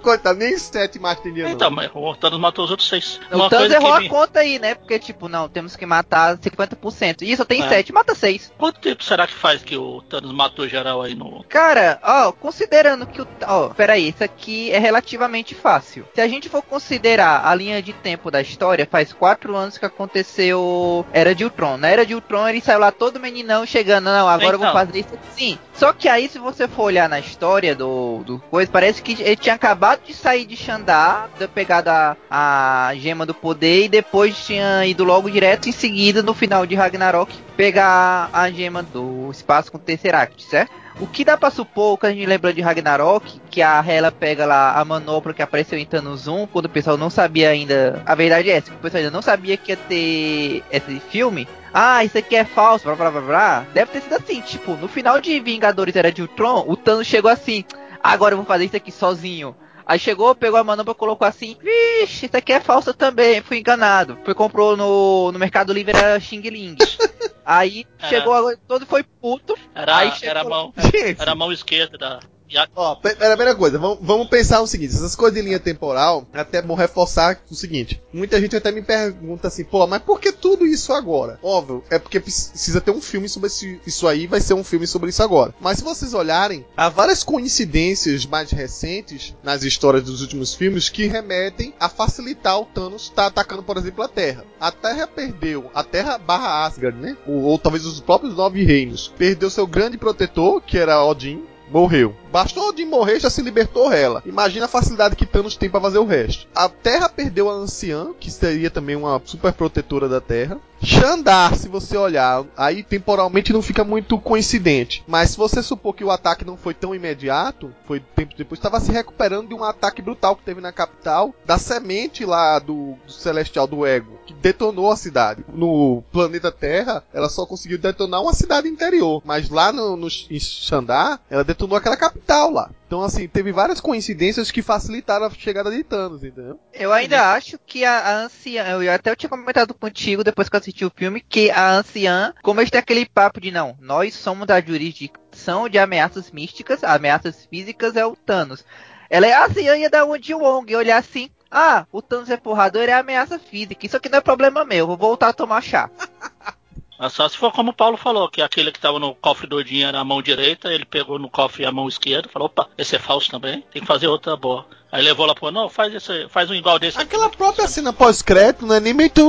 Coitado, nem sete dinheiro. Então, mas o Thanos matou os outros seis. O Thanos coisa errou que a me- conta aí, né? Porque, tipo, não, temos que matar 50%. E só tem É. 7, mata 6. Quanto tempo será que faz que o Thanos matou geral aí no. Cara, ó, considerando que o. Ó, peraí, isso aqui é relativamente fácil. Se a gente for considerar a linha de tempo da história, faz 4 anos que aconteceu Era de Ultron. Na Era de Ultron ele saiu lá todo meninão chegando, não, agora eu vou Então. fazer isso aqui. Sim. Só que aí, se você for olhar na história do, do coisa, parece que ele tinha acabado de sair de Xandar, ter pegado a, a gema do poder e depois tinha ido logo direto em seguida, no final de Ragnarok, pegar a gema do espaço com o Tesseract, certo? O que dá pra supor, que a gente lembra de Ragnarok, que a Hela pega lá a manopla que apareceu em Thanos 1, quando o pessoal não sabia ainda. A verdade é essa, que o pessoal ainda não sabia que ia ter esse filme. Ah, isso aqui é falso, blá blá blá blá. Deve ter sido assim, tipo, no final de Vingadores Era de Ultron, o Thanos chegou assim, agora eu vou fazer isso aqui sozinho. Aí chegou, pegou a manopla, colocou assim, vixe, isso aqui é falso também, fui enganado. Foi comprou no, no Mercado Livre, era Xing Ling. [laughs] Aí Era- chegou, agora, todo foi puto, Era, Aí chegou- era, a mão, era a mão esquerda da. E a- primeira coisa, vamos, vamos pensar o seguinte: essas coisas de linha temporal, é até bom reforçar o seguinte: muita gente até me pergunta assim, pô, mas por que tudo isso agora? Óbvio, é porque precisa ter um filme sobre isso aí, vai ser um filme sobre isso agora. Mas se vocês olharem, há várias coincidências mais recentes nas histórias dos últimos filmes que remetem a facilitar o Thanos estar atacando, por exemplo, a Terra. A Terra perdeu, a Terra barra Asgard, né? Ou, ou talvez os próprios Nove Reinos. Perdeu seu grande protetor, que era Odin, morreu. Bastou Odin morrer, já se libertou ela. Imagina a facilidade que Thanos tem pra fazer o resto. A Terra perdeu a Anciã, que seria também uma super protetora da Terra. Xandar, se você olhar, aí temporalmente não fica muito coincidente. Mas se você supor que o ataque não foi tão imediato, foi tempo depois, estava se recuperando de um ataque brutal que teve na capital, da semente lá do, do Celestial do Ego, que detonou a cidade. No planeta Terra, ela só conseguiu detonar uma cidade interior. Mas lá no, no em Xandar, ela detonou aquela capital lá. Então, assim, teve várias coincidências que facilitaram a chegada de Thanos, entendeu? Eu ainda acho que a, a anciã, eu até eu tinha comentado contigo depois que eu assisti o filme, que a anciã, como eles têm aquele papo de não, nós somos da jurisdição de ameaças místicas, ameaças físicas é o Thanos. Ela é a anciã ia dar um de Wong e olhar assim, ah, o Thanos é porrador, é ameaça física, isso aqui não é problema meu, vou voltar a tomar chá. [laughs] Mas só se for como o Paulo falou, que aquele que tava no cofre do Odin era a mão direita, ele pegou no cofre a mão esquerda, falou, opa, esse é falso também, tem que fazer outra boa. Aí levou lá pro, não, faz esse, faz um igual desse. aqui. Aquela própria cena pós-crédito não é nem muito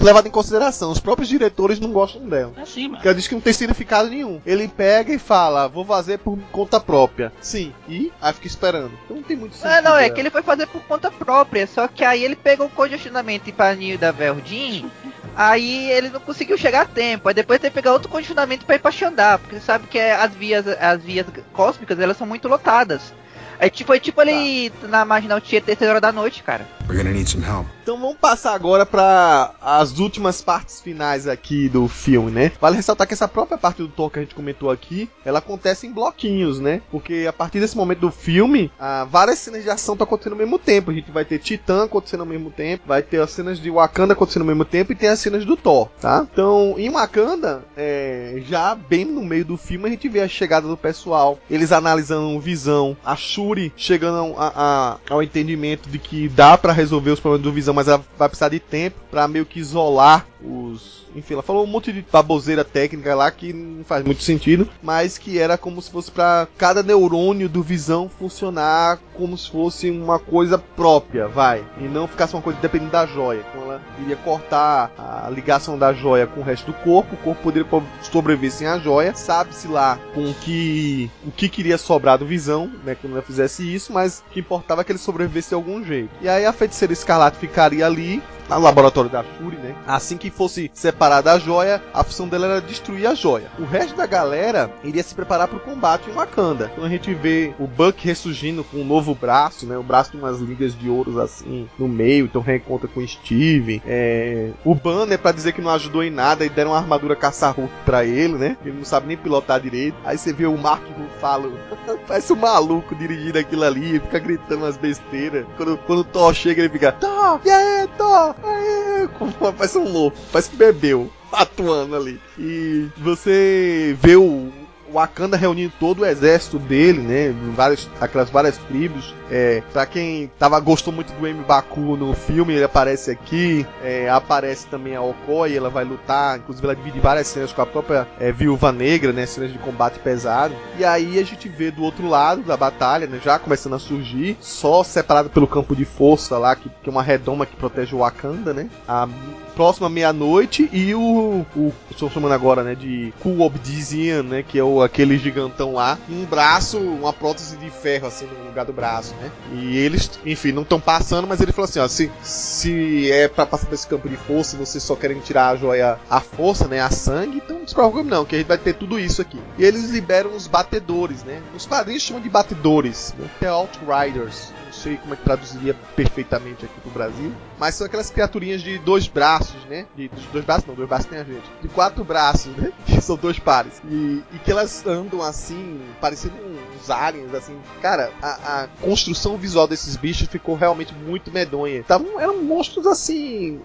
levada em consideração. Os próprios diretores não gostam dela. É assim, mano. Porque ela diz que não tem significado nenhum. Ele pega e fala, vou fazer por conta própria. Sim. E aí fica esperando. Então não tem muito sentido. Ah, não, é que ele foi fazer por conta própria, só que aí ele pegou o congestionamento para Nil da Verdin, [laughs] aí ele não conseguiu chegar a tempo, aí depois tem que pegar outro congestionamento para ir pra Xandar, porque sabe que as vias, as vias cósmicas, elas são muito lotadas. É tipo, é tipo ali na marginal tinha terceira hora da noite, cara. We're gonna need some help. Então vamos passar agora para as últimas partes finais aqui do filme, né? Vale ressaltar que essa própria parte do Thor que a gente comentou aqui, ela acontece em bloquinhos, né? Porque a partir desse momento do filme, ah, várias cenas de ação estão acontecendo ao mesmo tempo. A gente vai ter Titã acontecendo ao mesmo tempo, vai ter as cenas de Wakanda acontecendo ao mesmo tempo e tem as cenas do Thor, tá? Então, em Wakanda, é, já bem no meio do filme, a gente vê a chegada do pessoal, eles analisando visão, a Shuri chegando a- a- ao entendimento de que dá pra resolver os problemas do visão, mas ela vai precisar de tempo pra meio que isolar os. Enfim, ela falou um monte de baboseira técnica lá que não faz muito sentido, mas que era como se fosse pra cada neurônio do visão funcionar como se fosse uma coisa própria, vai, e não ficasse uma coisa dependendo da joia. Então ela iria cortar a ligação da joia com o resto do corpo, o corpo poderia po- sobreviver sem a joia, sabe-se lá com que o que queria sobrar do visão, né, quando ela fizesse isso, mas o que importava é que ele sobrevivesse de algum jeito. E aí a feiticeira escarlate ficaria ali no laboratório da Shuri, né? Assim que fosse separada a joia, a função dela era destruir a joia. O resto da galera iria se preparar para o combate em Wakanda. Então a gente vê o Buck ressurgindo com um novo braço, né? O braço de umas ligas de ouros assim no meio, então reencontra com o Steve. É... O Banner para dizer que não ajudou em nada e deram uma armadura caça-roupa pra ele, né? Ele não sabe nem pilotar direito. Aí você vê o Mark Ruffalo, [laughs] parece um maluco dirigindo aquilo ali, fica gritando umas besteiras. Quando, quando o Thor chega, ele fica, Thor, e aí, Thor? [laughs] Parece um louco, parece que bebeu, atuando ali. E você vê o Wakanda reunindo todo o exército dele, né? Várias, aquelas várias tribos. É, pra quem tava, gostou muito do M. Baku no filme, ele aparece aqui. É, aparece também a Okoi, ela vai lutar. Inclusive, ela divide várias cenas com a própria é, Viúva Negra, né? Cenas de combate pesado. E aí a gente vê do outro lado da batalha, né? Já começando a surgir, só separado pelo campo de força lá, que, que é uma redoma que protege o Wakanda, né? A próxima meia-noite e o, o estou chamando agora, né, de Cool Obsidian, né, que é o, aquele gigantão lá, um braço, uma prótese de ferro assim no lugar do braço, né? E eles, enfim, não estão passando, mas ele falou assim, ó, se, se é para passar por esse campo de força, vocês só querem tirar a joia a força, né, a sangue, então não se preocupe não, que a gente vai ter tudo isso aqui. E eles liberam os batedores, né? Os quadrinhos chamam de batedores, né? The Outriders sei como é que traduziria perfeitamente aqui pro Brasil. Mas são aquelas criaturinhas de dois braços, né? De, de dois braços não, dois braços tem a gente. De quatro braços, né? [laughs] Que são dois pares. E, e que elas andam assim, parecendo uns aliens, assim. Cara, a, a construção visual desses bichos ficou realmente muito medonha. Tavam, eram monstros assim,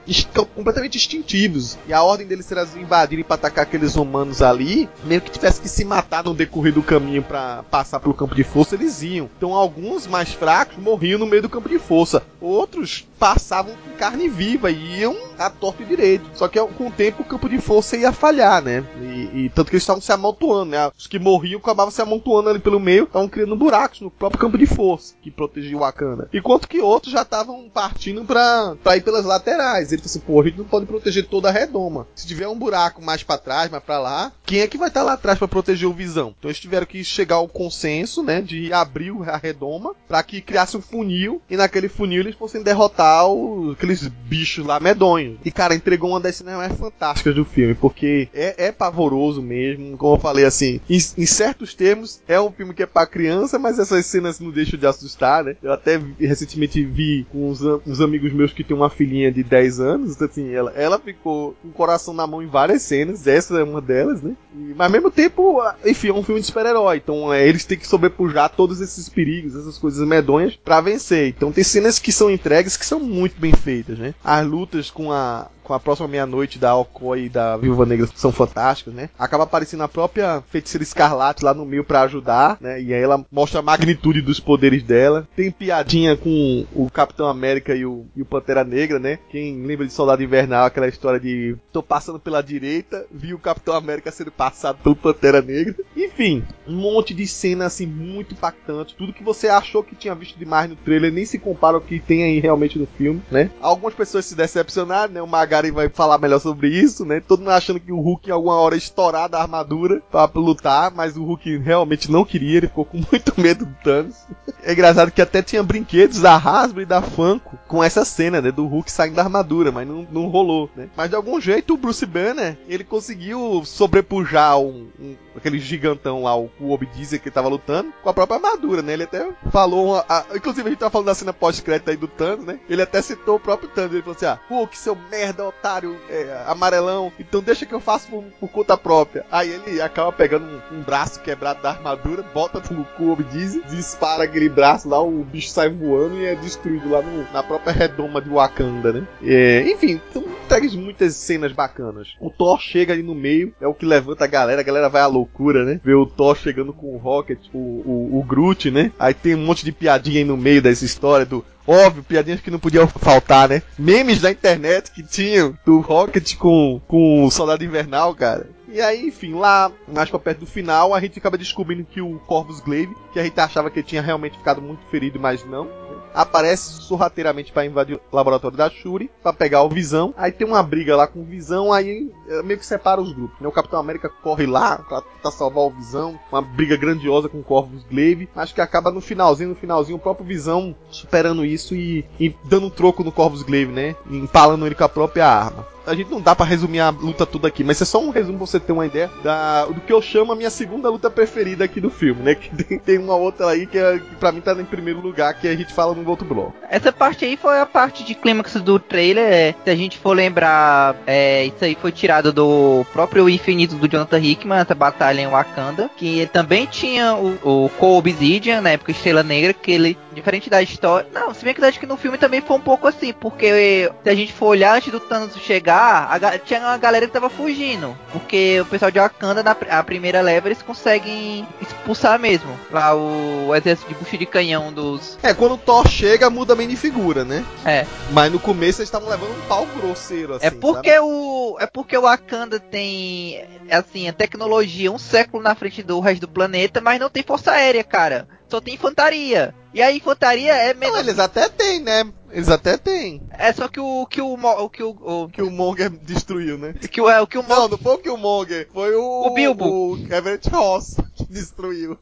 completamente instintivos. E a ordem deles era invadirem pra atacar aqueles humanos ali, meio que tivesse que se matar no decorrer do caminho para passar pelo campo de força, eles iam. Então alguns mais fracos morriam morriam no meio do campo de força. Outros passavam com carne viva e iam a torto e direito. Só que com o tempo o campo de força ia falhar, né? E, e tanto que eles estavam se amontoando, né? Os que morriam acabavam se amontoando ali pelo meio, estavam criando buracos no próprio campo de força que protegia Wakanda. Enquanto que outros já estavam partindo pra, pra ir pelas laterais. Ele falou assim: pô, a gente não pode proteger toda a redoma. Se tiver um buraco mais para trás, mais para lá, quem é que vai estar tá lá atrás para proteger o Visão? Então eles tiveram que chegar ao consenso, né? De abrir a redoma para que criasse um funil e naquele funil eles fossem derrotar aqueles bichos lá medonhos. E cara, entregou uma das cenas mais fantásticas do filme, porque é, é pavoroso mesmo, como eu falei assim, em, em, certos termos é um filme que é para criança, mas essas cenas não deixam de assustar, né? Eu até recentemente vi com uns, uns, amigos meus que tem uma filhinha de 10 anos, então, assim, ela, ela ficou com o coração na mão em várias cenas, essa é uma delas, né? E, mas ao mesmo tempo, enfim, é um filme de super-herói, então é, eles têm que sobrepujar todos esses perigos, essas coisas medonhas para vencer. Então tem cenas que são entregues que são muito bem feitas, né? As lutas com a com a próxima meia-noite da Alcoy e da Viúva Negra são fantásticas, né? Acaba aparecendo a própria Feiticeira Escarlate lá no meio para ajudar, né? E aí ela mostra a magnitude dos poderes dela. Tem piadinha com o Capitão América e o, e o Pantera Negra, né? Quem lembra de Soldado Invernal, aquela história de tô passando pela direita, vi o Capitão América sendo passado pelo Pantera Negra. Enfim, um monte de cena assim muito impactante. Tudo que você achou que tinha visto demais no trailer nem se compara ao que tem aí realmente no filme, né? Algumas pessoas se decepcionaram, né? O Mag Magari vai falar melhor sobre isso, né? Todo mundo achando que o Hulk em alguma hora estourar da armadura pra lutar, mas o Hulk realmente não queria, ele ficou com [laughs] muito medo do Thanos. É engraçado que até tinha brinquedos da Hasbro e da Funko com essa cena, né? Do Hulk saindo da armadura, mas não, não rolou, né? Mas de algum jeito o Bruce Banner, ele conseguiu sobrepujar um, um aquele gigantão lá, o, o Obdizer que tava lutando, com a própria armadura, né? Ele até falou, uma, a, inclusive a gente tava falando da cena pós-crédito aí do Thanos, né? Ele até citou o próprio Thanos, ele falou assim, ah, Hulk, seu merda, otário, é, amarelão, então deixa que eu faço por, por conta própria. Aí ele acaba pegando um, um, braço quebrado da armadura, bota no cu Obdize, dispara aquele braço lá, o bicho sai voando e é destruído lá no, na própria redoma de Wakanda, né? É, enfim, então entregues muitas cenas bacanas. O Thor chega ali no meio, é o que levanta a galera, a galera vai à loucura, né? Ver o Thor chegando com o Rocket, o, o, o Groot, né? Aí tem um monte de piadinha aí no meio dessa história do Óbvio, piadinhas que não podiam faltar, né? Memes da internet que tinham do Rocket com, com o Soldado Invernal, cara. E aí, enfim, lá mais pra perto do final, a gente acaba descobrindo que o Corvus Glaive, que a gente achava que ele tinha realmente ficado muito ferido, mas não, aparece sorrateiramente para invadir o laboratório da Shuri, para pegar o Visão. Aí tem uma briga lá com o Visão, aí é, meio que separa os grupos. Né? O Capitão América corre lá pra salvar o Visão, uma briga grandiosa com o Corvus Glaive. Acho que acaba no finalzinho, no finalzinho, o próprio Visão superando isso e, e dando um troco no Corvus Glaive, né? Empalando ele com a própria arma a gente não dá para resumir a luta tudo aqui, mas é só um resumo pra você ter uma ideia da, do que eu chamo a minha segunda luta preferida aqui do filme, né? [laughs] Que tem, tem uma outra aí que, é, que pra mim tá em primeiro lugar, que a gente fala no outro bloco. Essa parte aí foi a parte de clímax do trailer. É, se a gente for lembrar, é, isso aí foi tirado do próprio Infinito do Jonathan Hickman, essa batalha em Wakanda, que também tinha o, o Cole Obsidian, na época Estrela Negra, que ele, diferente da história. Não, se bem que acho que no filme também foi um pouco assim, porque se a gente for olhar antes do Thanos chegar a, tinha uma galera que tava fugindo. Porque o pessoal de Wakanda, na a primeira leva, eles conseguem expulsar mesmo. Lá o, o exército de bucha de canhão dos. É, quando o Thor chega, muda bem de figura, né? É. Mas no começo eles estavam levando um pau grosseiro, assim. É porque sabe? o. É porque o Wakanda tem. Assim, a tecnologia um século na frente do resto do planeta, mas não tem força aérea, cara. Só tem infantaria. E a infantaria é menos. Não, eles até têm, né? Eles até têm. É só que o que o, o que o, o que o Monger destruiu, né? Que o é o que o Monger... Não, não foi o que o Monger, foi o o Bilbo, o Everett Ross que destruiu.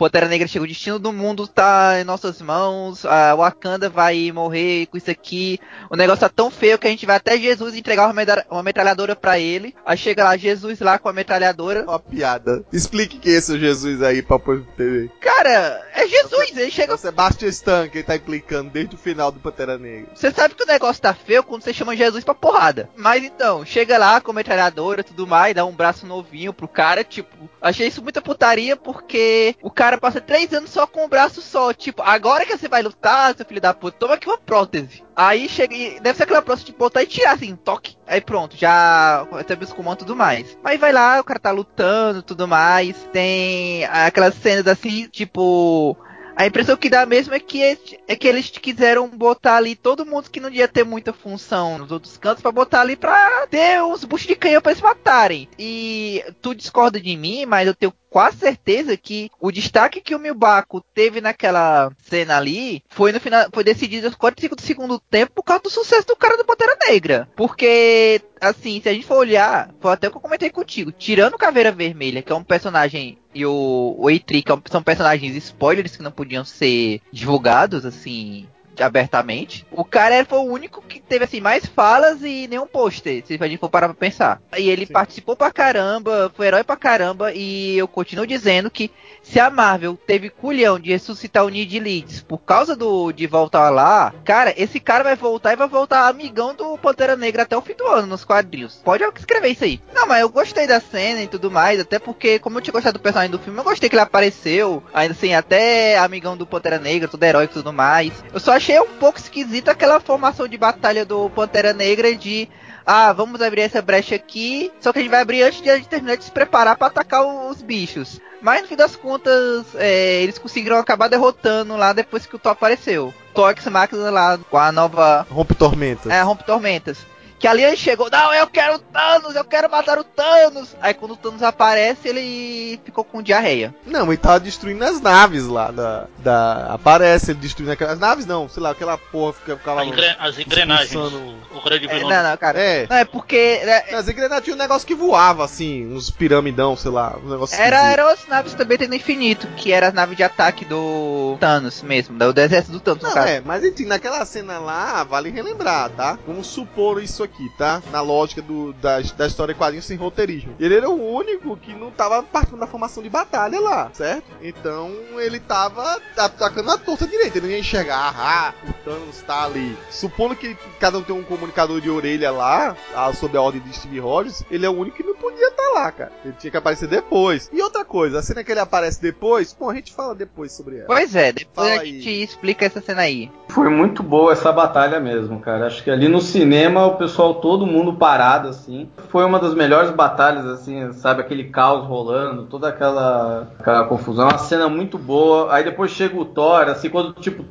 Pantera Negra chega, o destino do mundo tá em nossas mãos, a Wakanda vai morrer com isso aqui. O negócio tá tão feio que a gente vai até Jesus entregar uma metralhadora para ele. Aí chega lá Jesus lá com a metralhadora. Uma piada. Explique quem é esse Jesus aí pra TV. Cara, é Jesus, ele chega. É o Sebastian Stan que tá implicando desde o final do Pantera Negra. Você sabe que o negócio tá feio quando você chama Jesus pra porrada. Mas então, chega lá com a metralhadora e tudo mais, dá um braço novinho pro cara, tipo, achei isso muita putaria porque o cara cara passa três anos só com o braço só. Tipo, agora que você vai lutar, seu filho da puta, toma aqui uma prótese. Aí chega deve ser aquela prótese de botar e tirar assim, toque. Aí pronto, já recebe os comandos e tudo mais. Mas vai lá, o cara tá lutando tudo mais. Tem aquelas cenas assim, tipo a impressão que dá mesmo é que, é que eles quiseram botar ali todo mundo que não ia ter muita função nos outros cantos para botar ali pra ter uns buchos de canhão pra eles matarem. E tu discorda de mim, mas eu tenho quase certeza que o destaque que o Milbaco teve naquela cena ali foi no final, foi decidido aos 45 do segundo tempo por causa do sucesso do cara do Pantera Negra. Porque, assim, se a gente for olhar, foi até o que eu comentei contigo, tirando Caveira Vermelha, que é um personagem, e o, o Eitri, que é são personagens spoilers que não podiam ser divulgados, assim, abertamente. O cara foi o único que teve assim mais falas e nenhum pôster, se a gente for parar pra pensar. E ele Sim. participou pra caramba, foi herói pra caramba e eu continuo dizendo que se a Marvel teve culhão de ressuscitar o Need Leeds por causa do de voltar lá, cara, esse cara vai voltar e vai voltar amigão do Pantera Negra até o fim do ano nos quadrinhos. Pode escrever isso aí. Não, mas eu gostei da cena e tudo mais, até porque como eu tinha gostado do personagem do filme, eu gostei que ele apareceu, ainda assim, até amigão do Pantera Negra, todo herói e tudo mais. Eu só achei um pouco esquisita aquela formação de batalha do Pantera Negra de ah, vamos abrir essa brecha aqui, só que a gente vai abrir antes de a gente terminar de se preparar para atacar os bichos. Mas no fim das contas, é, eles conseguiram acabar derrotando lá depois que o Thor apareceu. Thor X Máquina lá com a nova. Rompe Tormentas. É, Rompe Tormentas. Que ali ele chegou, não, eu quero o Thanos, eu quero matar o Thanos. Aí quando o Thanos aparece, ele ficou com diarreia. Não, ele tava destruindo as naves lá da. da aparece ele destruindo aquelas naves, não, sei lá, aquela porra fica, ficava. Engre... As engrenagens. O grande é, vilão. É, não, não, cara. É. Não, é porque. É... As engrenagens tinha um negócio que voava, assim, uns piramidão, sei lá, um negócio Era, eram as naves também tendo infinito, que era as naves de ataque do Thanos mesmo, do exército do Thanos, não, É, mas enfim, naquela cena lá, vale relembrar, tá? Vamos supor isso aqui aqui, tá? Na lógica do, da, da história quadrinho sem roteirismo. Ele era o único que não tava partindo da formação de batalha lá, certo? Então ele tava atacando a torta direita. Ele não ia enxergar, ah, o Thanos tá ali. Supondo que cada um tem um comunicador de orelha lá, sob a ordem de Steve Rogers, ele é o único que não podia estar tá lá, cara. Ele tinha que aparecer depois. E outra coisa, a cena que ele aparece depois, bom, a gente fala depois sobre ela. Pois é, depois fala a gente aí. explica essa cena aí. Foi muito boa essa batalha mesmo, cara. Acho que ali no cinema o pessoal pessoal todo mundo parado assim. Foi uma das melhores batalhas assim, sabe aquele caos rolando, toda aquela, aquela confusão, uma cena muito boa. Aí depois chega o Thor, assim, quando tipo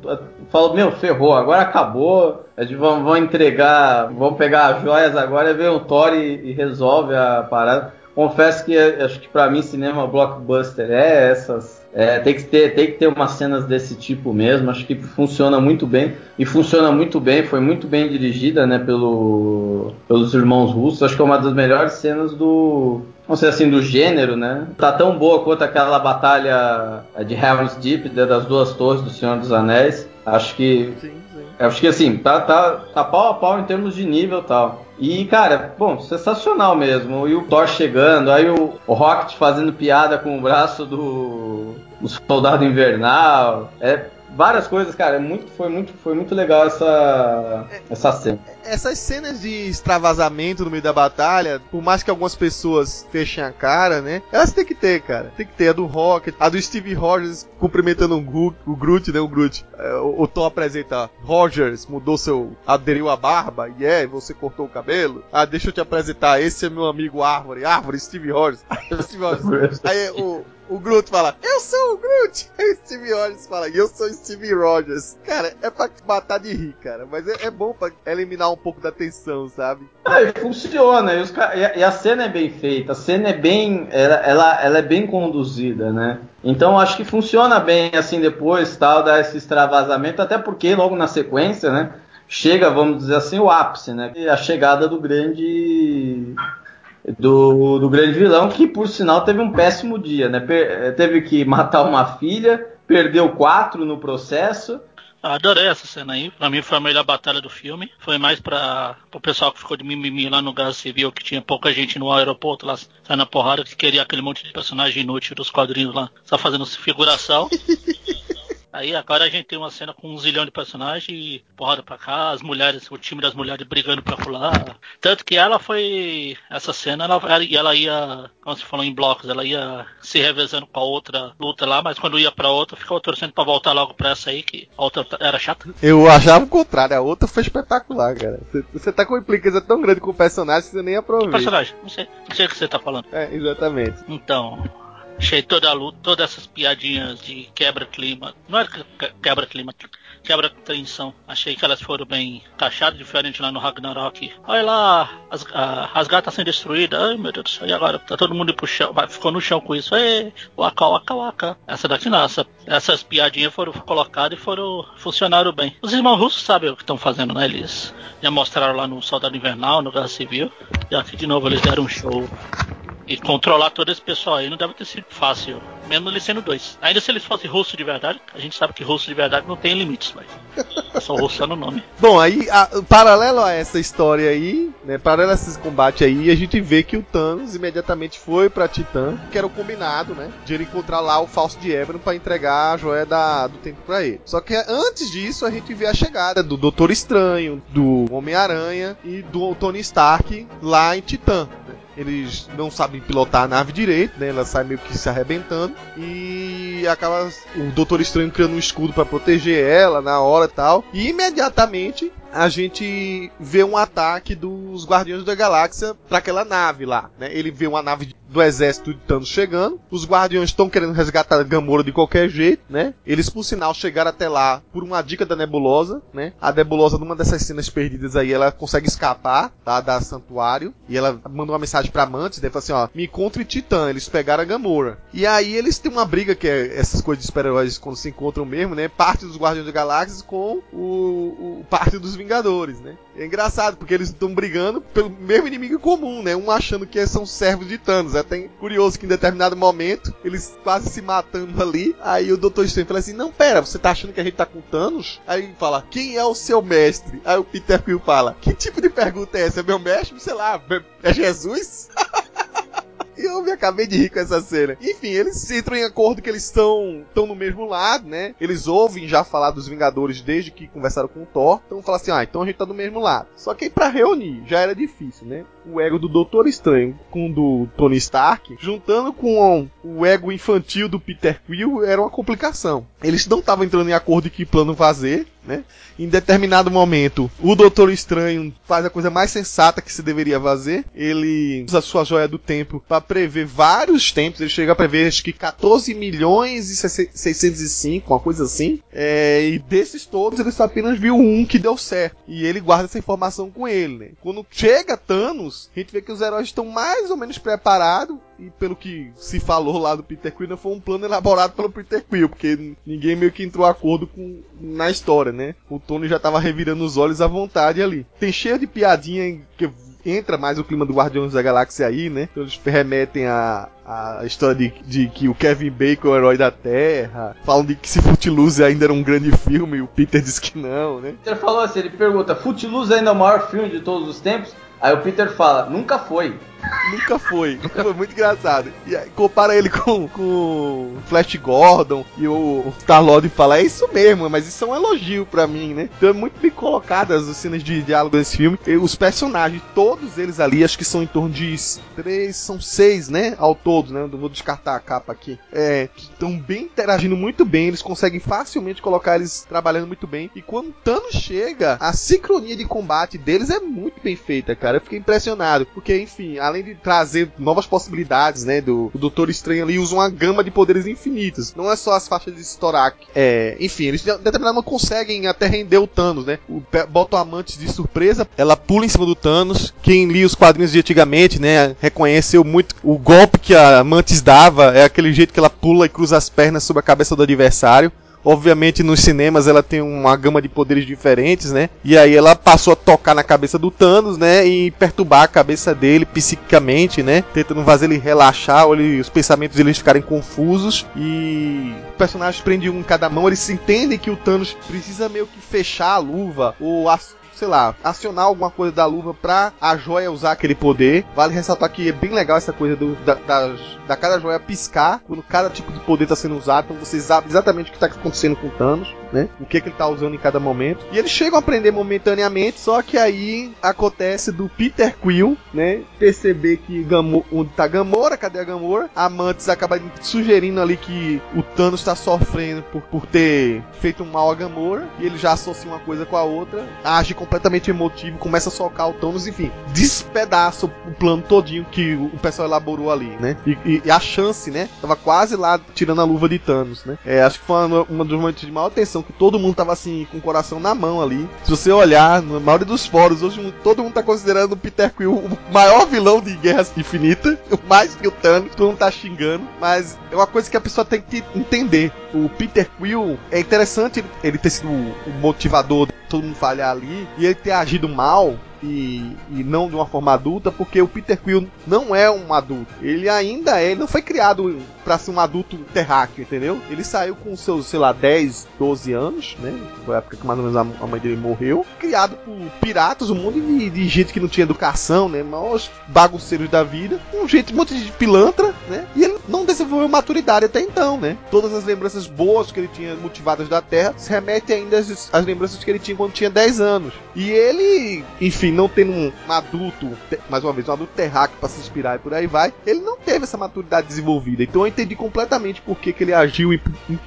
fala, meu, ferrou, agora acabou. A gente vão, vão entregar, vão pegar as joias agora, vem o Thor e, e resolve a parada. Confesso que é, acho que para mim cinema blockbuster é essas. É, tem, que ter, tem que ter umas cenas desse tipo mesmo. Acho que funciona muito bem. E funciona muito bem, foi muito bem dirigida né, pelo, pelos irmãos russos. Acho que é uma das melhores cenas do, vamos dizer assim, do gênero, né? Tá tão boa quanto aquela batalha de Helm's Deep, das duas torres do Senhor dos Anéis. Acho que. Sim. Acho que assim, tá, tá, tá pau a pau em termos de nível e tal. E, cara, bom, sensacional mesmo. E o Thor chegando, aí o, o Rocket fazendo piada com o braço do, do Soldado Invernal. É várias coisas, cara. É muito, foi, muito, foi muito legal essa, essa cena. Essas cenas de extravasamento no meio da batalha, por mais que algumas pessoas fechem a cara, né? Elas tem que ter, cara. Tem que ter a do Rocket, a do Steve Rogers cumprimentando o Groot, o Groot né? O Groot. É, o, o Thor apresenta: Rogers mudou seu. aderiu a barba, e yeah, é, você cortou o cabelo. Ah, deixa eu te apresentar. Esse é meu amigo Árvore. Árvore, Steve Rogers. [laughs] Steve Rogers. [laughs] Aí o o Groot fala, eu sou o Groot. [laughs] Aí o Steve Rogers fala, eu sou o Steve Rogers. Cara, é pra matar de rir, cara. Mas é, é bom pra eliminar um pouco da tensão, sabe? É, funciona. E, os, e, a cena é bem feita. A cena é bem. Ela, ela, ela é bem conduzida, né? Então acho que funciona bem assim depois, tal, dar esse extravasamento, até porque logo na sequência, né? Chega, vamos dizer assim, o ápice, né? A chegada do grande do, do grande vilão, que por sinal teve um péssimo dia, né? Per teve que matar uma filha, perdeu quatro no processo. Adorei essa cena aí. Pra mim foi a melhor batalha do filme. Foi mais pra o pessoal que ficou de mimimi lá no Gás Civil, que tinha pouca gente no aeroporto lá, saindo na porrada, que queria aquele monte de personagem inútil dos quadrinhos lá, só fazendo figuração. [laughs] Aí agora a gente tem uma cena com um zilhão de personagens e porrada pra cá, as mulheres, o time das mulheres brigando pra pular. Tanto que ela foi. Essa cena, ela, ela ia, como se falou em blocos, ela ia se revezando com a outra luta lá, mas quando ia pra outra, ficava torcendo pra voltar logo pra essa aí, que a outra era chata. Eu achava o contrário, a outra foi espetacular, cara. Você, tá com uma implicância tão grande com o personagem que você nem aproveita. Que personagem? Não sei, não sei o que você tá falando. É, exatamente. Então, Achei toda a luta, todas essas piadinhas de quebra-clima. Não era quebra-clima, quebra-tensão. Achei que elas foram bem taxadas, diferente lá no Ragnarok. Olha lá, as, as gatas sendo destruídas. Ai meu Deus do céu, e agora? Tá todo mundo pro chão, ficou no chão com isso. Ei, waka, waka, waka. Essa daqui não, essa, essas piadinhas foram colocadas e foram funcionaram bem. Os irmãos russos sabem o que estão fazendo, né? Eles já mostraram lá no Soldado Invernal, no Guerra Civil. E aqui de novo eles deram um show. E controlar todo esse pessoal aí não deve ter sido fácil. Mesmo eles sendo dois. Ainda se eles fossem russos de verdade, a gente sabe que russo de verdade não tem limites, mas. É só russo no nome. [laughs] Bom, aí, a, paralelo a essa história aí, né? Paralelo a esse combate aí, a gente vê que o Thanos imediatamente foi pra Titã, que era o combinado, né? De ele encontrar lá o falso de Ebron para entregar a joia da, do tempo para ele. Só que antes disso, a gente vê a chegada do Doutor Estranho, do Homem-Aranha e do Tony Stark lá em Titã. Né? Eles não sabem pilotar a nave direito, né? Ela sai meio que se arrebentando e acaba o Doutor Estranho criando um escudo para proteger ela na hora e tal. E imediatamente a gente vê um ataque dos Guardiões da Galáxia para aquela nave lá, né? Ele vê uma nave do exército de Thanos chegando, os Guardiões estão querendo resgatar Gamora de qualquer jeito, né? Eles, por sinal, chegaram até lá por uma dica da Nebulosa, né? A Nebulosa, numa dessas cenas perdidas aí, ela consegue escapar, tá? Da Santuário, e ela manda uma mensagem pra Mantis, né? Fala assim, ó, me encontre Titã, eles pegaram a Gamora. E aí eles têm uma briga, que é essas coisas de super-heróis quando se encontram mesmo, né? Parte dos Guardiões da Galáxia com o, o parte dos Vingadores, né? É engraçado, porque eles estão brigando pelo mesmo inimigo comum, né? Um achando que são servos de Thanos. É até curioso que em determinado momento eles quase se matando ali. Aí o Doutor Estranho fala assim: Não, pera, você tá achando que a gente tá com Thanos? Aí fala: Quem é o seu mestre? Aí o Peter Quill fala: Que tipo de pergunta é essa? É meu mestre? Sei lá, é Jesus? [laughs] [laughs] Eu me acabei de rir com essa cena. Enfim, eles entram em acordo que eles estão estão no mesmo lado, né? Eles ouvem já falar dos Vingadores desde que conversaram com o Thor. Então fala assim: "Ah, então a gente tá do mesmo lado". Só que para reunir já era difícil, né? O ego do Doutor Estranho com o do Tony Stark, juntando com o ego infantil do Peter Quill, era uma complicação. Eles não estavam entrando em acordo de que plano fazer, né? Em determinado momento, o Doutor Estranho faz a coisa mais sensata que se deveria fazer. Ele usa a sua joia do tempo para prever vários tempos. Ele chega a prever acho que 14 milhões e 605, uma coisa assim. É, e desses todos, ele só apenas viu um que deu certo. E ele guarda essa informação com ele, né? Quando chega Thanos, a gente vê que os heróis estão mais ou menos preparados. E pelo que se falou lá do Peter Quill, foi um plano elaborado pelo Peter Quill, porque ninguém meio que entrou a acordo com, na história, né? O Tony já tava revirando os olhos à vontade ali. Tem cheio de piadinha que entra mais o clima do Guardiões da Galáxia aí, né? Então eles remetem a, a história de, de que o Kevin Bacon é o herói da Terra. Falam de que se Footloose ainda era um grande filme e o Peter diz que não, né? Peter falou assim, ele pergunta, Footloose ainda é o maior filme de todos os tempos? Aí o Peter fala, nunca foi. Nunca foi. Foi muito engraçado. E aí, compara ele com, com Flash Gordon e o Star-Lord fala, é isso mesmo, mas isso é um elogio pra mim, né? Então é muito bem colocadas as cenas de diálogo desse filme. E os personagens, todos eles ali, acho que são em torno de três, são seis, né? Ao todo, né? Eu vou descartar a capa aqui. É, estão bem interagindo muito bem, eles conseguem facilmente colocar eles trabalhando muito bem. E quando Thanos chega, a sincronia de combate deles é muito bem feita, cara. Eu fiquei impressionado. Porque, enfim, além de trazer novas possibilidades, né, do, do Doutor Estranho ali, usa uma gama de poderes infinitos. Não é só as faixas de Storak. É, enfim, eles de determinado momento conseguem até render o Thanos, né? O, botam amantes de surpresa, ela pula em cima do Thanos. Quem lia os quadrinhos de antigamente, né, reconheceu muito o golpe que a Mantis dava, é aquele jeito que ela pula e cruza as pernas sobre a cabeça do adversário. Obviamente nos cinemas ela tem uma gama de poderes diferentes, né? E aí ela passou a tocar na cabeça do Thanos, né? E perturbar a cabeça dele psiquicamente, né? Tentando fazer ele relaxar, ou ele, os pensamentos deles ficarem confusos. E o personagem prende um em cada mão, eles entendem que o Thanos precisa meio que fechar a luva ou as sei lá, acionar alguma coisa da luva pra a joia usar aquele poder. Vale ressaltar que é bem legal essa coisa do, da, da, da cada joia piscar quando cada tipo de poder tá sendo usado. Então você sabe exatamente o que tá acontecendo com o Thanos, né? O que, que ele tá usando em cada momento. E eles chegam a aprender momentaneamente, só que aí acontece do Peter Quill, né? Perceber que Gamora, onde tá Gamora, cadê a Gamora? A Mantis acaba sugerindo ali que o Thanos tá sofrendo por, por ter feito um mal a Gamora. E ele já associa uma coisa com a outra. Age com completamente emotivo, começa a socar o Thanos, enfim, despedaça o plano todinho que o pessoal elaborou ali, né? E, e, e, a chance, né? Tava quase lá tirando a luva de Thanos, né? É, acho que foi uma, uma dos momentos de maior atenção, que todo mundo tava assim, com o coração na mão ali. Se você olhar, na maioria dos fóruns, hoje todo mundo tá considerando o Peter Quill o maior vilão de Guerra Infinita, [laughs] mais que o Thanos, todo mundo tá xingando, mas é uma coisa que a pessoa tem que entender. O Peter Quill, é interessante ele, ter sido o motivador todo mundo falhar ali, e ele ter agido mal e, e não de uma forma adulta, porque o Peter Quill não é um adulto. Ele ainda é, ele não foi criado para ser um adulto terráqueo, entendeu? Ele saiu com seus, sei lá, 10, 12 anos, né? Foi a época que mais ou menos a mãe dele morreu. Criado por piratas, um monte de, de gente que não tinha educação, né? Maiores bagunceiros da vida. Um jeito, um monte de pilantra, né? E ele não desenvolveu maturidade até então, né? Todas as lembranças boas que ele tinha motivadas da Terra se remetem ainda às, às lembranças que ele tinha quando tinha 10 anos. E ele, enfim, não tendo um, um adulto, mais uma vez, um adulto terráqueo para se inspirar e por aí vai, ele não teve essa maturidade desenvolvida. Então eu entendi completamente por que, que ele agiu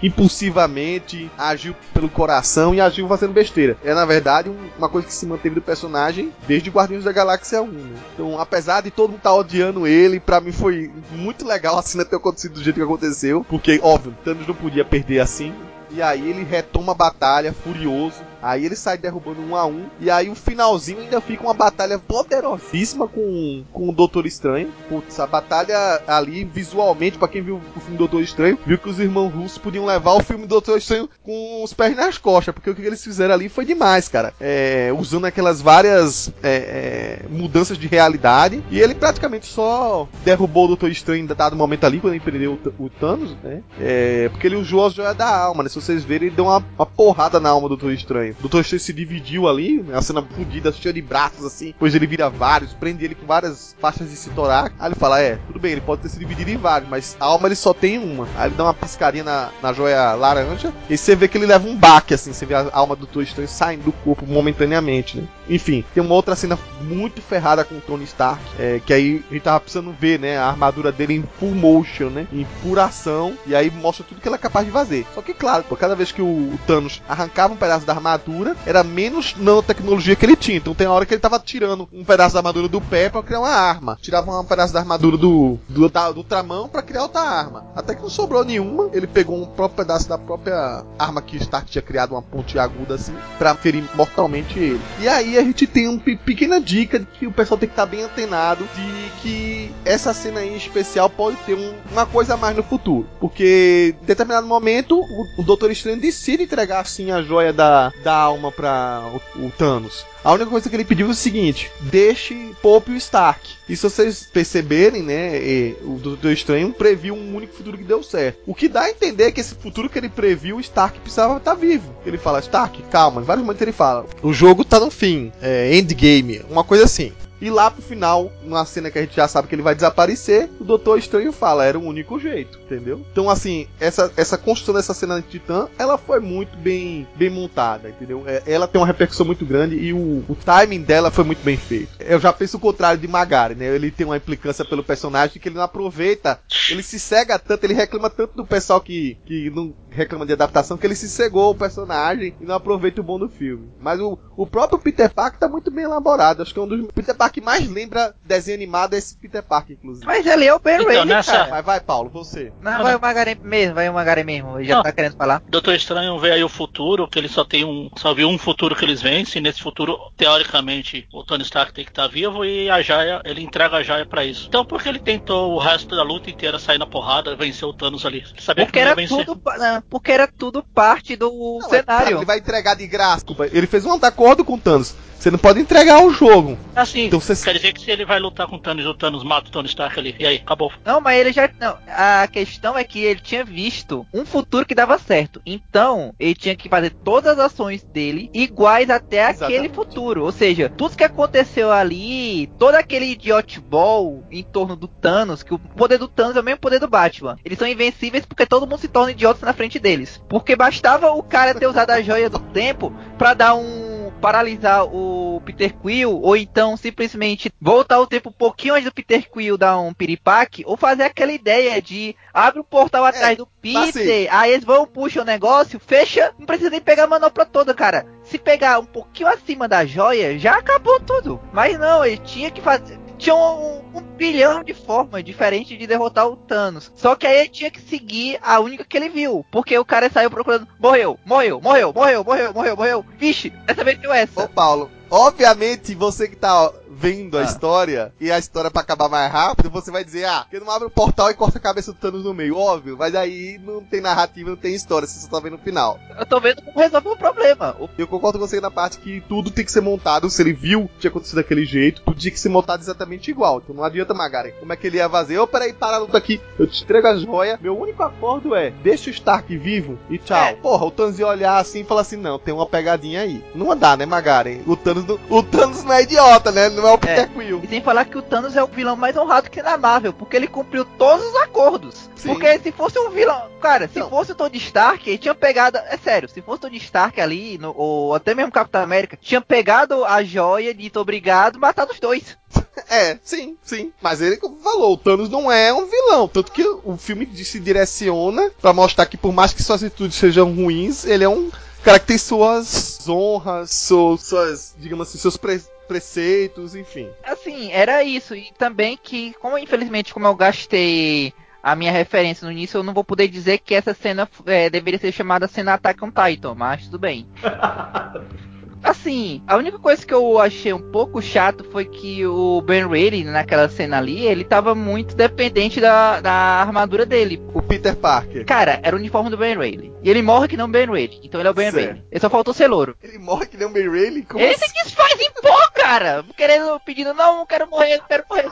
impulsivamente, agiu pelo coração e agiu fazendo besteira. É, na verdade, uma coisa que se manteve do personagem desde Guardiões da Galáxia 1. Né? Então, apesar de todo mundo estar tá odiando ele, para mim foi muito legal a cena ter acontecido do jeito que aconteceu, porque, óbvio, Thanos não podia perder assim. E aí ele retoma a batalha furioso Aí ele sai derrubando um a um. E aí o finalzinho ainda fica uma batalha poderosíssima com, com o Doutor Estranho. Putz, a batalha ali, visualmente, para quem viu o filme Doutor Estranho, viu que os irmãos russos podiam levar o filme Doutor Estranho com os pés nas costas. Porque o que eles fizeram ali foi demais, cara. É, usando aquelas várias é, é, mudanças de realidade. E ele praticamente só derrubou o Doutor Estranho em dado momento ali, quando ele prendeu o, o Thanos, né? É, porque ele usou a joia da alma, né? Se vocês verem, ele deu uma, uma porrada na alma do Doutor Estranho. O Doutor Estranho se dividiu ali, né, a cena fodida, cheia de braços assim, depois ele vira vários, prende ele com várias faixas de Citorak. Aí ele fala: É, tudo bem, ele pode ter se dividido em vários, mas a alma ele só tem uma. Aí ele dá uma piscaria na, na joia laranja, e você vê que ele leva um baque, assim, você vê a alma do Doutor Estranho saindo do corpo momentaneamente, né? Enfim, tem uma outra cena muito ferrada com o Tony Stark, é, que aí a gente tava precisando ver, né, a armadura dele em full motion, né? Em pura ação, e aí mostra tudo que ele é capaz de fazer. Só que, claro, pô, cada vez que o, o Thanos arrancava um pedaço da armadura, era menos nanotecnologia que ele tinha. Então tem hora que ele tava tirando um pedaço da armadura do pé pra criar uma arma. Tirava um pedaço da armadura do, do, da, do tramão pra criar outra arma. Até que não sobrou nenhuma. Ele pegou um próprio pedaço da própria arma que Stark tinha criado, uma ponte aguda assim, pra ferir mortalmente ele. E aí a gente tem uma pequena dica de que o pessoal tem que estar bem antenado de que essa cena aí em especial pode ter um, uma coisa a mais no futuro. Porque em determinado momento o, o Doutor Estranho decide entregar assim a joia da, da alma para o, o Thanos. A única coisa que ele pediu é o seguinte: deixe Pope e o Stark. E se vocês perceberem, né, o Doutor Estranho previu um único futuro que deu certo. O que dá a entender é que esse futuro que ele previu, o Stark precisava estar vivo. Ele fala, Stark, calma, em vários momentos ele fala, o jogo tá no fim, é, endgame, uma coisa assim. E lá pro final, numa cena que a gente já sabe que ele vai desaparecer, o Doutor Estranho fala, era o único jeito, entendeu? Então, assim, essa, essa construção dessa cena de Titã, ela foi muito bem, bem montada, entendeu? É, ela tem uma repercussão muito grande e o, o timing dela foi muito bem feito. Eu já penso o contrário de Magari, né? Ele tem uma implicância pelo personagem que ele não aproveita, ele se cega tanto, ele reclama tanto do pessoal que, que não reclama de adaptação, que ele se cegou o personagem e não aproveita o bom do filme. Mas o, o próprio Peter Parker tá muito bem elaborado. Acho que é um dos Peter Parker que mais lembra desenho animado é esse Peter Parker, inclusive. Mas ele é o Ben Então, Reilly, nessa- cara. Vai, vai, Paulo, você. Não, vai o Magaren mesmo, vai o Magaren mesmo. Ele já Não. tá querendo falar. Doutor Estranho vê aí o futuro, que ele só tem um. Só viu um futuro que eles vencem. E nesse futuro, teoricamente, o Tony Stark tem que estar vivo e a Jaia, ele entrega a Jaia pra isso. Então por que ele tentou o resto da luta inteira sair na porrada, vencer o Thanos ali? Ele sabia Porque que não ia era vencer. tudo, não, porque era tudo parte do Não, cenário. Ele vai entregar de graça. Ele fez um acordo com o Thanos. Você não pode entregar o jogo. Assim, Então você- quer dizer que se ele vai lutar com o Thanos, o Thanos mata o Tony Stark ali. E aí, acabou. Não, mas ele já. Não, a questão é que ele tinha visto um futuro que dava certo. Então, ele tinha que fazer todas as ações dele iguais até aquele Exatamente. futuro. Ou seja, tudo que aconteceu ali, todo aquele idiot ball em torno do Thanos, que o poder do Thanos é o mesmo poder do Batman. Eles são invencíveis porque todo mundo se torna idiota na frente deles. Porque bastava o cara ter usado a joia do tempo pra dar um paralisar o Peter Quill, ou então simplesmente voltar o tempo um pouquinho antes do Peter Quill dar um piripaque, ou fazer aquela ideia de abre o portal atrás do mas Peter, aí eles vão, puxam o negócio, fecha, não precisa nem pegar a manopla toda, cara. Se pegar um pouquinho acima da joia, já acabou tudo. Mas não, ele tinha que fazer. Tinha um, um bilhão de formas diferentes de derrotar o Thanos. Só que aí ele tinha que seguir a única que ele viu. Porque o cara saiu procurando. Morreu, morreu, morreu, morreu, morreu, morreu, morreu. Vixe, dessa vez deu essa. Ô, Paulo, obviamente você que tá vendo a Ah. história e a história pra acabar mais rápido, você vai dizer, ah, porque não abre o portal e corta a cabeça do Thanos no meio. Óbvio, mas aí não tem narrativa, não tem história, você só tá vendo o final. Eu tô vendo como resolve o problema. Eu concordo com você na parte que tudo tem que ser montado. Se ele viu que tinha acontecido daquele jeito, tudo tinha que ser montado exatamente igual. Então não adianta Magaren. Como é que ele ia fazer? Ô, peraí, para a luta aqui. Eu te entrego a joia. Meu único acordo é: deixa o Stark vivo e tchau. É. Porra, o Thanos ia olhar assim e falar assim: não, tem uma pegadinha aí. Não dá, né, Magaren? O Thanos, não- o Thanos não é idiota, né? Não é o Peter Quill. E sem falar que o Thanos é o vilão mais honrado que na Marvel, porque ele cumpriu todos os acordos. Sim. Porque se fosse um vilão. Cara, se Não. fosse o Tony Stark, ele tinha pegado. É sério, se fosse o Tony Stark ali, no, ou até mesmo Capitão América, tinha pegado a joia, dito obrigado, matado os dois. [laughs] É, sim, sim. Mas ele como falou, o Thanos não é um vilão. Tanto que o filme se direciona pra mostrar que por mais que suas atitudes sejam ruins, ele é um cara que tem suas honras, suas, suas digamos assim, seus pre- preceitos, enfim. Assim, era isso. E também que, como infelizmente, como eu gastei a minha referência no início, eu não vou poder dizer que essa cena é, deveria ser chamada cena Attack on Titan, mas tudo bem. [laughs] Assim, a única coisa que eu achei um pouco chato foi que o Ben Reilly, naquela cena ali, ele tava muito dependente da, da armadura dele. O Peter Parker. Cara, era o uniforme do Ben Reilly. E ele morre que não o Ben Reilly. Então ele é o Ben Certo. Reilly. Ele só faltou ser louro. Ele morre que nem o Ben Reilly? Como ele assim? se desfaz em pó, cara! Querendo, pedindo, não, não quero morrer, não quero morrer. [laughs]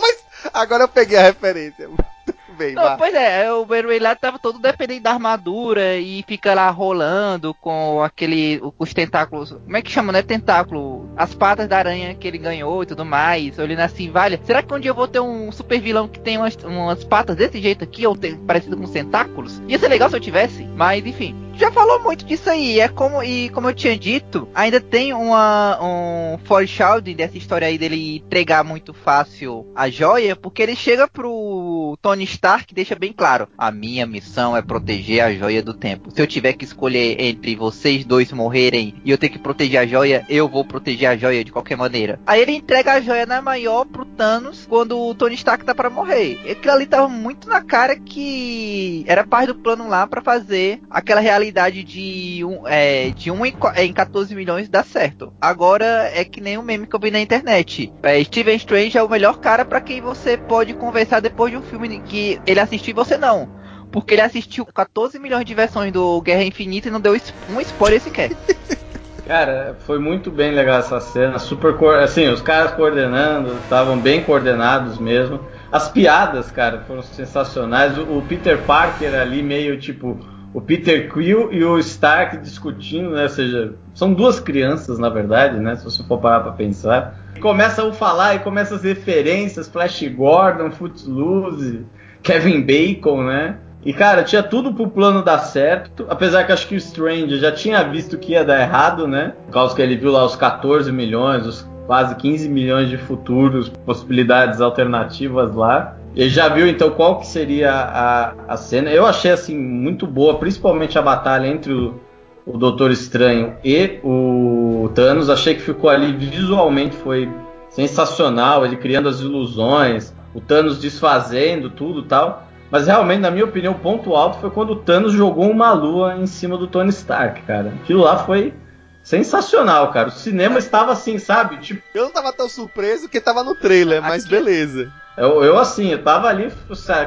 Mas agora eu peguei a referência. Bem, Não, pois é, o Ben Reilly lá tava todo dependente da armadura e fica lá rolando com aquele. os tentáculos. Como é que chama, né? Tentáculo. As patas da aranha que ele ganhou e tudo mais. Olhando assim, vale. Será que um dia eu vou ter um super vilão que tem umas, umas patas desse jeito aqui, ou tem, parecido com tentáculos? Ia ser legal se eu tivesse, mas enfim. já falou muito disso aí. É como, e como eu tinha dito, ainda tem uma, um foreshadowing dessa história aí dele entregar muito fácil a joia, porque ele chega pro Tony Stark e deixa bem claro: a minha missão é proteger a joia do tempo. Se eu tiver que escolher entre vocês dois morrerem e eu ter que proteger a joia, eu vou proteger a joia de qualquer maneira. Aí ele entrega a joia na maior pro Thanos quando o Tony Stark tá para morrer. Aquilo ali tava muito na cara que era parte do plano lá para fazer aquela realidade de um, é, de um em, em 14 milhões dar certo. Agora é que nem o um meme que eu vi na internet. É, Steven Strange é o melhor cara para quem você pode conversar depois de um filme que ele assistiu e você não. Porque ele assistiu 14 milhões de versões do Guerra Infinita e não deu um spoiler sequer. [laughs] Cara, foi muito bem legal essa cena, super assim, os caras coordenando, estavam bem coordenados mesmo. As piadas, cara, foram sensacionais. O, o, Peter Parker ali meio tipo o Peter Quill e o Stark discutindo, né? Ou seja, são duas crianças na verdade, né? Se você for parar para pensar. Começa a falar e começa as referências, Flash Gordon, Footloose, Kevin Bacon, né? E cara, tinha tudo pro plano dar certo, apesar que acho que o Strange já tinha visto que ia dar errado, né? Por causa que ele viu lá os 14 milhões, os quase 15 milhões de futuros, possibilidades alternativas lá. Ele já viu então qual que seria a, a cena. Eu achei assim muito boa, principalmente a batalha entre o, o Doutor Estranho e o Thanos. Achei que ficou ali visualmente foi sensacional, ele criando as ilusões, o Thanos desfazendo tudo tal. Mas realmente, na minha opinião, o ponto alto foi quando o Thanos jogou uma lua em cima do Tony Stark, cara. Aquilo lá foi sensacional, cara. O cinema estava assim, sabe? Tipo... Eu não tava tão surpreso que tava no trailer, mas Aqui... beleza. Eu, eu, assim, eu tava ali,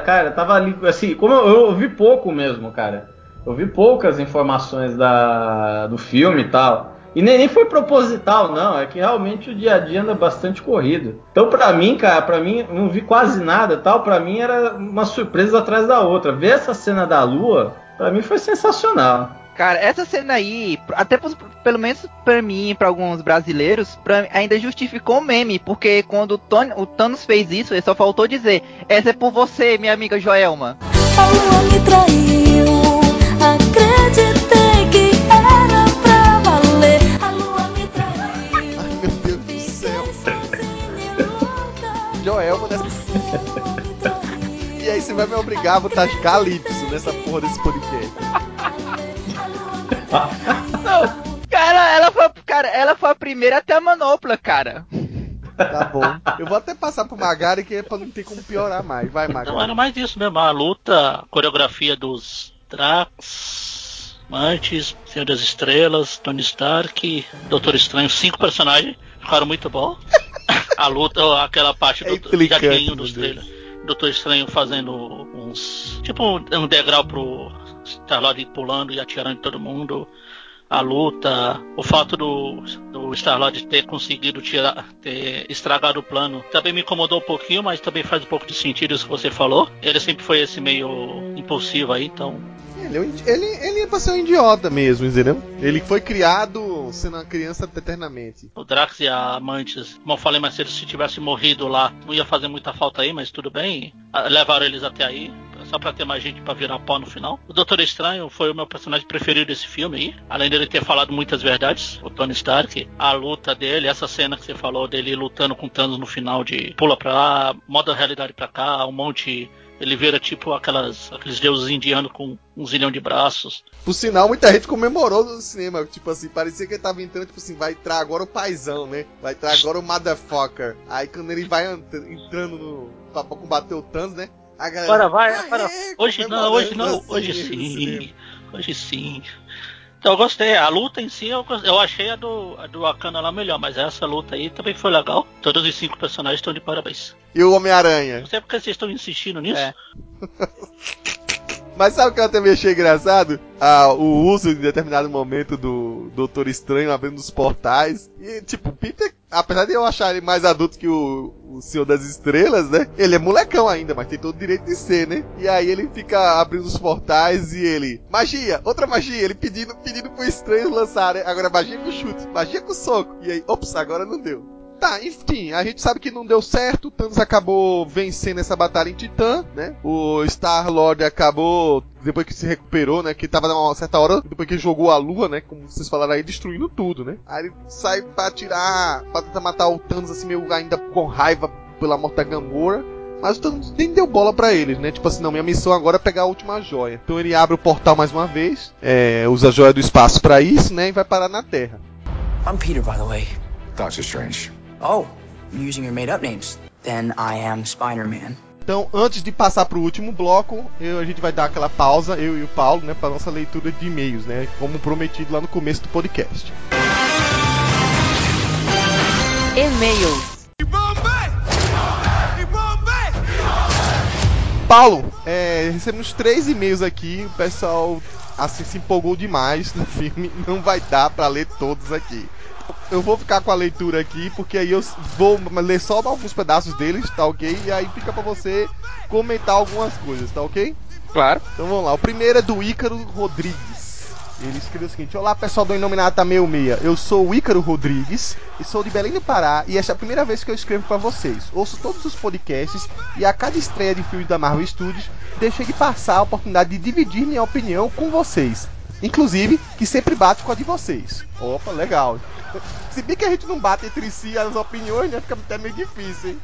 cara, eu tava ali, assim, como eu, eu vi pouco mesmo, cara. Eu vi poucas informações da, do filme e tal. E nem, nem foi proposital, não. É que realmente o dia a dia anda bastante corrido. Então, pra mim, cara, pra mim, não vi quase nada tal. Pra mim era uma surpresa atrás da outra. Ver essa cena da lua, pra mim foi sensacional. Cara, essa cena aí, até pelo menos pra mim e pra alguns brasileiros, pra, ainda justificou o meme, porque quando o, Tony, o Thanos fez isso, ele só faltou dizer: Essa é por você, minha amiga Joelma. A lua me traiu, você vai me obrigar a botar Calypso nessa porra desse podcast. Não, cara, ela foi, cara, ela foi a primeira até a manopla, cara. Tá bom. Eu vou até passar pro Magari que é pra não ter como piorar mais. Vai, Magari. Não, era mais isso mesmo. A luta, a coreografia dos Drax, Mantis, Senhor das Estrelas, Tony Stark, Doutor Estranho. Cinco personagens. Ficaram muito bom [laughs] a luta, aquela parte é do gatinho dos trailers. Doutor Estranho fazendo uns. Tipo um degrau pro Star-Lord pulando e atirando em todo mundo. A luta, o fato do, do Star-Lord ter conseguido tirar, ter estragado o plano, também me incomodou um pouquinho, mas também faz um pouco de sentido isso que você falou. Ele sempre foi esse meio impulsivo aí, então ele, ele, ele é pra ser um idiota mesmo, entendeu? Ele foi criado sendo uma criança eternamente. O Drax e a Mantis, como eu falei mais cedo, se tivesse morrido lá, não ia fazer muita falta aí, mas tudo bem. Ah, levaram eles até aí, só pra ter mais gente pra virar pó no final. O Doutor Estranho foi o meu personagem preferido desse filme aí. Além dele ter falado muitas verdades, o Tony Stark, a luta dele, essa cena que você falou dele lutando com Thanos no final de pula pra lá, moda realidade pra cá, um monte ele vira tipo aquelas, aqueles deuses indianos com um zilhão de braços. Por sinal, muita gente comemorou no cinema. Tipo assim, parecia que ele tava entrando, tipo assim, vai entrar agora o paizão, né? Vai entrar agora o motherfucker. Aí quando ele vai entrando no, pra, pra combater o Thanos, né? A galera, agora vai, agora. É, hoje não, hoje não, assim, hoje sim. Hoje sim. Então eu gostei. A luta em si eu, eu achei a do, a do Akana lá melhor, mas essa luta aí também foi legal. Todos os cinco personagens estão de parabéns. E o Homem-Aranha? Não sei porque vocês estão insistindo nisso. É. [laughs] Mas sabe o que eu também achei engraçado? Ah, o uso em determinado momento do Doutor Estranho abrindo os portais. E, tipo, Peter, apesar de eu achar ele mais adulto que o, o Senhor das Estrelas, né? Ele é molecão ainda, mas tem todo o direito de ser, né? E aí ele fica abrindo os portais e ele. Magia! Outra magia! Ele pedindo, pedindo pro estranho lançar, né? Agora magia com chute, magia com soco. E aí, ops, agora não deu. Tá, enfim, a gente sabe que não deu certo, o Thanos acabou vencendo essa batalha em Titã, né? O Star-Lord acabou, depois que se recuperou, né? Que tava numa certa hora, depois que jogou a lua, né? Como vocês falaram aí, destruindo tudo, né? Aí ele sai pra tirar, pra tentar matar o Thanos assim, meio ainda com raiva pela morte da Gamora. Mas o Thanos nem deu bola pra eles, né? Tipo assim, não, minha missão agora é pegar a última joia. Então ele abre o portal mais uma vez, é, usa a joia do espaço pra isso, né? E vai parar na Terra. I'm Peter, by the way. Doctor Strange. Oh, you're using your made up names. Then I am Spider Man. Então, antes de passar pro último bloco, eu- a gente vai dar aquela pausa, eu e o Paulo, né, para nossa leitura de e-mails, né, como prometido lá no começo do podcast. E-mails. Paulo, é, recebemos três e-mails aqui, o pessoal assim se empolgou demais no filme, não vai dar pra ler todos aqui. Eu vou ficar com a leitura aqui, porque aí eu vou ler só alguns pedaços deles, tá ok? E aí fica pra você comentar algumas coisas, tá ok? Claro. Então vamos lá. O primeiro é do Ícaro Rodrigues. Ele escreveu o seguinte: Olá pessoal do Inominata 66. Eu sou o Ícaro Rodrigues e sou de Belém do Pará. E esta é a primeira vez que eu escrevo para vocês. Ouço todos os podcasts e a cada estreia de filmes da Marvel Studios deixei de passar a oportunidade de dividir minha opinião com vocês. Inclusive, que sempre bate com a de vocês. Opa, legal. Se bem que a gente não bate entre si as opiniões, né? Fica até meio difícil, hein?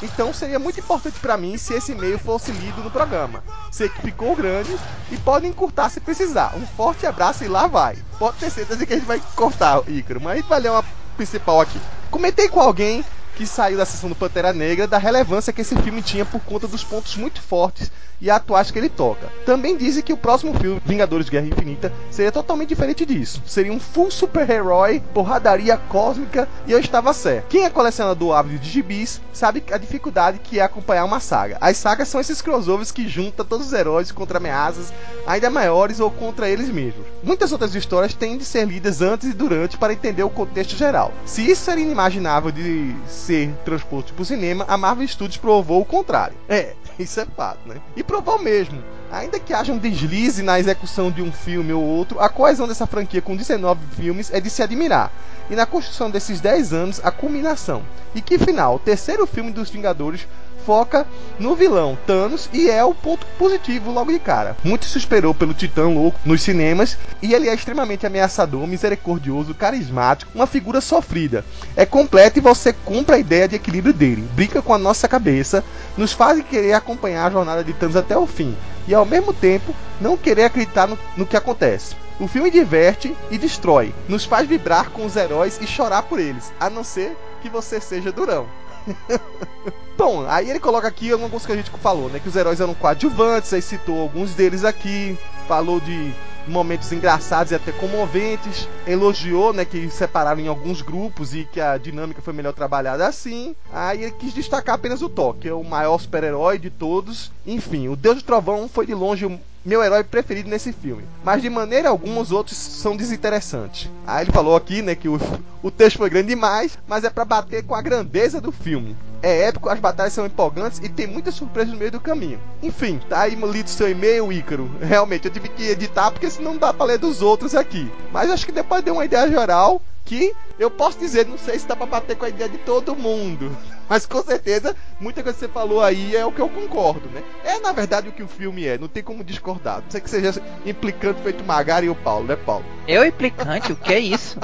Então seria muito importante pra mim se esse e-mail fosse lido no programa. Sei que ficou grande e pode encurtar se precisar. Um forte abraço e lá vai. Pode ter certeza que a gente vai cortar, Ícaro, mas a gente vai ler uma principal aqui. Comentei com alguém que saiu da sessão do Pantera Negra da relevância que esse filme tinha por conta dos pontos muito fortes e atuais que ele toca. Também dizem que o próximo filme, Vingadores Guerra Infinita, seria totalmente diferente disso. Seria um full super-herói, porradaria cósmica e eu estava certo. Quem é colecionador ávido de gibis sabe a dificuldade que é acompanhar uma saga. As sagas são esses crossovers que juntam todos os heróis contra ameaças ainda maiores ou contra eles mesmos. Muitas outras histórias têm de ser lidas antes e durante para entender o contexto geral. Se isso era inimaginável de ser transposto para o cinema, a Marvel Studios provou o contrário. É, [laughs] isso é fato, né? E provou mesmo. Ainda que haja um deslize na execução de um filme ou outro, a coesão dessa franquia com 19 filmes é de se admirar. E na construção desses 10 anos, a culminação. E que final, o terceiro filme dos Vingadores foca no vilão Thanos e é o ponto positivo logo de cara. Muito se esperou pelo Titã Louco nos cinemas e ele é extremamente ameaçador, misericordioso, carismático, uma figura sofrida. É completo e você compra a ideia de equilíbrio dele, brinca com a nossa cabeça, nos faz querer acompanhar a jornada de Thanos até o fim e ao mesmo tempo não querer acreditar no, no que acontece. O filme diverte e destrói, nos faz vibrar com os heróis e chorar por eles, a não ser que você seja durão. [laughs] Bom, aí ele coloca aqui alguma coisa que a gente falou, né? Que os heróis eram coadjuvantes, aí citou alguns deles aqui, falou de momentos engraçados e até comoventes, elogiou, né, que separaram em alguns grupos e que a dinâmica foi melhor trabalhada assim. Aí ele quis destacar apenas o Thor, que é o maior super-herói de todos. Enfim, o Deus do Trovão foi de longe o meu herói preferido nesse filme. Mas de maneira alguma os outros são desinteressantes. Aí ele falou aqui, né, que o, o texto foi grande demais, mas é para bater com a grandeza do filme. É épico, as batalhas são empolgantes e tem muitas surpresas no meio do caminho. Enfim, tá aí lido seu e-mail, Ícaro. Realmente, eu tive que editar porque senão não dá pra ler dos outros aqui. Mas acho que depois deu uma ideia geral que eu posso dizer, não sei se dá pra bater com a ideia de todo mundo. [laughs] Mas com certeza, muita coisa que você falou aí é o que eu concordo, né? É na verdade o que o filme é, não tem como discordar. Não sei que seja implicante feito Magari e o Paulo, né, Paulo? Eu implicante, o que é isso?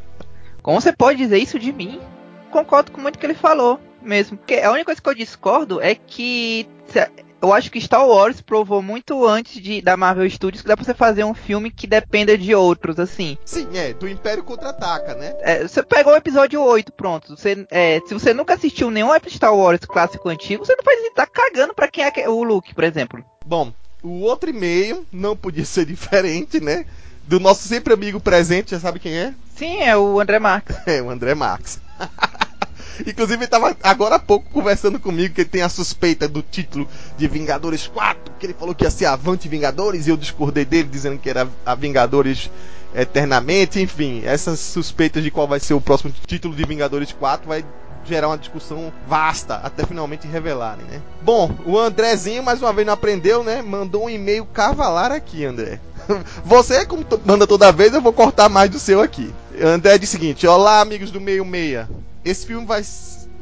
[laughs] Como você pode dizer isso de mim? Concordo com muito que ele falou mesmo. Porque a única coisa que eu discordo é que eu acho que Star Wars provou muito antes de, da Marvel Studios que dá pra você fazer um filme que dependa de outros, assim. Sim, é, do Império Contra-Ataca, né? É, você pegou o episódio 8, pronto. Você, é, se você nunca assistiu nenhum Star Wars clássico antigo, você não faz tá cagando pra quem é o Luke, por exemplo. Bom, o outro e-mail não podia ser [laughs] diferente, né? Do nosso sempre amigo presente, já sabe quem é? Sim, é o André Marques. É, o André Marques. [laughs] Inclusive, ele estava agora há pouco conversando comigo que ele tem a suspeita do título de Vingadores 4, que ele falou que ia ser Avante Vingadores, e eu discordei dele dizendo que era a Vingadores Eternamente. Enfim, essas suspeitas de qual vai ser o próximo título de Vingadores 4 vai gerar uma discussão vasta até finalmente revelarem, né? Bom, o Andrezinho mais uma vez não aprendeu, né? Mandou um e-mail cavalar aqui, André. [laughs] Você, como manda toda vez, eu vou cortar mais do seu aqui. André diz o seguinte: Olá, amigos do Meio Meia. Esse filme vai,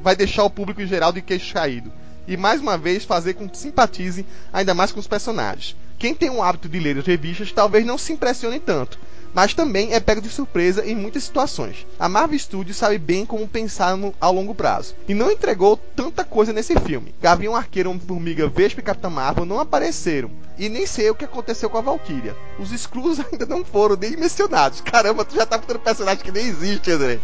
vai deixar o público em geral de queixo caído. E mais uma vez fazer com que simpatize ainda mais com os personagens. Quem tem o hábito de ler as revistas talvez não se impressione tanto, mas também é pego de surpresa em muitas situações. A Marvel Studios sabe bem como pensar no, ao longo prazo, e não entregou tanta coisa nesse filme. Gavião Arqueiro, Homem-Formiga, Vespa e Capitã Marvel não apareceram, e nem sei o que aconteceu com a Valkyria. Os Skrulls [laughs] ainda não foram nem mencionados. Caramba, tu já tá botando personagem que nem existe, André.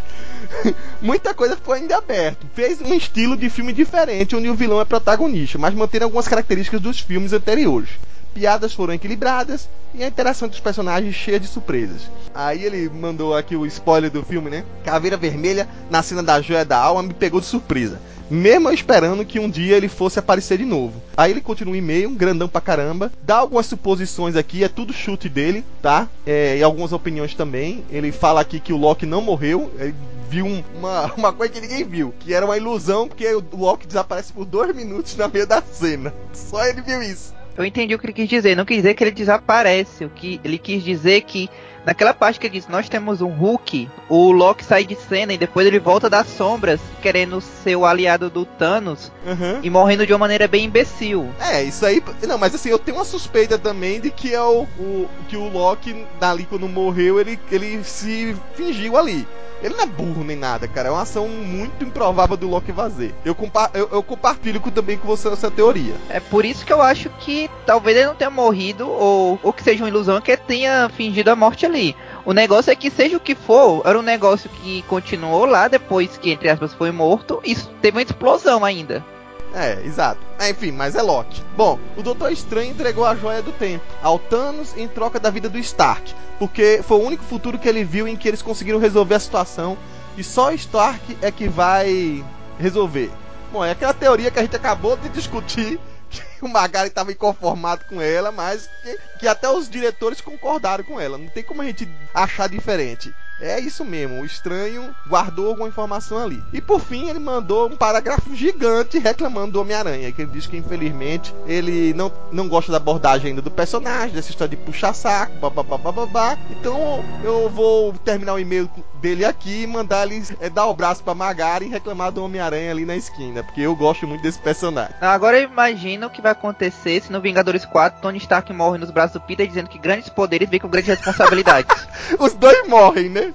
[laughs] Muita coisa foi ainda aberto. Fez um estilo de filme diferente, onde o vilão é protagonista, mas mantendo algumas características dos filmes anteriores piadas foram equilibradas e a interação dos personagens cheia de surpresas. Aí ele mandou aqui o spoiler do filme, né? Caveira Vermelha, na cena da joia da alma, me pegou de surpresa. Mesmo esperando que um dia ele fosse aparecer de novo. Aí ele continua um e-mail, um grandão pra caramba. Dá algumas suposições aqui, é tudo chute dele, tá? É, e algumas opiniões também. Ele fala aqui que o Loki não morreu. Ele viu um, uma, [laughs] uma coisa que ninguém viu. Que era uma ilusão, porque o Loki desaparece por dois minutos na meio da cena. Só ele viu isso. Eu entendi o que ele quis dizer. Não quis dizer que ele desaparece. O que ele quis dizer que naquela parte que ele disse nós temos um Hulk, o Loki sai de cena e depois ele volta das sombras querendo ser o aliado do Thanos Uhum. e morrendo de uma maneira bem imbecil. É, isso aí. Não, mas assim, eu tenho uma suspeita também de que é o, o que o Loki, dali quando morreu, ele, ele se fingiu ali. Ele não é burro nem nada, cara. É uma ação muito improvável do Loki fazer. Eu, compa eu, eu compartilho com, também com você essa teoria. É por isso que eu acho que talvez ele não tenha morrido ou, ou que seja uma ilusão que ele tenha fingido a morte ali. O negócio é que seja o que for, era um negócio que continuou lá depois que entre aspas foi morto e teve uma explosão ainda. É, exato. É, enfim, mas é Loki. Bom, o Doutor Estranho entregou a joia do tempo ao Thanos em troca da vida do Stark, porque foi o único futuro que ele viu em que eles conseguiram resolver a situação e só Stark é que vai resolver. Bom, é aquela teoria que a gente acabou de [laughs] discutir, [laughs] o Magari estava inconformado com ela, mas que, que até os diretores concordaram com ela. Não tem como a gente achar diferente. É isso mesmo, o estranho guardou alguma informação ali. E por fim, ele mandou um parágrafo gigante reclamando do Homem-Aranha, que ele diz que infelizmente ele não, não gosta da abordagem ainda do personagem, dessa história de puxar saco, babá. Então eu vou terminar o e-mail dele aqui e mandar ele é, dar o braço pra Magari e reclamar do Homem-Aranha ali na esquina, porque eu gosto muito desse personagem. Agora eu imagino o que vai acontecer se no Vingadores 4 Tony Stark morre nos braços do Peter dizendo que grandes poderes vêm com grandes responsabilidades. [laughs] Os dois morrem, né?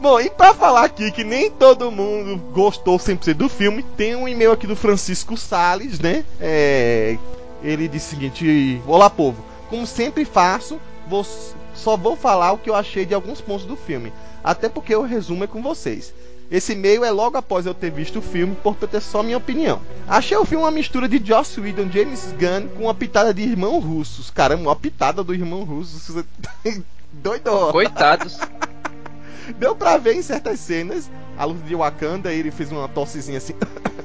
Bom, e pra falar aqui que nem todo mundo gostou 100% do filme, tem um e-mail aqui do Francisco Sales, né? É, ele disse o seguinte: Olá, povo. Como sempre faço, vou, só vou falar o que eu achei de alguns pontos do filme. Até porque o resumo é com vocês. Esse e-mail é logo após eu ter visto o filme, portanto é só minha opinião. Achei o filme uma mistura de Joss Whedon James Gunn com uma pitada de irmão russos. Caramba, uma pitada do irmão russo. [laughs] Doido! Coitados. Deu pra ver em certas cenas, a luz de Wakanda, ele fez uma tossezinha assim,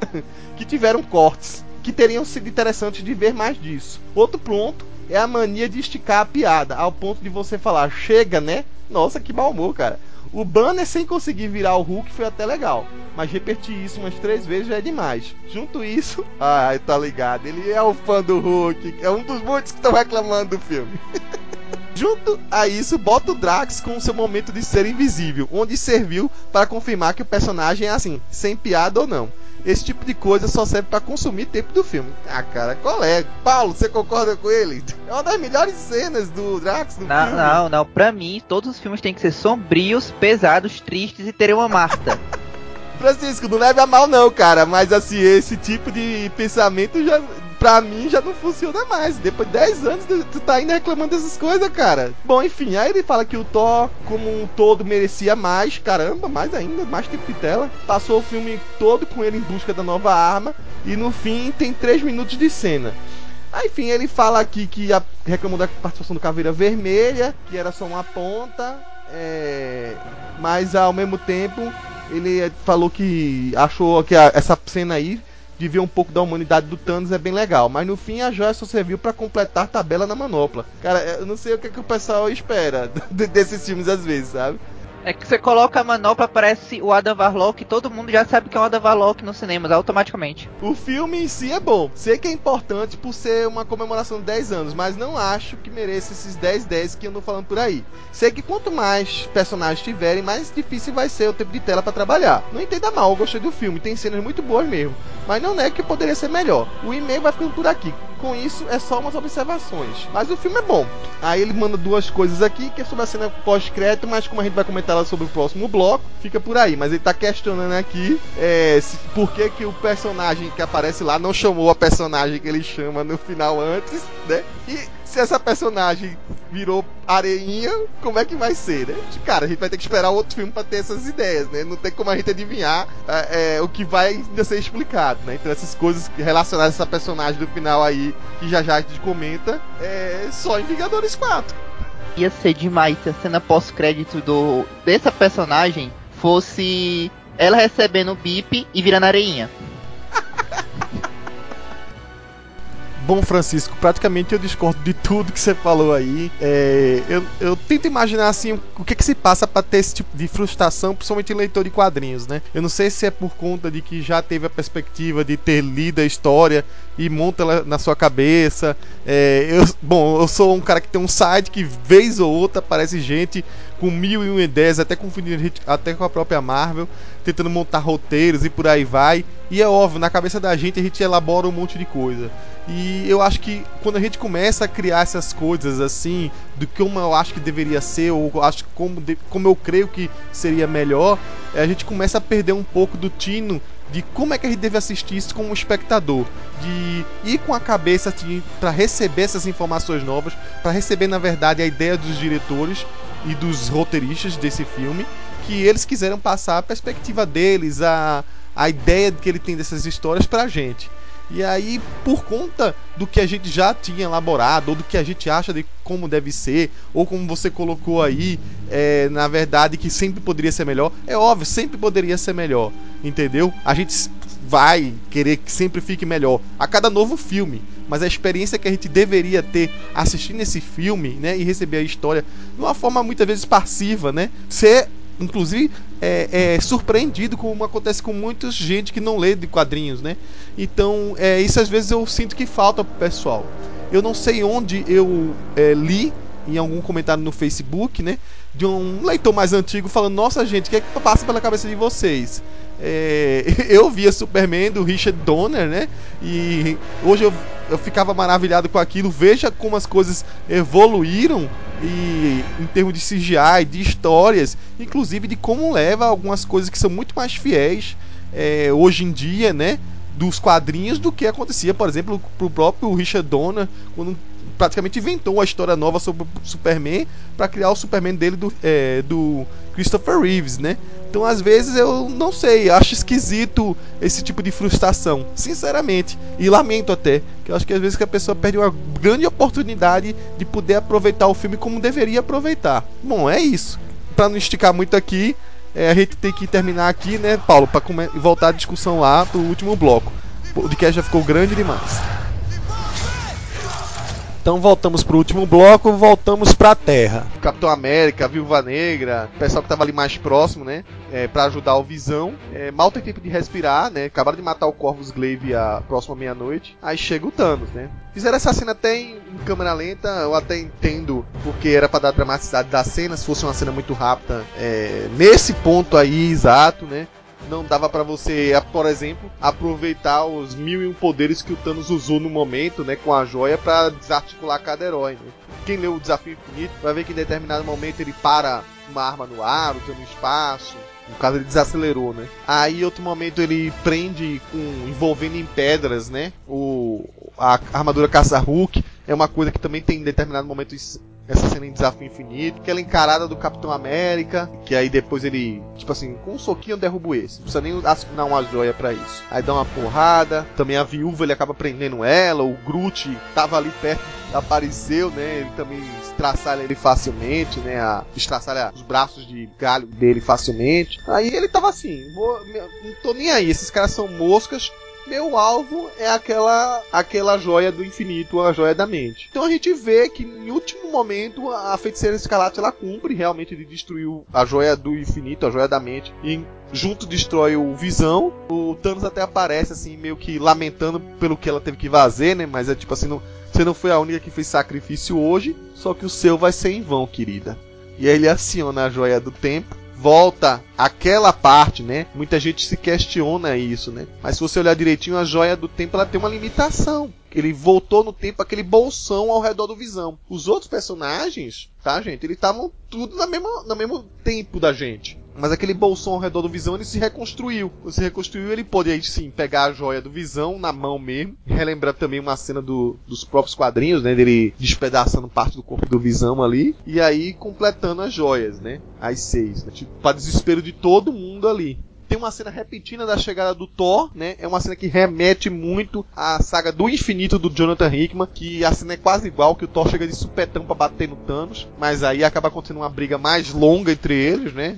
[laughs] que tiveram cortes, que teriam sido interessantes de ver mais disso. Outro ponto é a mania de esticar a piada, ao ponto de você falar, chega, né? Nossa, que mau humor, cara. O banner sem conseguir virar o Hulk foi até legal, mas repetir isso umas três vezes já é demais. Junto isso, [laughs] ai, tá ligado, ele é o fã do Hulk, é um dos muitos que estão reclamando do filme. [laughs] Junto a isso, bota o Drax com seu momento de ser invisível, onde serviu para confirmar que o personagem é assim, sem piada ou não. Esse tipo de coisa só serve para consumir tempo do filme. Ah, cara, qual é? Paulo, você concorda com ele? É uma das melhores cenas do Drax no Não, filme. não, não. Pra mim, todos os filmes têm que ser sombrios, pesados, tristes e terem uma Marta. [laughs] Francisco, não leve a mal não, cara, mas assim, esse tipo de pensamento já, pra mim, já não funciona mais. Depois de 10 anos, tu- tá ainda reclamando dessas coisas, cara. Bom, enfim, aí ele fala que o Thor, como um todo, merecia mais, caramba, mais ainda, mais tempo de tela. Passou o filme todo com ele em busca da nova arma, e no fim tem 3 minutos de cena. Aí, enfim, ele fala aqui que a- reclamou da participação do Caveira Vermelha, que era só uma ponta, é, mas ao mesmo tempo ele falou que achou que a- essa cena aí de ver um pouco da humanidade do Thanos é bem legal, mas no fim a joia só serviu pra completar a tabela na manopla. Cara, eu não sei o que, que o pessoal espera [laughs] de- desses filmes às vezes, sabe? É que você coloca a manopla, aparece o Adam Warlock, todo mundo já sabe que é o Adam Warlock nos cinemas, automaticamente. O filme em si é bom. Sei que é importante por ser uma comemoração de 10 anos, mas não acho que mereça esses 10 10 que eu ando falando por aí. Sei que quanto mais personagens tiverem, mais difícil vai ser o tempo de tela para trabalhar. Não entenda mal, eu gostei do filme, tem cenas muito boas mesmo. Mas não é que poderia ser melhor. O e-mail vai ficando por aqui. Com isso, é só umas observações. Mas o filme é bom. Aí ele manda duas coisas aqui, que é sobre a cena pós-crédito, mas como a gente vai comentar lá sobre o próximo bloco, fica por aí. Mas ele tá questionando aqui é, se, por que, que o personagem que aparece lá não chamou a personagem que ele chama no final antes, né? E se essa personagem virou areinha, como é que vai ser, né? Cara, a gente vai ter que esperar outro filme para ter essas ideias, né? Não tem como a gente adivinhar é, é, o que vai ainda ser explicado, né? Então essas coisas relacionadas a essa personagem do final aí, que já já a gente comenta, é só em Vingadores 4. Ia ser demais se a cena pós-crédito do dessa personagem fosse ela recebendo o bip e virando areinha. Bom, Francisco, praticamente eu discordo de tudo que você falou aí. É, eu, eu, tento imaginar assim o que, que se passa para ter esse tipo de frustração, principalmente em leitor de quadrinhos, né? Eu não sei se é por conta de que já teve a perspectiva de ter lido a história e monta ela na sua cabeça. É, eu, bom, eu sou um cara que tem um site que vez ou outra aparece gente com mil e uma ideias, até até com a própria Marvel, tentando montar roteiros e por aí vai. E é óbvio, na cabeça da gente a gente elabora um monte de coisa. E eu acho que quando a gente começa a criar essas coisas assim, do como eu acho que deveria ser, ou acho como, como eu creio que seria melhor, a gente começa a perder um pouco do tino de como é que a gente deve assistir isso como espectador, de ir com a cabeça assim, para receber essas informações novas, para receber na verdade a ideia dos diretores e dos roteiristas desse filme, que eles quiseram passar a perspectiva deles, a, a ideia que ele tem dessas histórias pra gente. E aí, por conta do que a gente já tinha elaborado, ou do que a gente acha de como deve ser, ou como você colocou aí, é, na verdade, que sempre poderia ser melhor, é óbvio, sempre poderia ser melhor, entendeu? A gente vai querer que sempre fique melhor a cada novo filme, mas a experiência que a gente deveria ter assistindo esse filme, né, e receber a história de uma forma muitas vezes passiva, né, ser inclusive é, é, surpreendido como acontece com muita gente que não lê de quadrinhos, né? Então, é, isso às vezes eu sinto que falta pro pessoal. Eu não sei onde eu é, li em algum comentário no Facebook, né? De um leitor mais antigo falando: Nossa, gente, o que é que passa pela cabeça de vocês? É, [laughs] eu via Superman do Richard Donner, né? E hoje eu, eu ficava maravilhado com aquilo. Veja como as coisas evoluíram e em termos de CGI, de histórias, inclusive de como leva algumas coisas que são muito mais fiéis é, hoje em dia, né? Dos quadrinhos do que acontecia, por exemplo, pro próprio Richard Donner, quando praticamente inventou uma história nova sobre o Superman para criar o Superman dele do, é, do Christopher Reeves, né? Então, às vezes, eu não sei, acho esquisito esse tipo de frustração, sinceramente. E lamento até, que eu acho que às vezes que a pessoa perde uma grande oportunidade de poder aproveitar o filme como deveria aproveitar. Bom, é isso. Para não esticar muito aqui, é, a gente tem que terminar aqui, né, Paulo, para voltar a discussão lá pro último bloco. O podcast já ficou grande demais. Então voltamos pro último bloco, voltamos pra Terra. Capitão América, Viúva Negra, o pessoal que tava ali mais próximo, né? É, para ajudar o Visão. É, mal tem tempo de respirar, né? Acabaram de matar o Corvus Glaive a próxima meia-noite. Aí chega o Thanos, né? Fizeram essa cena até em, em câmera lenta, eu até entendo porque era para dar dramaticidade da cena, se fosse uma cena muito rápida. É, nesse ponto aí, exato, né? Não dava para você, por exemplo, aproveitar os mil e um poderes que o Thanos usou no momento, né, com a joia para desarticular cada herói. Né? Quem leu o Desafio Infinito vai ver que em determinado momento ele para uma arma no ar, usando espaço. No caso ele desacelerou, né? Aí outro momento ele prende com envolvendo em pedras, né? O a armadura caça Hulk é uma coisa que também tem em determinado momento essa cena em Desafio Infinito, aquela encarada do Capitão América, que aí depois ele, tipo assim, com um soquinho eu derrubo esse. Não precisa nem assinar uma joia para isso. Aí dá uma porrada, também a viúva ele acaba prendendo ela, o Groot tava ali perto, apareceu, né? Ele também estraçalha ele facilmente, né? A, estraçalha os braços de galho dele facilmente. Aí ele tava assim, vou, não tô nem aí, esses caras são moscas, meu alvo é aquela aquela joia do infinito, a joia da mente. Então a gente vê que em último momento a feiticeira escarlate ela cumpre realmente de destruir a joia do infinito, a joia da mente e junto destrói o Visão. O Thanos até aparece assim meio que lamentando pelo que ela teve que fazer, né? Mas é tipo assim, não, você não foi a única que fez sacrifício hoje, só que o seu vai ser em vão, querida. E aí ele aciona a joia do tempo volta aquela parte, né? Muita gente se questiona isso, né? Mas se você olhar direitinho, a joia do tempo ela tem uma limitação. Ele voltou no tempo aquele bolsão ao redor do Visão. Os outros personagens, tá, gente? Eles estavam tudo na mesma, no mesmo tempo da gente. Mas aquele bolsão ao redor do Visão ele se reconstruiu. Quando se reconstruiu, ele pôde aí sim pegar a joia do Visão na mão mesmo. Relembrar também uma cena do, dos próprios quadrinhos, né? Dele despedaçando parte do corpo do Visão ali. E aí completando as joias, né? As seis. Né? Tipo, para desespero de todo mundo ali. Tem uma cena repetida da chegada do Thor, né? É uma cena que remete muito à saga do infinito do Jonathan Hickman, que a cena é quase igual, que o Thor chega de supetão para bater no Thanos, mas aí acaba acontecendo uma briga mais longa entre eles, né?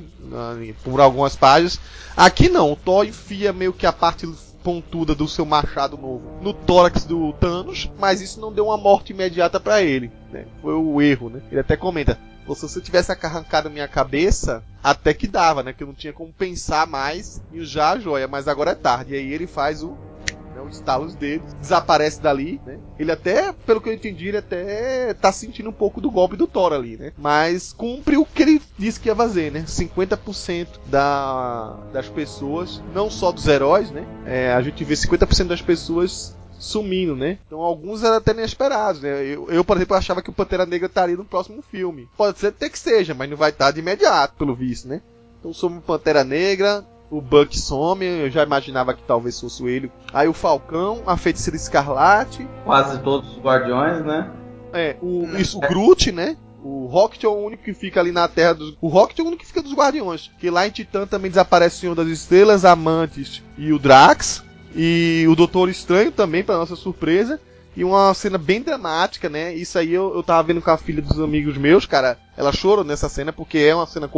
Por algumas páginas. Aqui não, o Thor enfia meio que a parte pontuda do seu machado novo no tórax do Thanos, mas isso não deu uma morte imediata para ele, né? Foi o erro, né? Ele até comenta: se você tivesse arrancado minha cabeça, até que dava, né? Que eu não tinha como pensar mais em usar a joia, mas agora é tarde. E aí ele faz o né, os estalos dele, desaparece dali, né? Ele até, pelo que eu entendi, ele até tá sentindo um pouco do golpe do Thor ali, né? Mas cumpre o que ele disse que ia fazer, né? 50% da, das pessoas, não só dos heróis, né? É, a gente vê 50% das pessoas sumindo, né? Então alguns eram até inesperados, né? Eu, eu, por exemplo, achava que o Pantera Negra estaria no próximo filme. Pode ser até que seja, mas não vai estar de imediato, pelo visto, né? Então some o Pantera Negra, o Buck some, eu já imaginava que talvez fosse ele. Aí o Falcão, a Feiticeira Escarlate. Quase todos os Guardiões, né? É, o, isso, o Groot, né? O Rocket é o único que fica ali na Terra dos. O Rocket é o único que fica dos Guardiões. Que lá em Titã também desaparece o Senhor das Estrelas, Amantes e o Drax. E o Doutor Estranho também, para nossa surpresa. E uma cena bem dramática, né? Isso aí eu, eu tava vendo com a filha dos amigos meus, cara. Ela chorou nessa cena porque é uma cena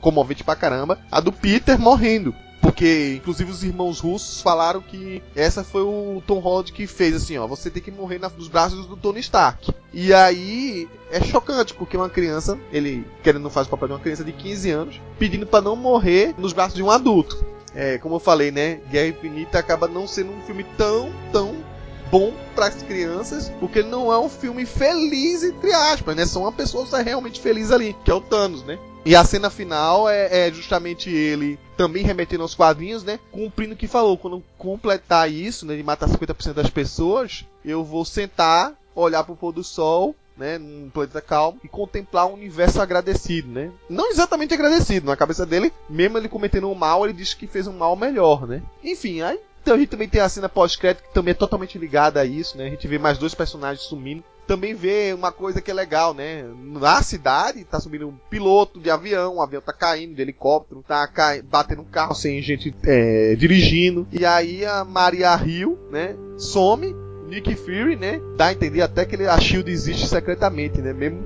comovente pra caramba. A do Peter morrendo. Porque, inclusive, os irmãos russos falaram que essa foi o Tom Holland que fez, assim, ó, você tem que morrer nos braços do Tony Stark. E aí, é chocante, porque uma criança, ele, querendo não faz o papel de uma criança de 15 anos, pedindo para não morrer nos braços de um adulto é, como eu falei, né? Guerra Infinita acaba não sendo um filme tão, tão bom para as crianças, porque não é um filme feliz, entre aspas, né? Só uma pessoa está realmente feliz ali, que é o Thanos, né? E a cena final é, é, justamente ele também remetendo aos quadrinhos, né? Cumprindo o que falou. Quando completar isso, né? De matar 50% das pessoas, eu vou sentar, olhar pro pôr do sol né, num planeta calmo e contemplar um universo agradecido, né? Não exatamente agradecido, na cabeça dele, mesmo ele cometendo um mal, ele diz que fez um mal melhor, né? Enfim, aí então a gente também tem a cena pós-crédito que também é totalmente ligada a isso, né? A gente vê mais dois personagens sumindo. Também vê uma coisa que é legal, né? Na cidade tá subindo um piloto de avião, o avião tá caindo de helicóptero, tá batendo um carro sem gente é, dirigindo. E aí a Maria Hill, né? Some Nick Fury, né? Dá a entender até que ele, a Shield existe secretamente, né? Mesmo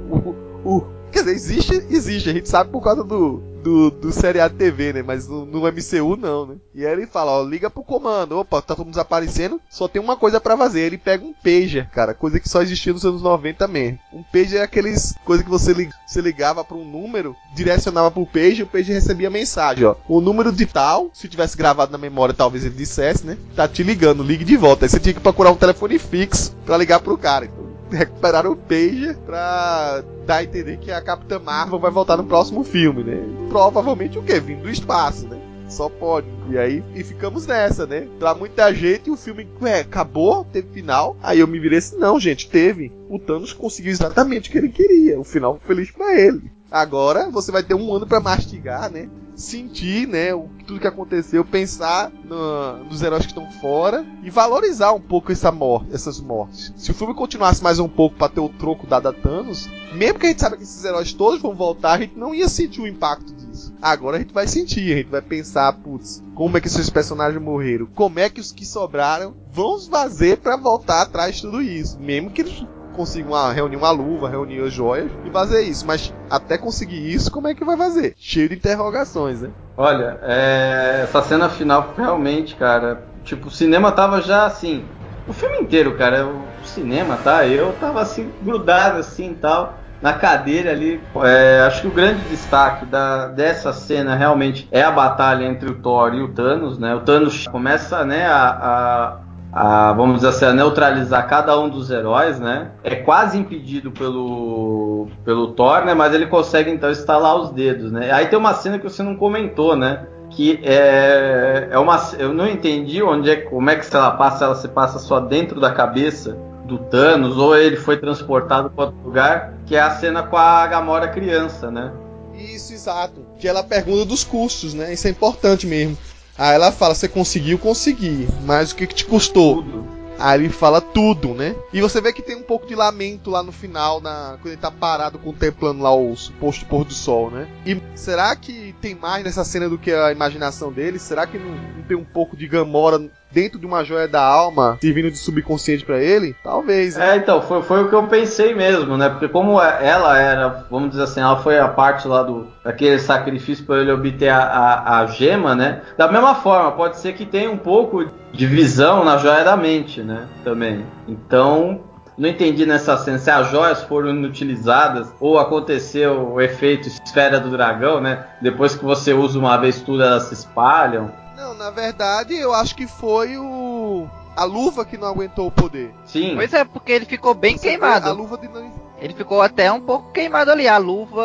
o, o, Quer dizer, existe, existe. A gente sabe por causa do, do, do seriado TV, né? Mas no, no, MCU não, né? E aí ele fala, ó, liga pro comando. Opa, tá todo mundo desaparecendo. Só tem uma coisa para fazer. Ele pega um pager, cara. Coisa que só existia nos anos 90 mesmo. Um pager é aqueles coisa que você, você ligava para um número, direcionava pro pager e o pager recebia mensagem, ó. O número de tal, se tivesse gravado na memória, talvez ele dissesse, né? Tá te ligando, ligue de volta. Aí você tinha que procurar um telefone fixo para ligar pro cara. Então, recuperaram o pager pra dar a entender que a Capitã Marvel vai voltar no próximo filme, né? Provavelmente o quê? Vindo do espaço, né? Só pode. E aí e ficamos nessa, né? Pra muita gente o filme, ué, acabou, teve final. Aí eu me virei assim, não, gente, teve. O Thanos conseguiu exatamente o que ele queria. O final feliz para ele. Agora você vai ter um ano para mastigar, né? Sentir, né, o, tudo que aconteceu, pensar no, nos heróis que estão fora e valorizar um pouco essa morte, essas mortes. Se o filme continuasse mais um pouco para ter o troco dado a Thanos, mesmo que a gente saiba que esses heróis todos vão voltar, a gente não ia sentir o impacto disso. Agora a gente vai sentir, a gente vai pensar, putz, como é que esses personagens morreram? Como é que os que sobraram vão fazer para voltar atrás de tudo isso? Mesmo que eles consiga uma, reunir uma luva, reunir as joias e fazer isso. Mas até conseguir isso, como é que vai fazer? Cheio de interrogações, né? Olha, é, essa cena final realmente, cara, Tipo, o cinema tava já assim. O filme inteiro, cara, o cinema, tá? Eu tava assim, grudado assim e tal, na cadeira ali. É, acho que o grande destaque da, dessa cena realmente é a batalha entre o Thor e o Thanos, né? O Thanos começa, né, a, a, a vamos dizer assim, a neutralizar cada um dos heróis, né? É quase impedido pelo, pelo Thor, né? Mas ele consegue então estalar os dedos, né? Aí tem uma cena que você não comentou, né? que é, é uma eu não entendi onde é como é que ela passa ela se passa só dentro da cabeça do Thanos ou ele foi transportado para outro lugar que é a cena com a Gamora criança né Isso, exato. Que ela pergunta dos custos, né? Isso é importante mesmo. Aí ela fala, você conseguiu, consegui. Mas o que, que te custou? tudo Aí ele fala tudo, né? E você vê que tem um pouco de lamento lá no final, na, quando ele tá parado contemplando lá o suposto pôr do sol, né? E será que tem mais nessa cena do que a imaginação dele? Será que não, não tem um pouco de Gamora dentro de uma joia da alma servindo de subconsciente pra ele? Talvez, né? É, então, foi, foi o que eu pensei mesmo, né? Porque como ela era, vamos dizer assim, ela foi a parte lá do daquele sacrifício para ele obter a, a, a gema, né? Da mesma forma, pode ser que tenha um pouco de visão na joia da mente, né? Também. Então, não entendi nessa cena se as joias foram inutilizadas ou aconteceu o efeito esfera do dragão, né? Depois que você usa uma vez tudo, elas se espalham. Não, na verdade, eu acho que foi o. A luva que não aguentou o poder. Sim. Pois é, porque ele ficou bem Você queimado. A luva de não. Ele ficou até um pouco queimado ali. A luva,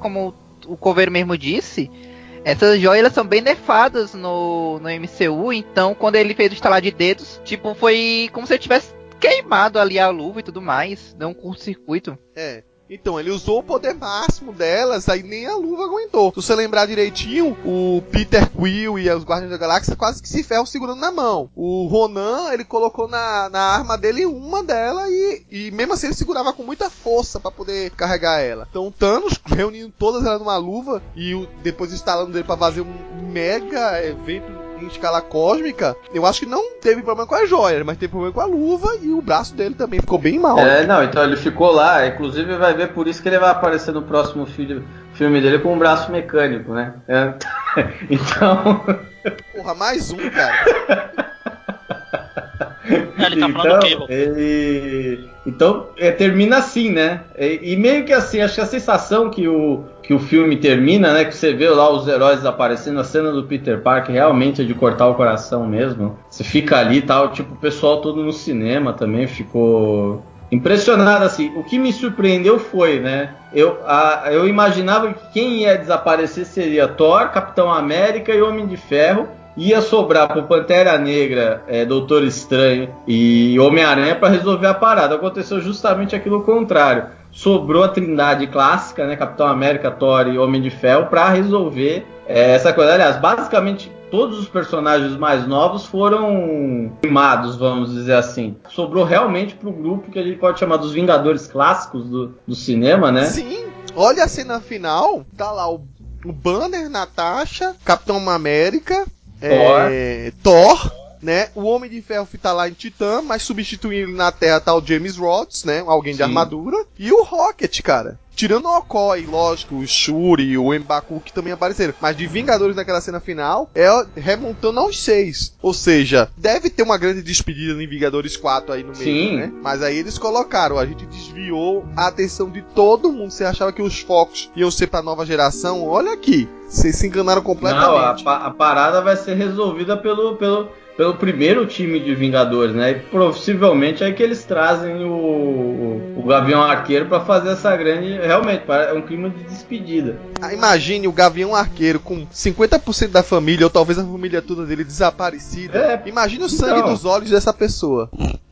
como o coveiro mesmo disse, essas joias elas são bem nefadas no, no MCU. Então, quando ele fez o estalar de dedos, tipo, foi como se ele tivesse queimado ali a luva e tudo mais. Deu um curto-circuito. É. Então, ele usou o poder máximo delas, aí nem a luva aguentou. Se você lembrar direitinho, o Peter Quill e os Guardiões da Galáxia quase que se ferram segurando na mão. O Ronan, ele colocou na, na arma dele uma dela e, e mesmo assim ele segurava com muita força pra poder carregar ela. Então o Thanos, [laughs] reunindo todas elas numa luva e o- depois instalando dele pra fazer um mega evento em escala cósmica, eu acho que não teve problema com as joias, mas teve problema com a luva e o braço dele também ficou bem mal. É, não, então ele ficou lá, inclusive vai ver por isso que ele vai aparecer no próximo filme, filme dele com um braço mecânico, né? É. [laughs] Então. Porra, mais um, cara. É, ele tá falando então, ele- então é, termina assim, né? E, e meio que assim, acho que a sensação que o, que o filme termina, né? Que você vê lá os heróis aparecendo, a cena do Peter Parker realmente é de cortar o coração mesmo. Você fica ali e tal, tipo, o pessoal todo no cinema também ficou impressionado assim. O que me surpreendeu foi, né? Eu, a- eu imaginava que quem ia desaparecer seria Thor, Capitão América e Homem de Ferro. Ia sobrar pro Pantera Negra, é, Doutor Estranho e Homem-Aranha para resolver a parada. Aconteceu justamente aquilo contrário. Sobrou a trindade clássica, né? Capitão América, Thor e Homem de Ferro para resolver é, essa coisa. Aliás, basicamente todos os personagens mais novos foram queimados, vamos dizer assim. Sobrou realmente pro grupo que a gente pode chamar dos Vingadores clássicos do, do cinema, né? Sim, olha a cena final, tá lá o, o Banner, Natasha, Capitão América, é, Thor, né? O Homem de Ferro tá lá em Titã, mas substituindo ele na Terra tá o James Rhodes, né? Alguém de Sim. armadura. E o Rocket, cara. Tirando o Okoi, lógico, o Shuri, o Mbaku que também apareceram. Mas de Vingadores naquela cena final, é remontando aos seis. Ou seja, deve ter uma grande despedida em Vingadores 4 aí no meio, Sim. né? Mas aí eles colocaram, a gente desviou a atenção de todo mundo. Você achava que os focos iam ser pra nova geração? Olha aqui. Vocês se enganaram Não, a, completamente. pa- a parada vai ser resolvida pelo, pelo, pelo primeiro time de Vingadores, né? E possivelmente é que eles trazem o, o, Gavião Arqueiro pra fazer essa grande. Realmente, é um clima de despedida. Ah, Imagine o Gavião Arqueiro com 50% da família, ou talvez a família toda dele desaparecida. É, Imagine o sangue então. dos olhos dessa pessoa.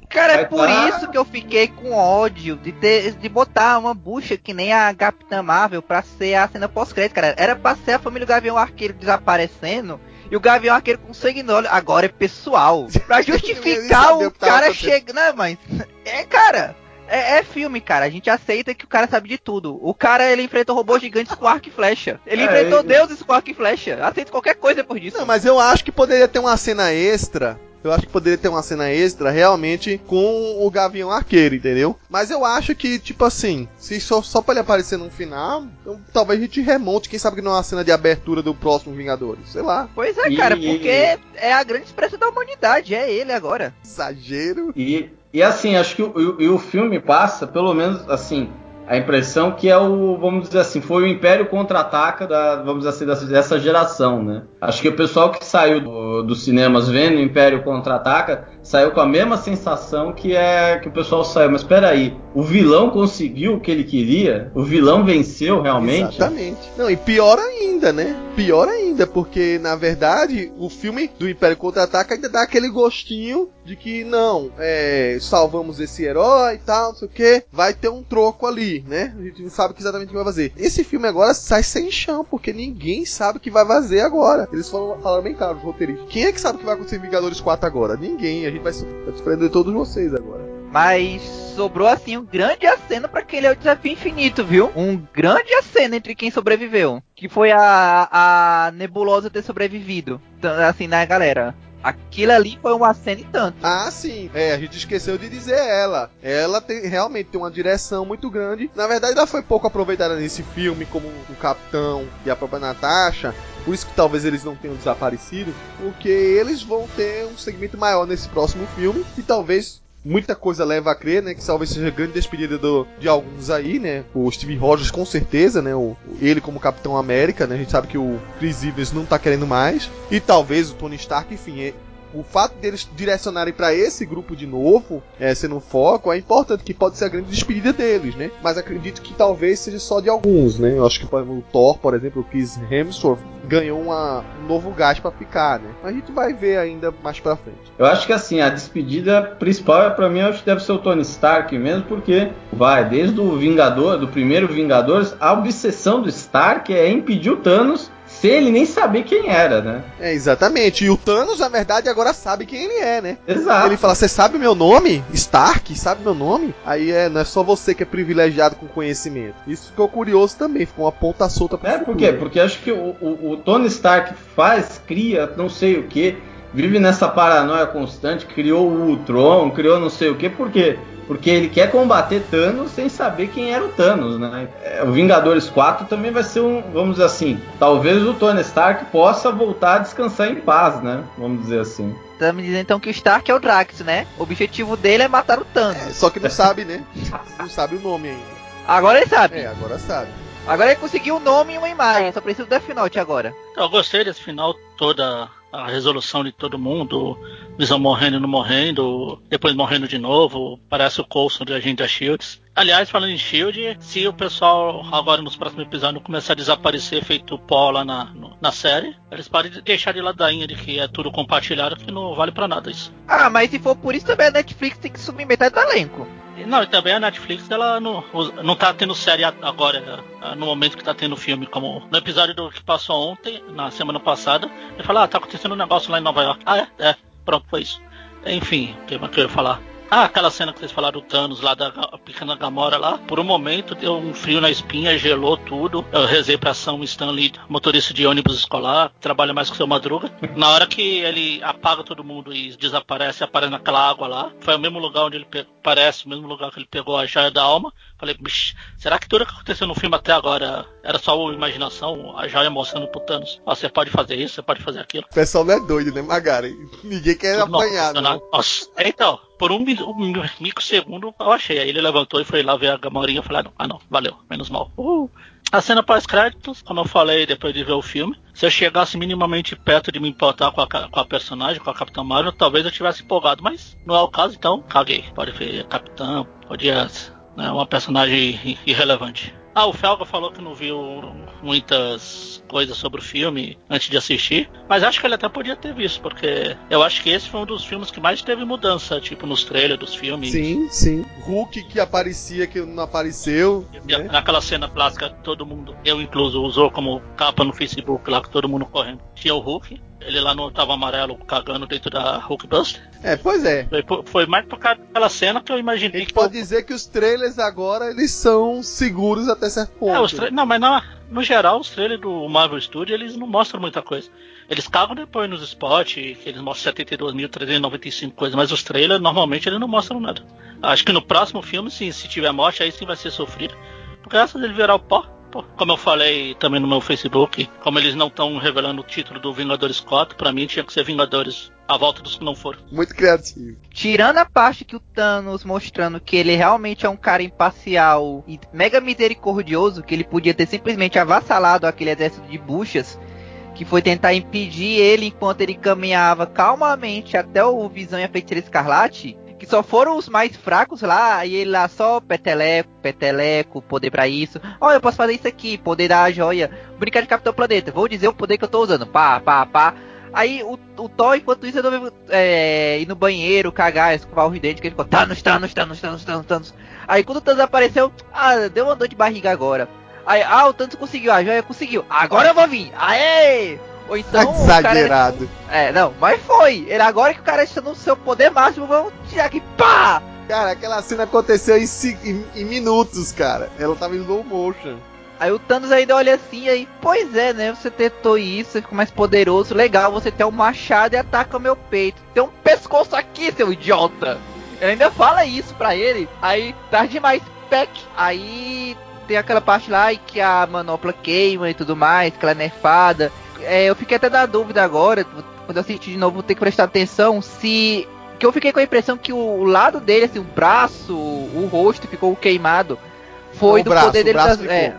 Cara, é Vai por tá. isso que eu fiquei com ódio de ter de botar uma bucha que nem a Capitã Marvel pra ser a cena pós-crédito, cara. Era pra ser a família do Gavião Arqueiro desaparecendo e o Gavião Arqueiro com sangue no olho. Agora é pessoal. Pra [laughs] Eu justificar o cara acontecendo. chega. Não, mas. É, cara. É, é filme, cara. A gente aceita que o cara sabe de tudo. O cara, ele enfrentou robôs gigantes com arco e flecha. Ele É, enfrentou ele- deuses com arco e flecha. Aceita qualquer coisa por disso. Não, mas eu acho que poderia ter uma cena extra Eu acho que poderia ter uma cena extra realmente com o Gavião Arqueiro, entendeu? Mas eu acho que, tipo assim, se só, só pra ele aparecer no final, então, talvez a gente remonte, quem sabe que não é uma cena de abertura do próximo Vingadores, sei lá. Pois é, E- cara, porque é a grande expressão da humanidade, é ele agora. Exagero. E, e assim, acho que o, e o filme passa, pelo menos assim, a impressão que é o, vamos dizer assim, foi o Império contra-ataca da, vamos dizer assim, dessa, dessa geração, né? Acho que o pessoal que saiu do, dos cinemas vendo o Império contra-ataca saiu com a mesma sensação que é que o pessoal saiu. Mas espera aí, o vilão conseguiu o que ele queria? O vilão venceu realmente? Exatamente. Não, e pior ainda, né? Pior ainda, porque na verdade o filme do Império Contra-Ataca ainda dá aquele gostinho de que não, é, salvamos esse herói e tal, não sei o que, vai ter um troco ali, né? A gente não sabe exatamente o que vai fazer. Esse filme agora sai sem chão, porque ninguém sabe o que vai fazer agora. Eles falaram, falaram bem claro, os roteiristas. Quem é que sabe o que vai acontecer em Vingadores 4 agora? Ninguém. A gente vai surpreender todos vocês agora. Mas sobrou assim um grande aceno pra aquele é o desafio infinito, viu? Um grande aceno entre quem sobreviveu. Que foi a, a nebulosa ter sobrevivido. Assim, né, galera? Aquilo ali foi um aceno e tanto. Ah, sim. É, a gente esqueceu de dizer ela. Ela tem, realmente tem uma direção muito grande. Na verdade, ela foi pouco aproveitada nesse filme, como o Capitão e a própria Natasha. Por isso que talvez eles não tenham desaparecido. Porque eles vão ter um segmento maior nesse próximo filme. E talvez muita coisa leva a crer, né? Que talvez seja a grande despedida do- de alguns aí, né? O Steve Rogers, com certeza, né? O, ele como Capitão América, né? A gente sabe que o Chris Evans não tá querendo mais. E talvez o Tony Stark, enfim. é- o fato deles direcionarem pra esse grupo de novo, é, sendo um foco, é importante, que pode ser a grande despedida deles, né? Mas acredito que talvez seja só de alguns, né? Eu acho que exemplo, o Thor, por exemplo, o Chris Hemsworth, ganhou uma, um novo gás pra ficar, né? Mas a gente vai ver ainda mais pra frente. Eu acho que assim, a despedida principal para mim, acho que deve ser o Tony Stark mesmo, porque vai, desde o Vingador, do primeiro Vingadores, a obsessão do Stark é impedir o Thanos sem ele nem saber quem era, né? É, exatamente. E o Thanos, na verdade, agora sabe quem ele é, né? Exato. Ele fala, você sabe meu nome? Stark, sabe meu nome? Aí é, não é só você que é privilegiado com conhecimento. Isso ficou curioso também, ficou uma ponta solta pro É, por quê? Porque acho que o, o- o Tony Stark faz, cria, não sei o que, vive nessa paranoia constante, criou o Ultron, criou não sei o que, por quê? Porque ele quer combater Thanos sem saber quem era o Thanos, né? É, O Vingadores 4 também vai ser um, vamos dizer assim, talvez o Tony Stark possa voltar a descansar em paz, né? Vamos dizer assim. Tá me dizendo então que o Stark é o Drax, né? O objetivo dele é matar o Thanos. É, só que não [laughs] sabe, né? Não sabe o nome ainda. Agora ele sabe. É, agora sabe. Agora ele conseguiu um nome e uma imagem. Só preciso do Death Note agora. Eu gostei desse final, toda a resolução de todo mundo, Visão morrendo e não morrendo, depois morrendo de novo, parece o Coulson de Agente da Shields. Aliás, falando em Shield, se o pessoal agora nos próximos episódios começar a desaparecer feito pó lá na, no- na série, eles podem deixar de ladainha de que é tudo compartilhado, que não vale pra nada isso. Ah, mas se for por isso também a Netflix tem que subir metade do elenco. Não, e também a Netflix, ela não, não tá tendo série agora, ah, no momento que tá tendo filme, como no episódio do que passou ontem, na semana passada, ele fala, ah, tá acontecendo um negócio lá em Nova York. Ah, é? É, pronto, foi isso. Enfim, o que eu ia falar? Ah, aquela cena que vocês falaram do Thanos lá da pequena Gamora lá, por um momento deu um frio na espinha, gelou tudo. Eu rezei pra São Stanley, motorista de ônibus escolar, trabalha mais que seu Madruga. Na hora que ele apaga todo mundo e desaparece, aparece naquela água lá, foi o mesmo lugar onde ele parece, o mesmo lugar que ele pegou a joia da alma. Falei, bicho, será que tudo que aconteceu no filme até agora era só imaginação? A joia mostrando pro Thanos, ó, você pode fazer isso, você pode fazer aquilo. O pessoal não é doido, né, Magari? [laughs] Ninguém quer Tudo apanhar, funcionado. não. Nossa, é, então, por um, um microsegundo eu achei. Aí ele levantou e foi lá ver a Gamorinha e falei, ah não, ah não, valeu, menos mal. Uhul. A cena pós-créditos, como eu falei depois de ver o filme, se eu chegasse minimamente perto de me importar com a, com a personagem, com a Capitã Marvel, talvez eu tivesse empolgado, mas não é o caso, então caguei. Pode ver Capitã, podia né, uma personagem irrelevante. Ah, o Felga falou que não viu muitas coisas sobre o filme antes de assistir, mas acho que ele até podia ter visto, porque eu acho que esse foi um dos filmes que mais teve mudança, tipo, nos trailers dos filmes. Sim, sim. Hulk que aparecia, que não apareceu. E Né? Naquela cena clássica, todo mundo, eu incluso, usou como capa no Facebook lá, com todo mundo correndo. tinha o Hulk. Ele lá no tava amarelo cagando dentro da Hulkbuster. É, pois é. Foi, foi mais por causa daquela cena que eu A imaginei gente que pode dizer que os trailers agora eles são seguros até certo ponto. É, os tra- Não, mas na- no geral, os trailers do Marvel Studios eles não mostram muita coisa. Eles cagam depois nos spots, que eles mostram 72.395 coisas, mas os trailers normalmente eles não mostram nada. Acho que no próximo filme, sim, se tiver morte, aí sim vai ser sofrido. Porque essa dele virar o pó. Como eu falei também no meu Facebook, como eles não estão revelando o título do Vingadores 4, pra mim tinha que ser Vingadores a volta dos que não foram. Muito criativo. Tirando a parte que o Thanos mostrando que ele realmente é um cara imparcial e mega misericordioso, que ele podia ter simplesmente avassalado aquele exército de buchas, que foi tentar impedir ele enquanto ele caminhava calmamente até o Visão e a Feiticeira Escarlate, que só foram os mais fracos lá, e ele lá só peteleco, peteleco, poder pra isso. Ó, eu posso fazer isso aqui, poder da joia, brincar de Capitão Planeta, vou dizer o poder que eu tô usando, pá, pá, pá. Aí o, o Thor, enquanto isso, resolveu é, ir no banheiro, cagar, escovar os dentes, que ele ficou Thanos, Thanos, Thanos, Thanos, Thanos, Thanos. Aí quando o Thanos apareceu, ah, deu uma dor de barriga agora. Aí, ah, o Thanos conseguiu, a joia conseguiu, agora eu vou vir, aê! Ou então, cara- Exagerado. é, não, mas foi. Ele agora que o cara está no seu poder máximo, vamos tirar aqui, pá! Cara, aquela cena aconteceu em, em- em minutos, cara. Ela tava em slow motion. Aí o Thanos ainda olha assim, aí, pois é, né? Você tentou isso, você ficou mais poderoso, legal, você tem um machado e ataca o meu peito. Tem um pescoço aqui, seu idiota! Ele ainda fala isso pra ele, aí tarde demais, pec. Aí tem aquela parte lá que a manopla queima e tudo mais, que ela é nerfada. É, eu fiquei até na dúvida agora, quando eu assisti de novo, vou ter que prestar atenção se. Que eu fiquei com a impressão que o lado dele, assim, o braço, o rosto ficou queimado. Foi O do braço, poder dele das, é,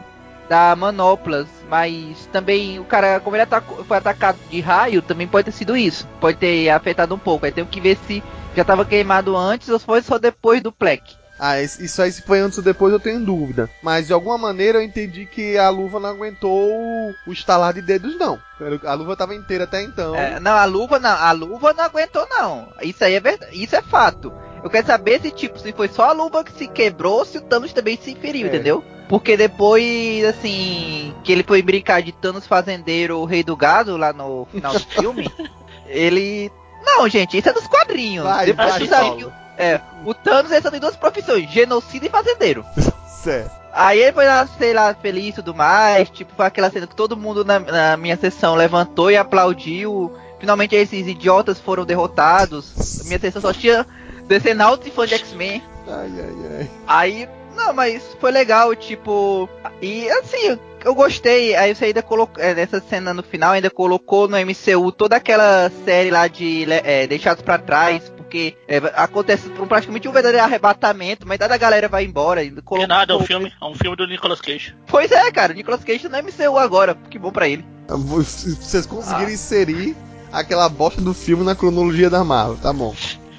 da manoplas, mas também o cara, como ele atacou- foi atacado de raio, também pode ter sido isso. Pode ter afetado um pouco. Aí tem que ver se já tava queimado antes ou foi só depois do Plek. Ah, isso aí se foi antes ou depois eu tenho dúvida. Mas de alguma maneira eu entendi que a luva não aguentou o- estalar de dedos, não. A luva tava inteira até então. É, não, a luva não, a luva não aguentou não. Isso aí é verdade, isso é fato. Eu quero saber se tipo, se foi só a luva que se quebrou, ou se o Thanos também se feriu, É. entendeu? Porque depois, assim, que ele foi brincar de Thanos fazendeiro, o rei do gado lá no final do [laughs] filme, ele não, gente, isso é dos quadrinhos. Vai, Depois vai, Paulo. É, o Thanos ele só tem duas profissões, genocida e fazendeiro. [laughs] Certo. Aí ele foi lá, sei lá, feliz e tudo mais. Tipo, foi aquela cena que todo mundo na, na minha sessão levantou e aplaudiu. Finalmente esses idiotas foram derrotados. Minha sessão só tinha decenautas e fã de X-Men. Ai, ai, ai. Aí, não, mas foi legal, tipo. E assim, eu gostei. Aí você ainda colocou. é, nessa cena no final, ainda colocou no MCU toda aquela série lá de é, Deixados pra Trás. Porque é, acontece praticamente um verdadeiro arrebatamento, mas da galera vai embora. Não é nada, é um filme, é um filme do Nicolas Cage. Pois é, cara, o Nicolas Cage tá no MCU agora, que bom pra ele. Vocês conseguiram Ah. inserir aquela bosta do filme na cronologia da Marvel, tá bom.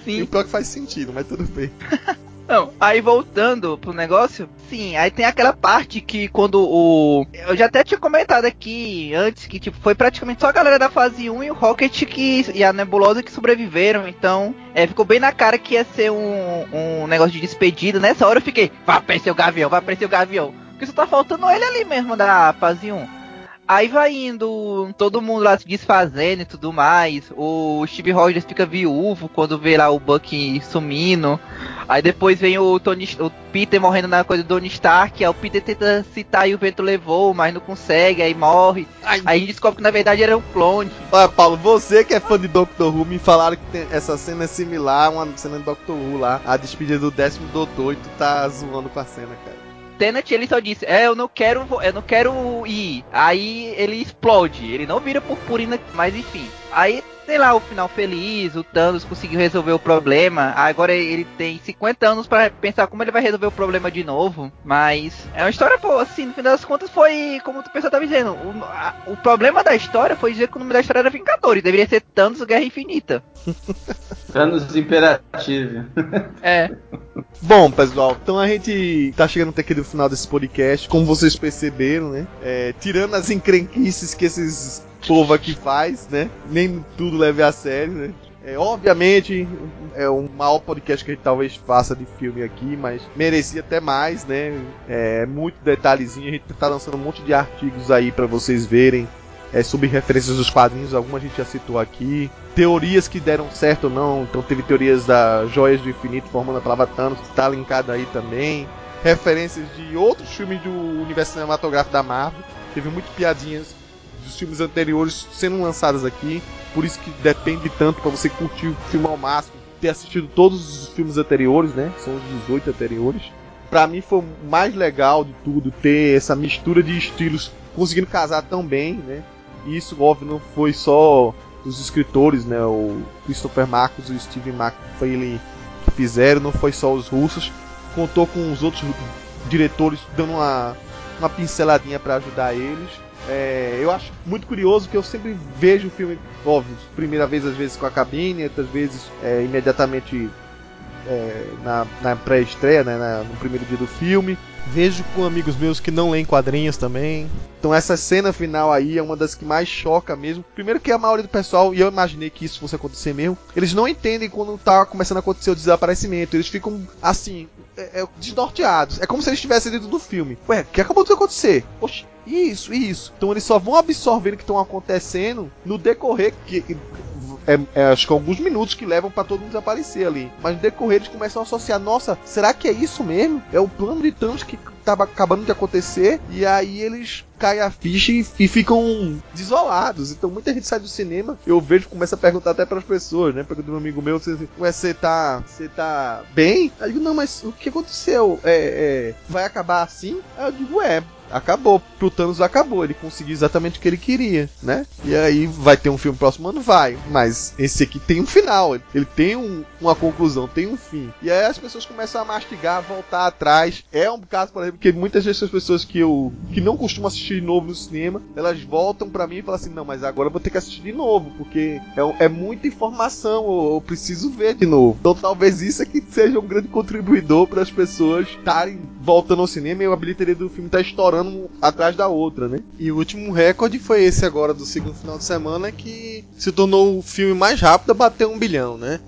E Sim. o pior é que faz sentido, mas tudo bem. [laughs] Não, aí voltando pro negócio, sim, aí tem aquela parte que quando o. Eu já até tinha comentado aqui antes que, tipo, foi praticamente só a galera da fase 1 e o Rocket que, e a Nebulosa que sobreviveram, então é, ficou bem na cara que ia ser um, um negócio de despedida. Nessa hora eu fiquei, vai aparecer o Gavião, vai aparecer o Gavião. Porque só tá faltando ele ali mesmo da fase 1. Aí vai indo todo mundo lá se desfazendo e tudo mais. O Steve Rogers fica viúvo quando vê lá o Bucky sumindo. Aí depois vem o Tony, o Peter morrendo na coisa do Tony Stark. Aí o Peter tenta citar e o vento levou, mas não consegue, aí morre. Aí a gente descobre que na verdade era um clone. Olha, Paulo, você que é fã de Doctor Who, me falaram que tem- essa cena é similar a uma cena de Doctor Who lá, a despedida do décimo doutor, e tu tá zoando com a cena, cara. Tenet ele só disse, é, eu não quero, eu não quero ir. Aí ele explode, ele não vira purpurina, mas enfim. Aí tem lá o final feliz, o Thanos conseguiu resolver o problema. Agora ele tem 50 anos pra pensar como ele vai resolver o problema de novo. Mas é uma história boa, assim, no final das contas foi, como o pessoal tava dizendo, o, a- o problema da história foi dizer que o nome da história era Vingadores, deveria ser Thanos Guerra Infinita. [laughs] Thanos Imperativo. [laughs] É. Bom, pessoal, então a gente tá chegando até aqui no final desse podcast, como vocês perceberam, né? É, tirando as encrenquices que esses povo aqui faz, né? Nem tudo leve a sério, né? É, obviamente, é o maior podcast que a gente talvez faça de filme aqui, mas merecia até mais, né? É muito detalhezinho, a gente tá lançando um monte de artigos aí pra vocês verem é, sobre referências dos quadrinhos, alguma a gente já citou aqui. Teorias que deram certo ou não, então teve teorias da Joias do Infinito formando a palavra Thanos, que está linkada aí também. Referências de outros filmes do universo cinematográfico da Marvel. Teve muitas piadinhas dos filmes anteriores sendo lançadas aqui. Por isso que depende tanto para você curtir o filme ao máximo. Ter assistido todos os filmes anteriores, né? São os 18 anteriores. Pra mim foi mais legal de tudo ter essa mistura de estilos conseguindo casar tão bem, né? E isso, óbvio, não foi só os escritores, né? O Christopher Marcos e o Steven McFeely que fizeram, não foi só os russos. Contou com os outros diretores dando uma, uma pinceladinha para ajudar eles. É, eu acho muito curioso que eu sempre vejo o filme, óbvio, primeira vez às vezes com a cabine, outras vezes é, imediatamente é, na, na pré-estreia, né, no primeiro dia do filme. Vejo com amigos meus que não leem quadrinhos também. Então essa cena final aí é uma das que mais choca mesmo. Primeiro que a maioria do pessoal, e eu imaginei que isso fosse acontecer mesmo, eles não entendem quando tá começando a acontecer o desaparecimento. Eles ficam assim, é, é, desnorteados. É como se eles estivessem dentro do filme. Ué, o que acabou de acontecer? Oxi, isso, isso. Então eles só vão absorvendo o que estão acontecendo no decorrer que é, é, acho que alguns minutos que levam para todo mundo desaparecer ali. Mas no decorrer eles começam a associar, nossa, será que é isso mesmo? É o plano de Thanos que tava acabando de acontecer e aí eles caem a ficha e, e, ficam desolados. Então muita gente sai do cinema, eu vejo, começa a perguntar até para as pessoas, né? Pergunta um amigo meu, você, você tá, você tá bem? Aí eu digo, não, mas o que aconteceu? É, é, vai acabar assim? Aí eu digo, é, acabou. Pro Thanos acabou. Ele conseguiu exatamente o que ele queria, né? E aí vai ter um filme próximo ano? Vai. Mas esse aqui tem um final. Ele tem um, uma conclusão, tem um fim. E aí as pessoas começam a mastigar, voltar atrás. É um caso, por exemplo, que muitas vezes as pessoas que eu que não costumam assistir de novo no cinema, elas voltam para mim e falam assim: não, mas agora eu vou ter que assistir de novo, porque é, é muita informação, eu, eu preciso ver de novo. Então talvez isso que seja um grande contribuidor para as pessoas estarem voltando ao cinema e a bilheteria do filme tá estourando atrás da outra, né? E o último recorde foi esse agora do segundo final de semana que se tornou o filme mais rápido a bater um bilhão, né?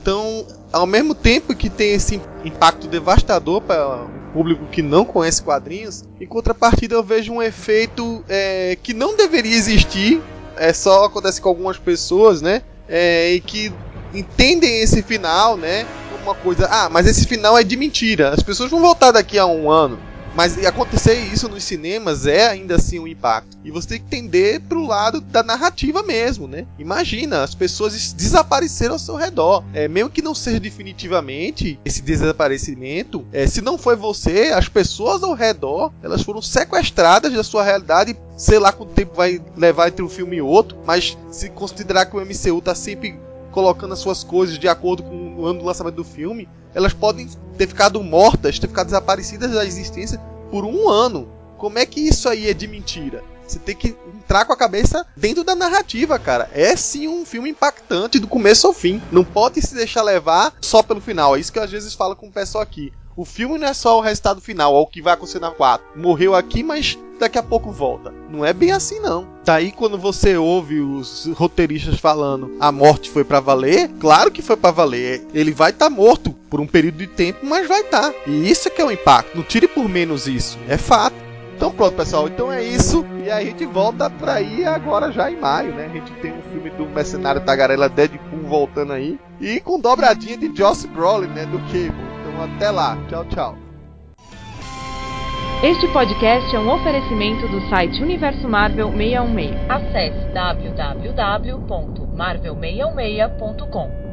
Então, ao mesmo tempo que tem esse impacto devastador para o público que não conhece quadrinhos, em contrapartida eu vejo um efeito é, que não deveria existir, é só acontece com algumas pessoas, né? É, e que entendem esse final, né? Como uma coisa, ah, mas esse final é de mentira. As pessoas vão voltar daqui a um ano. Mas acontecer isso nos cinemas é ainda assim um impacto. E você tem que entender pro lado da narrativa mesmo, né? Imagina, as pessoas desapareceram ao seu redor. É, mesmo que não seja definitivamente esse desaparecimento, é, se não foi você, as pessoas ao redor, elas foram sequestradas da sua realidade sei lá quanto tempo vai levar entre um filme e outro, mas se considerar que o MCU tá sempre colocando as suas coisas de acordo com o ano do lançamento do filme, elas podem ter ficado mortas, ter ficado desaparecidas da existência por um ano. Como é que isso aí é de mentira? Você tem que entrar com a cabeça dentro da narrativa, cara. É sim um filme impactante do começo ao fim. Não pode se deixar levar só pelo final. É isso que eu às vezes falo com o pessoal aqui. O filme não é só o resultado final, é o que vai acontecer na 4. Morreu aqui, mas daqui a pouco volta. Não é bem assim não. Daí quando você ouve os roteiristas falando a morte foi para valer, claro que foi para valer. Ele vai estar tá morto por um período de tempo, mas vai estar. Tá. E isso é que é o impacto. Não tire por menos isso. É fato. Então pronto, pessoal. Então é isso. E a gente volta pra aí agora já em maio, né? A gente tem um filme do Mercenário Tagarela Deadpool voltando aí. E com dobradinha de Joss Brolin, né? Do Cable. Então até lá. Tchau, tchau. Este podcast é um oferecimento do site Universo Marvel 616. Acesse www.marvel616.com.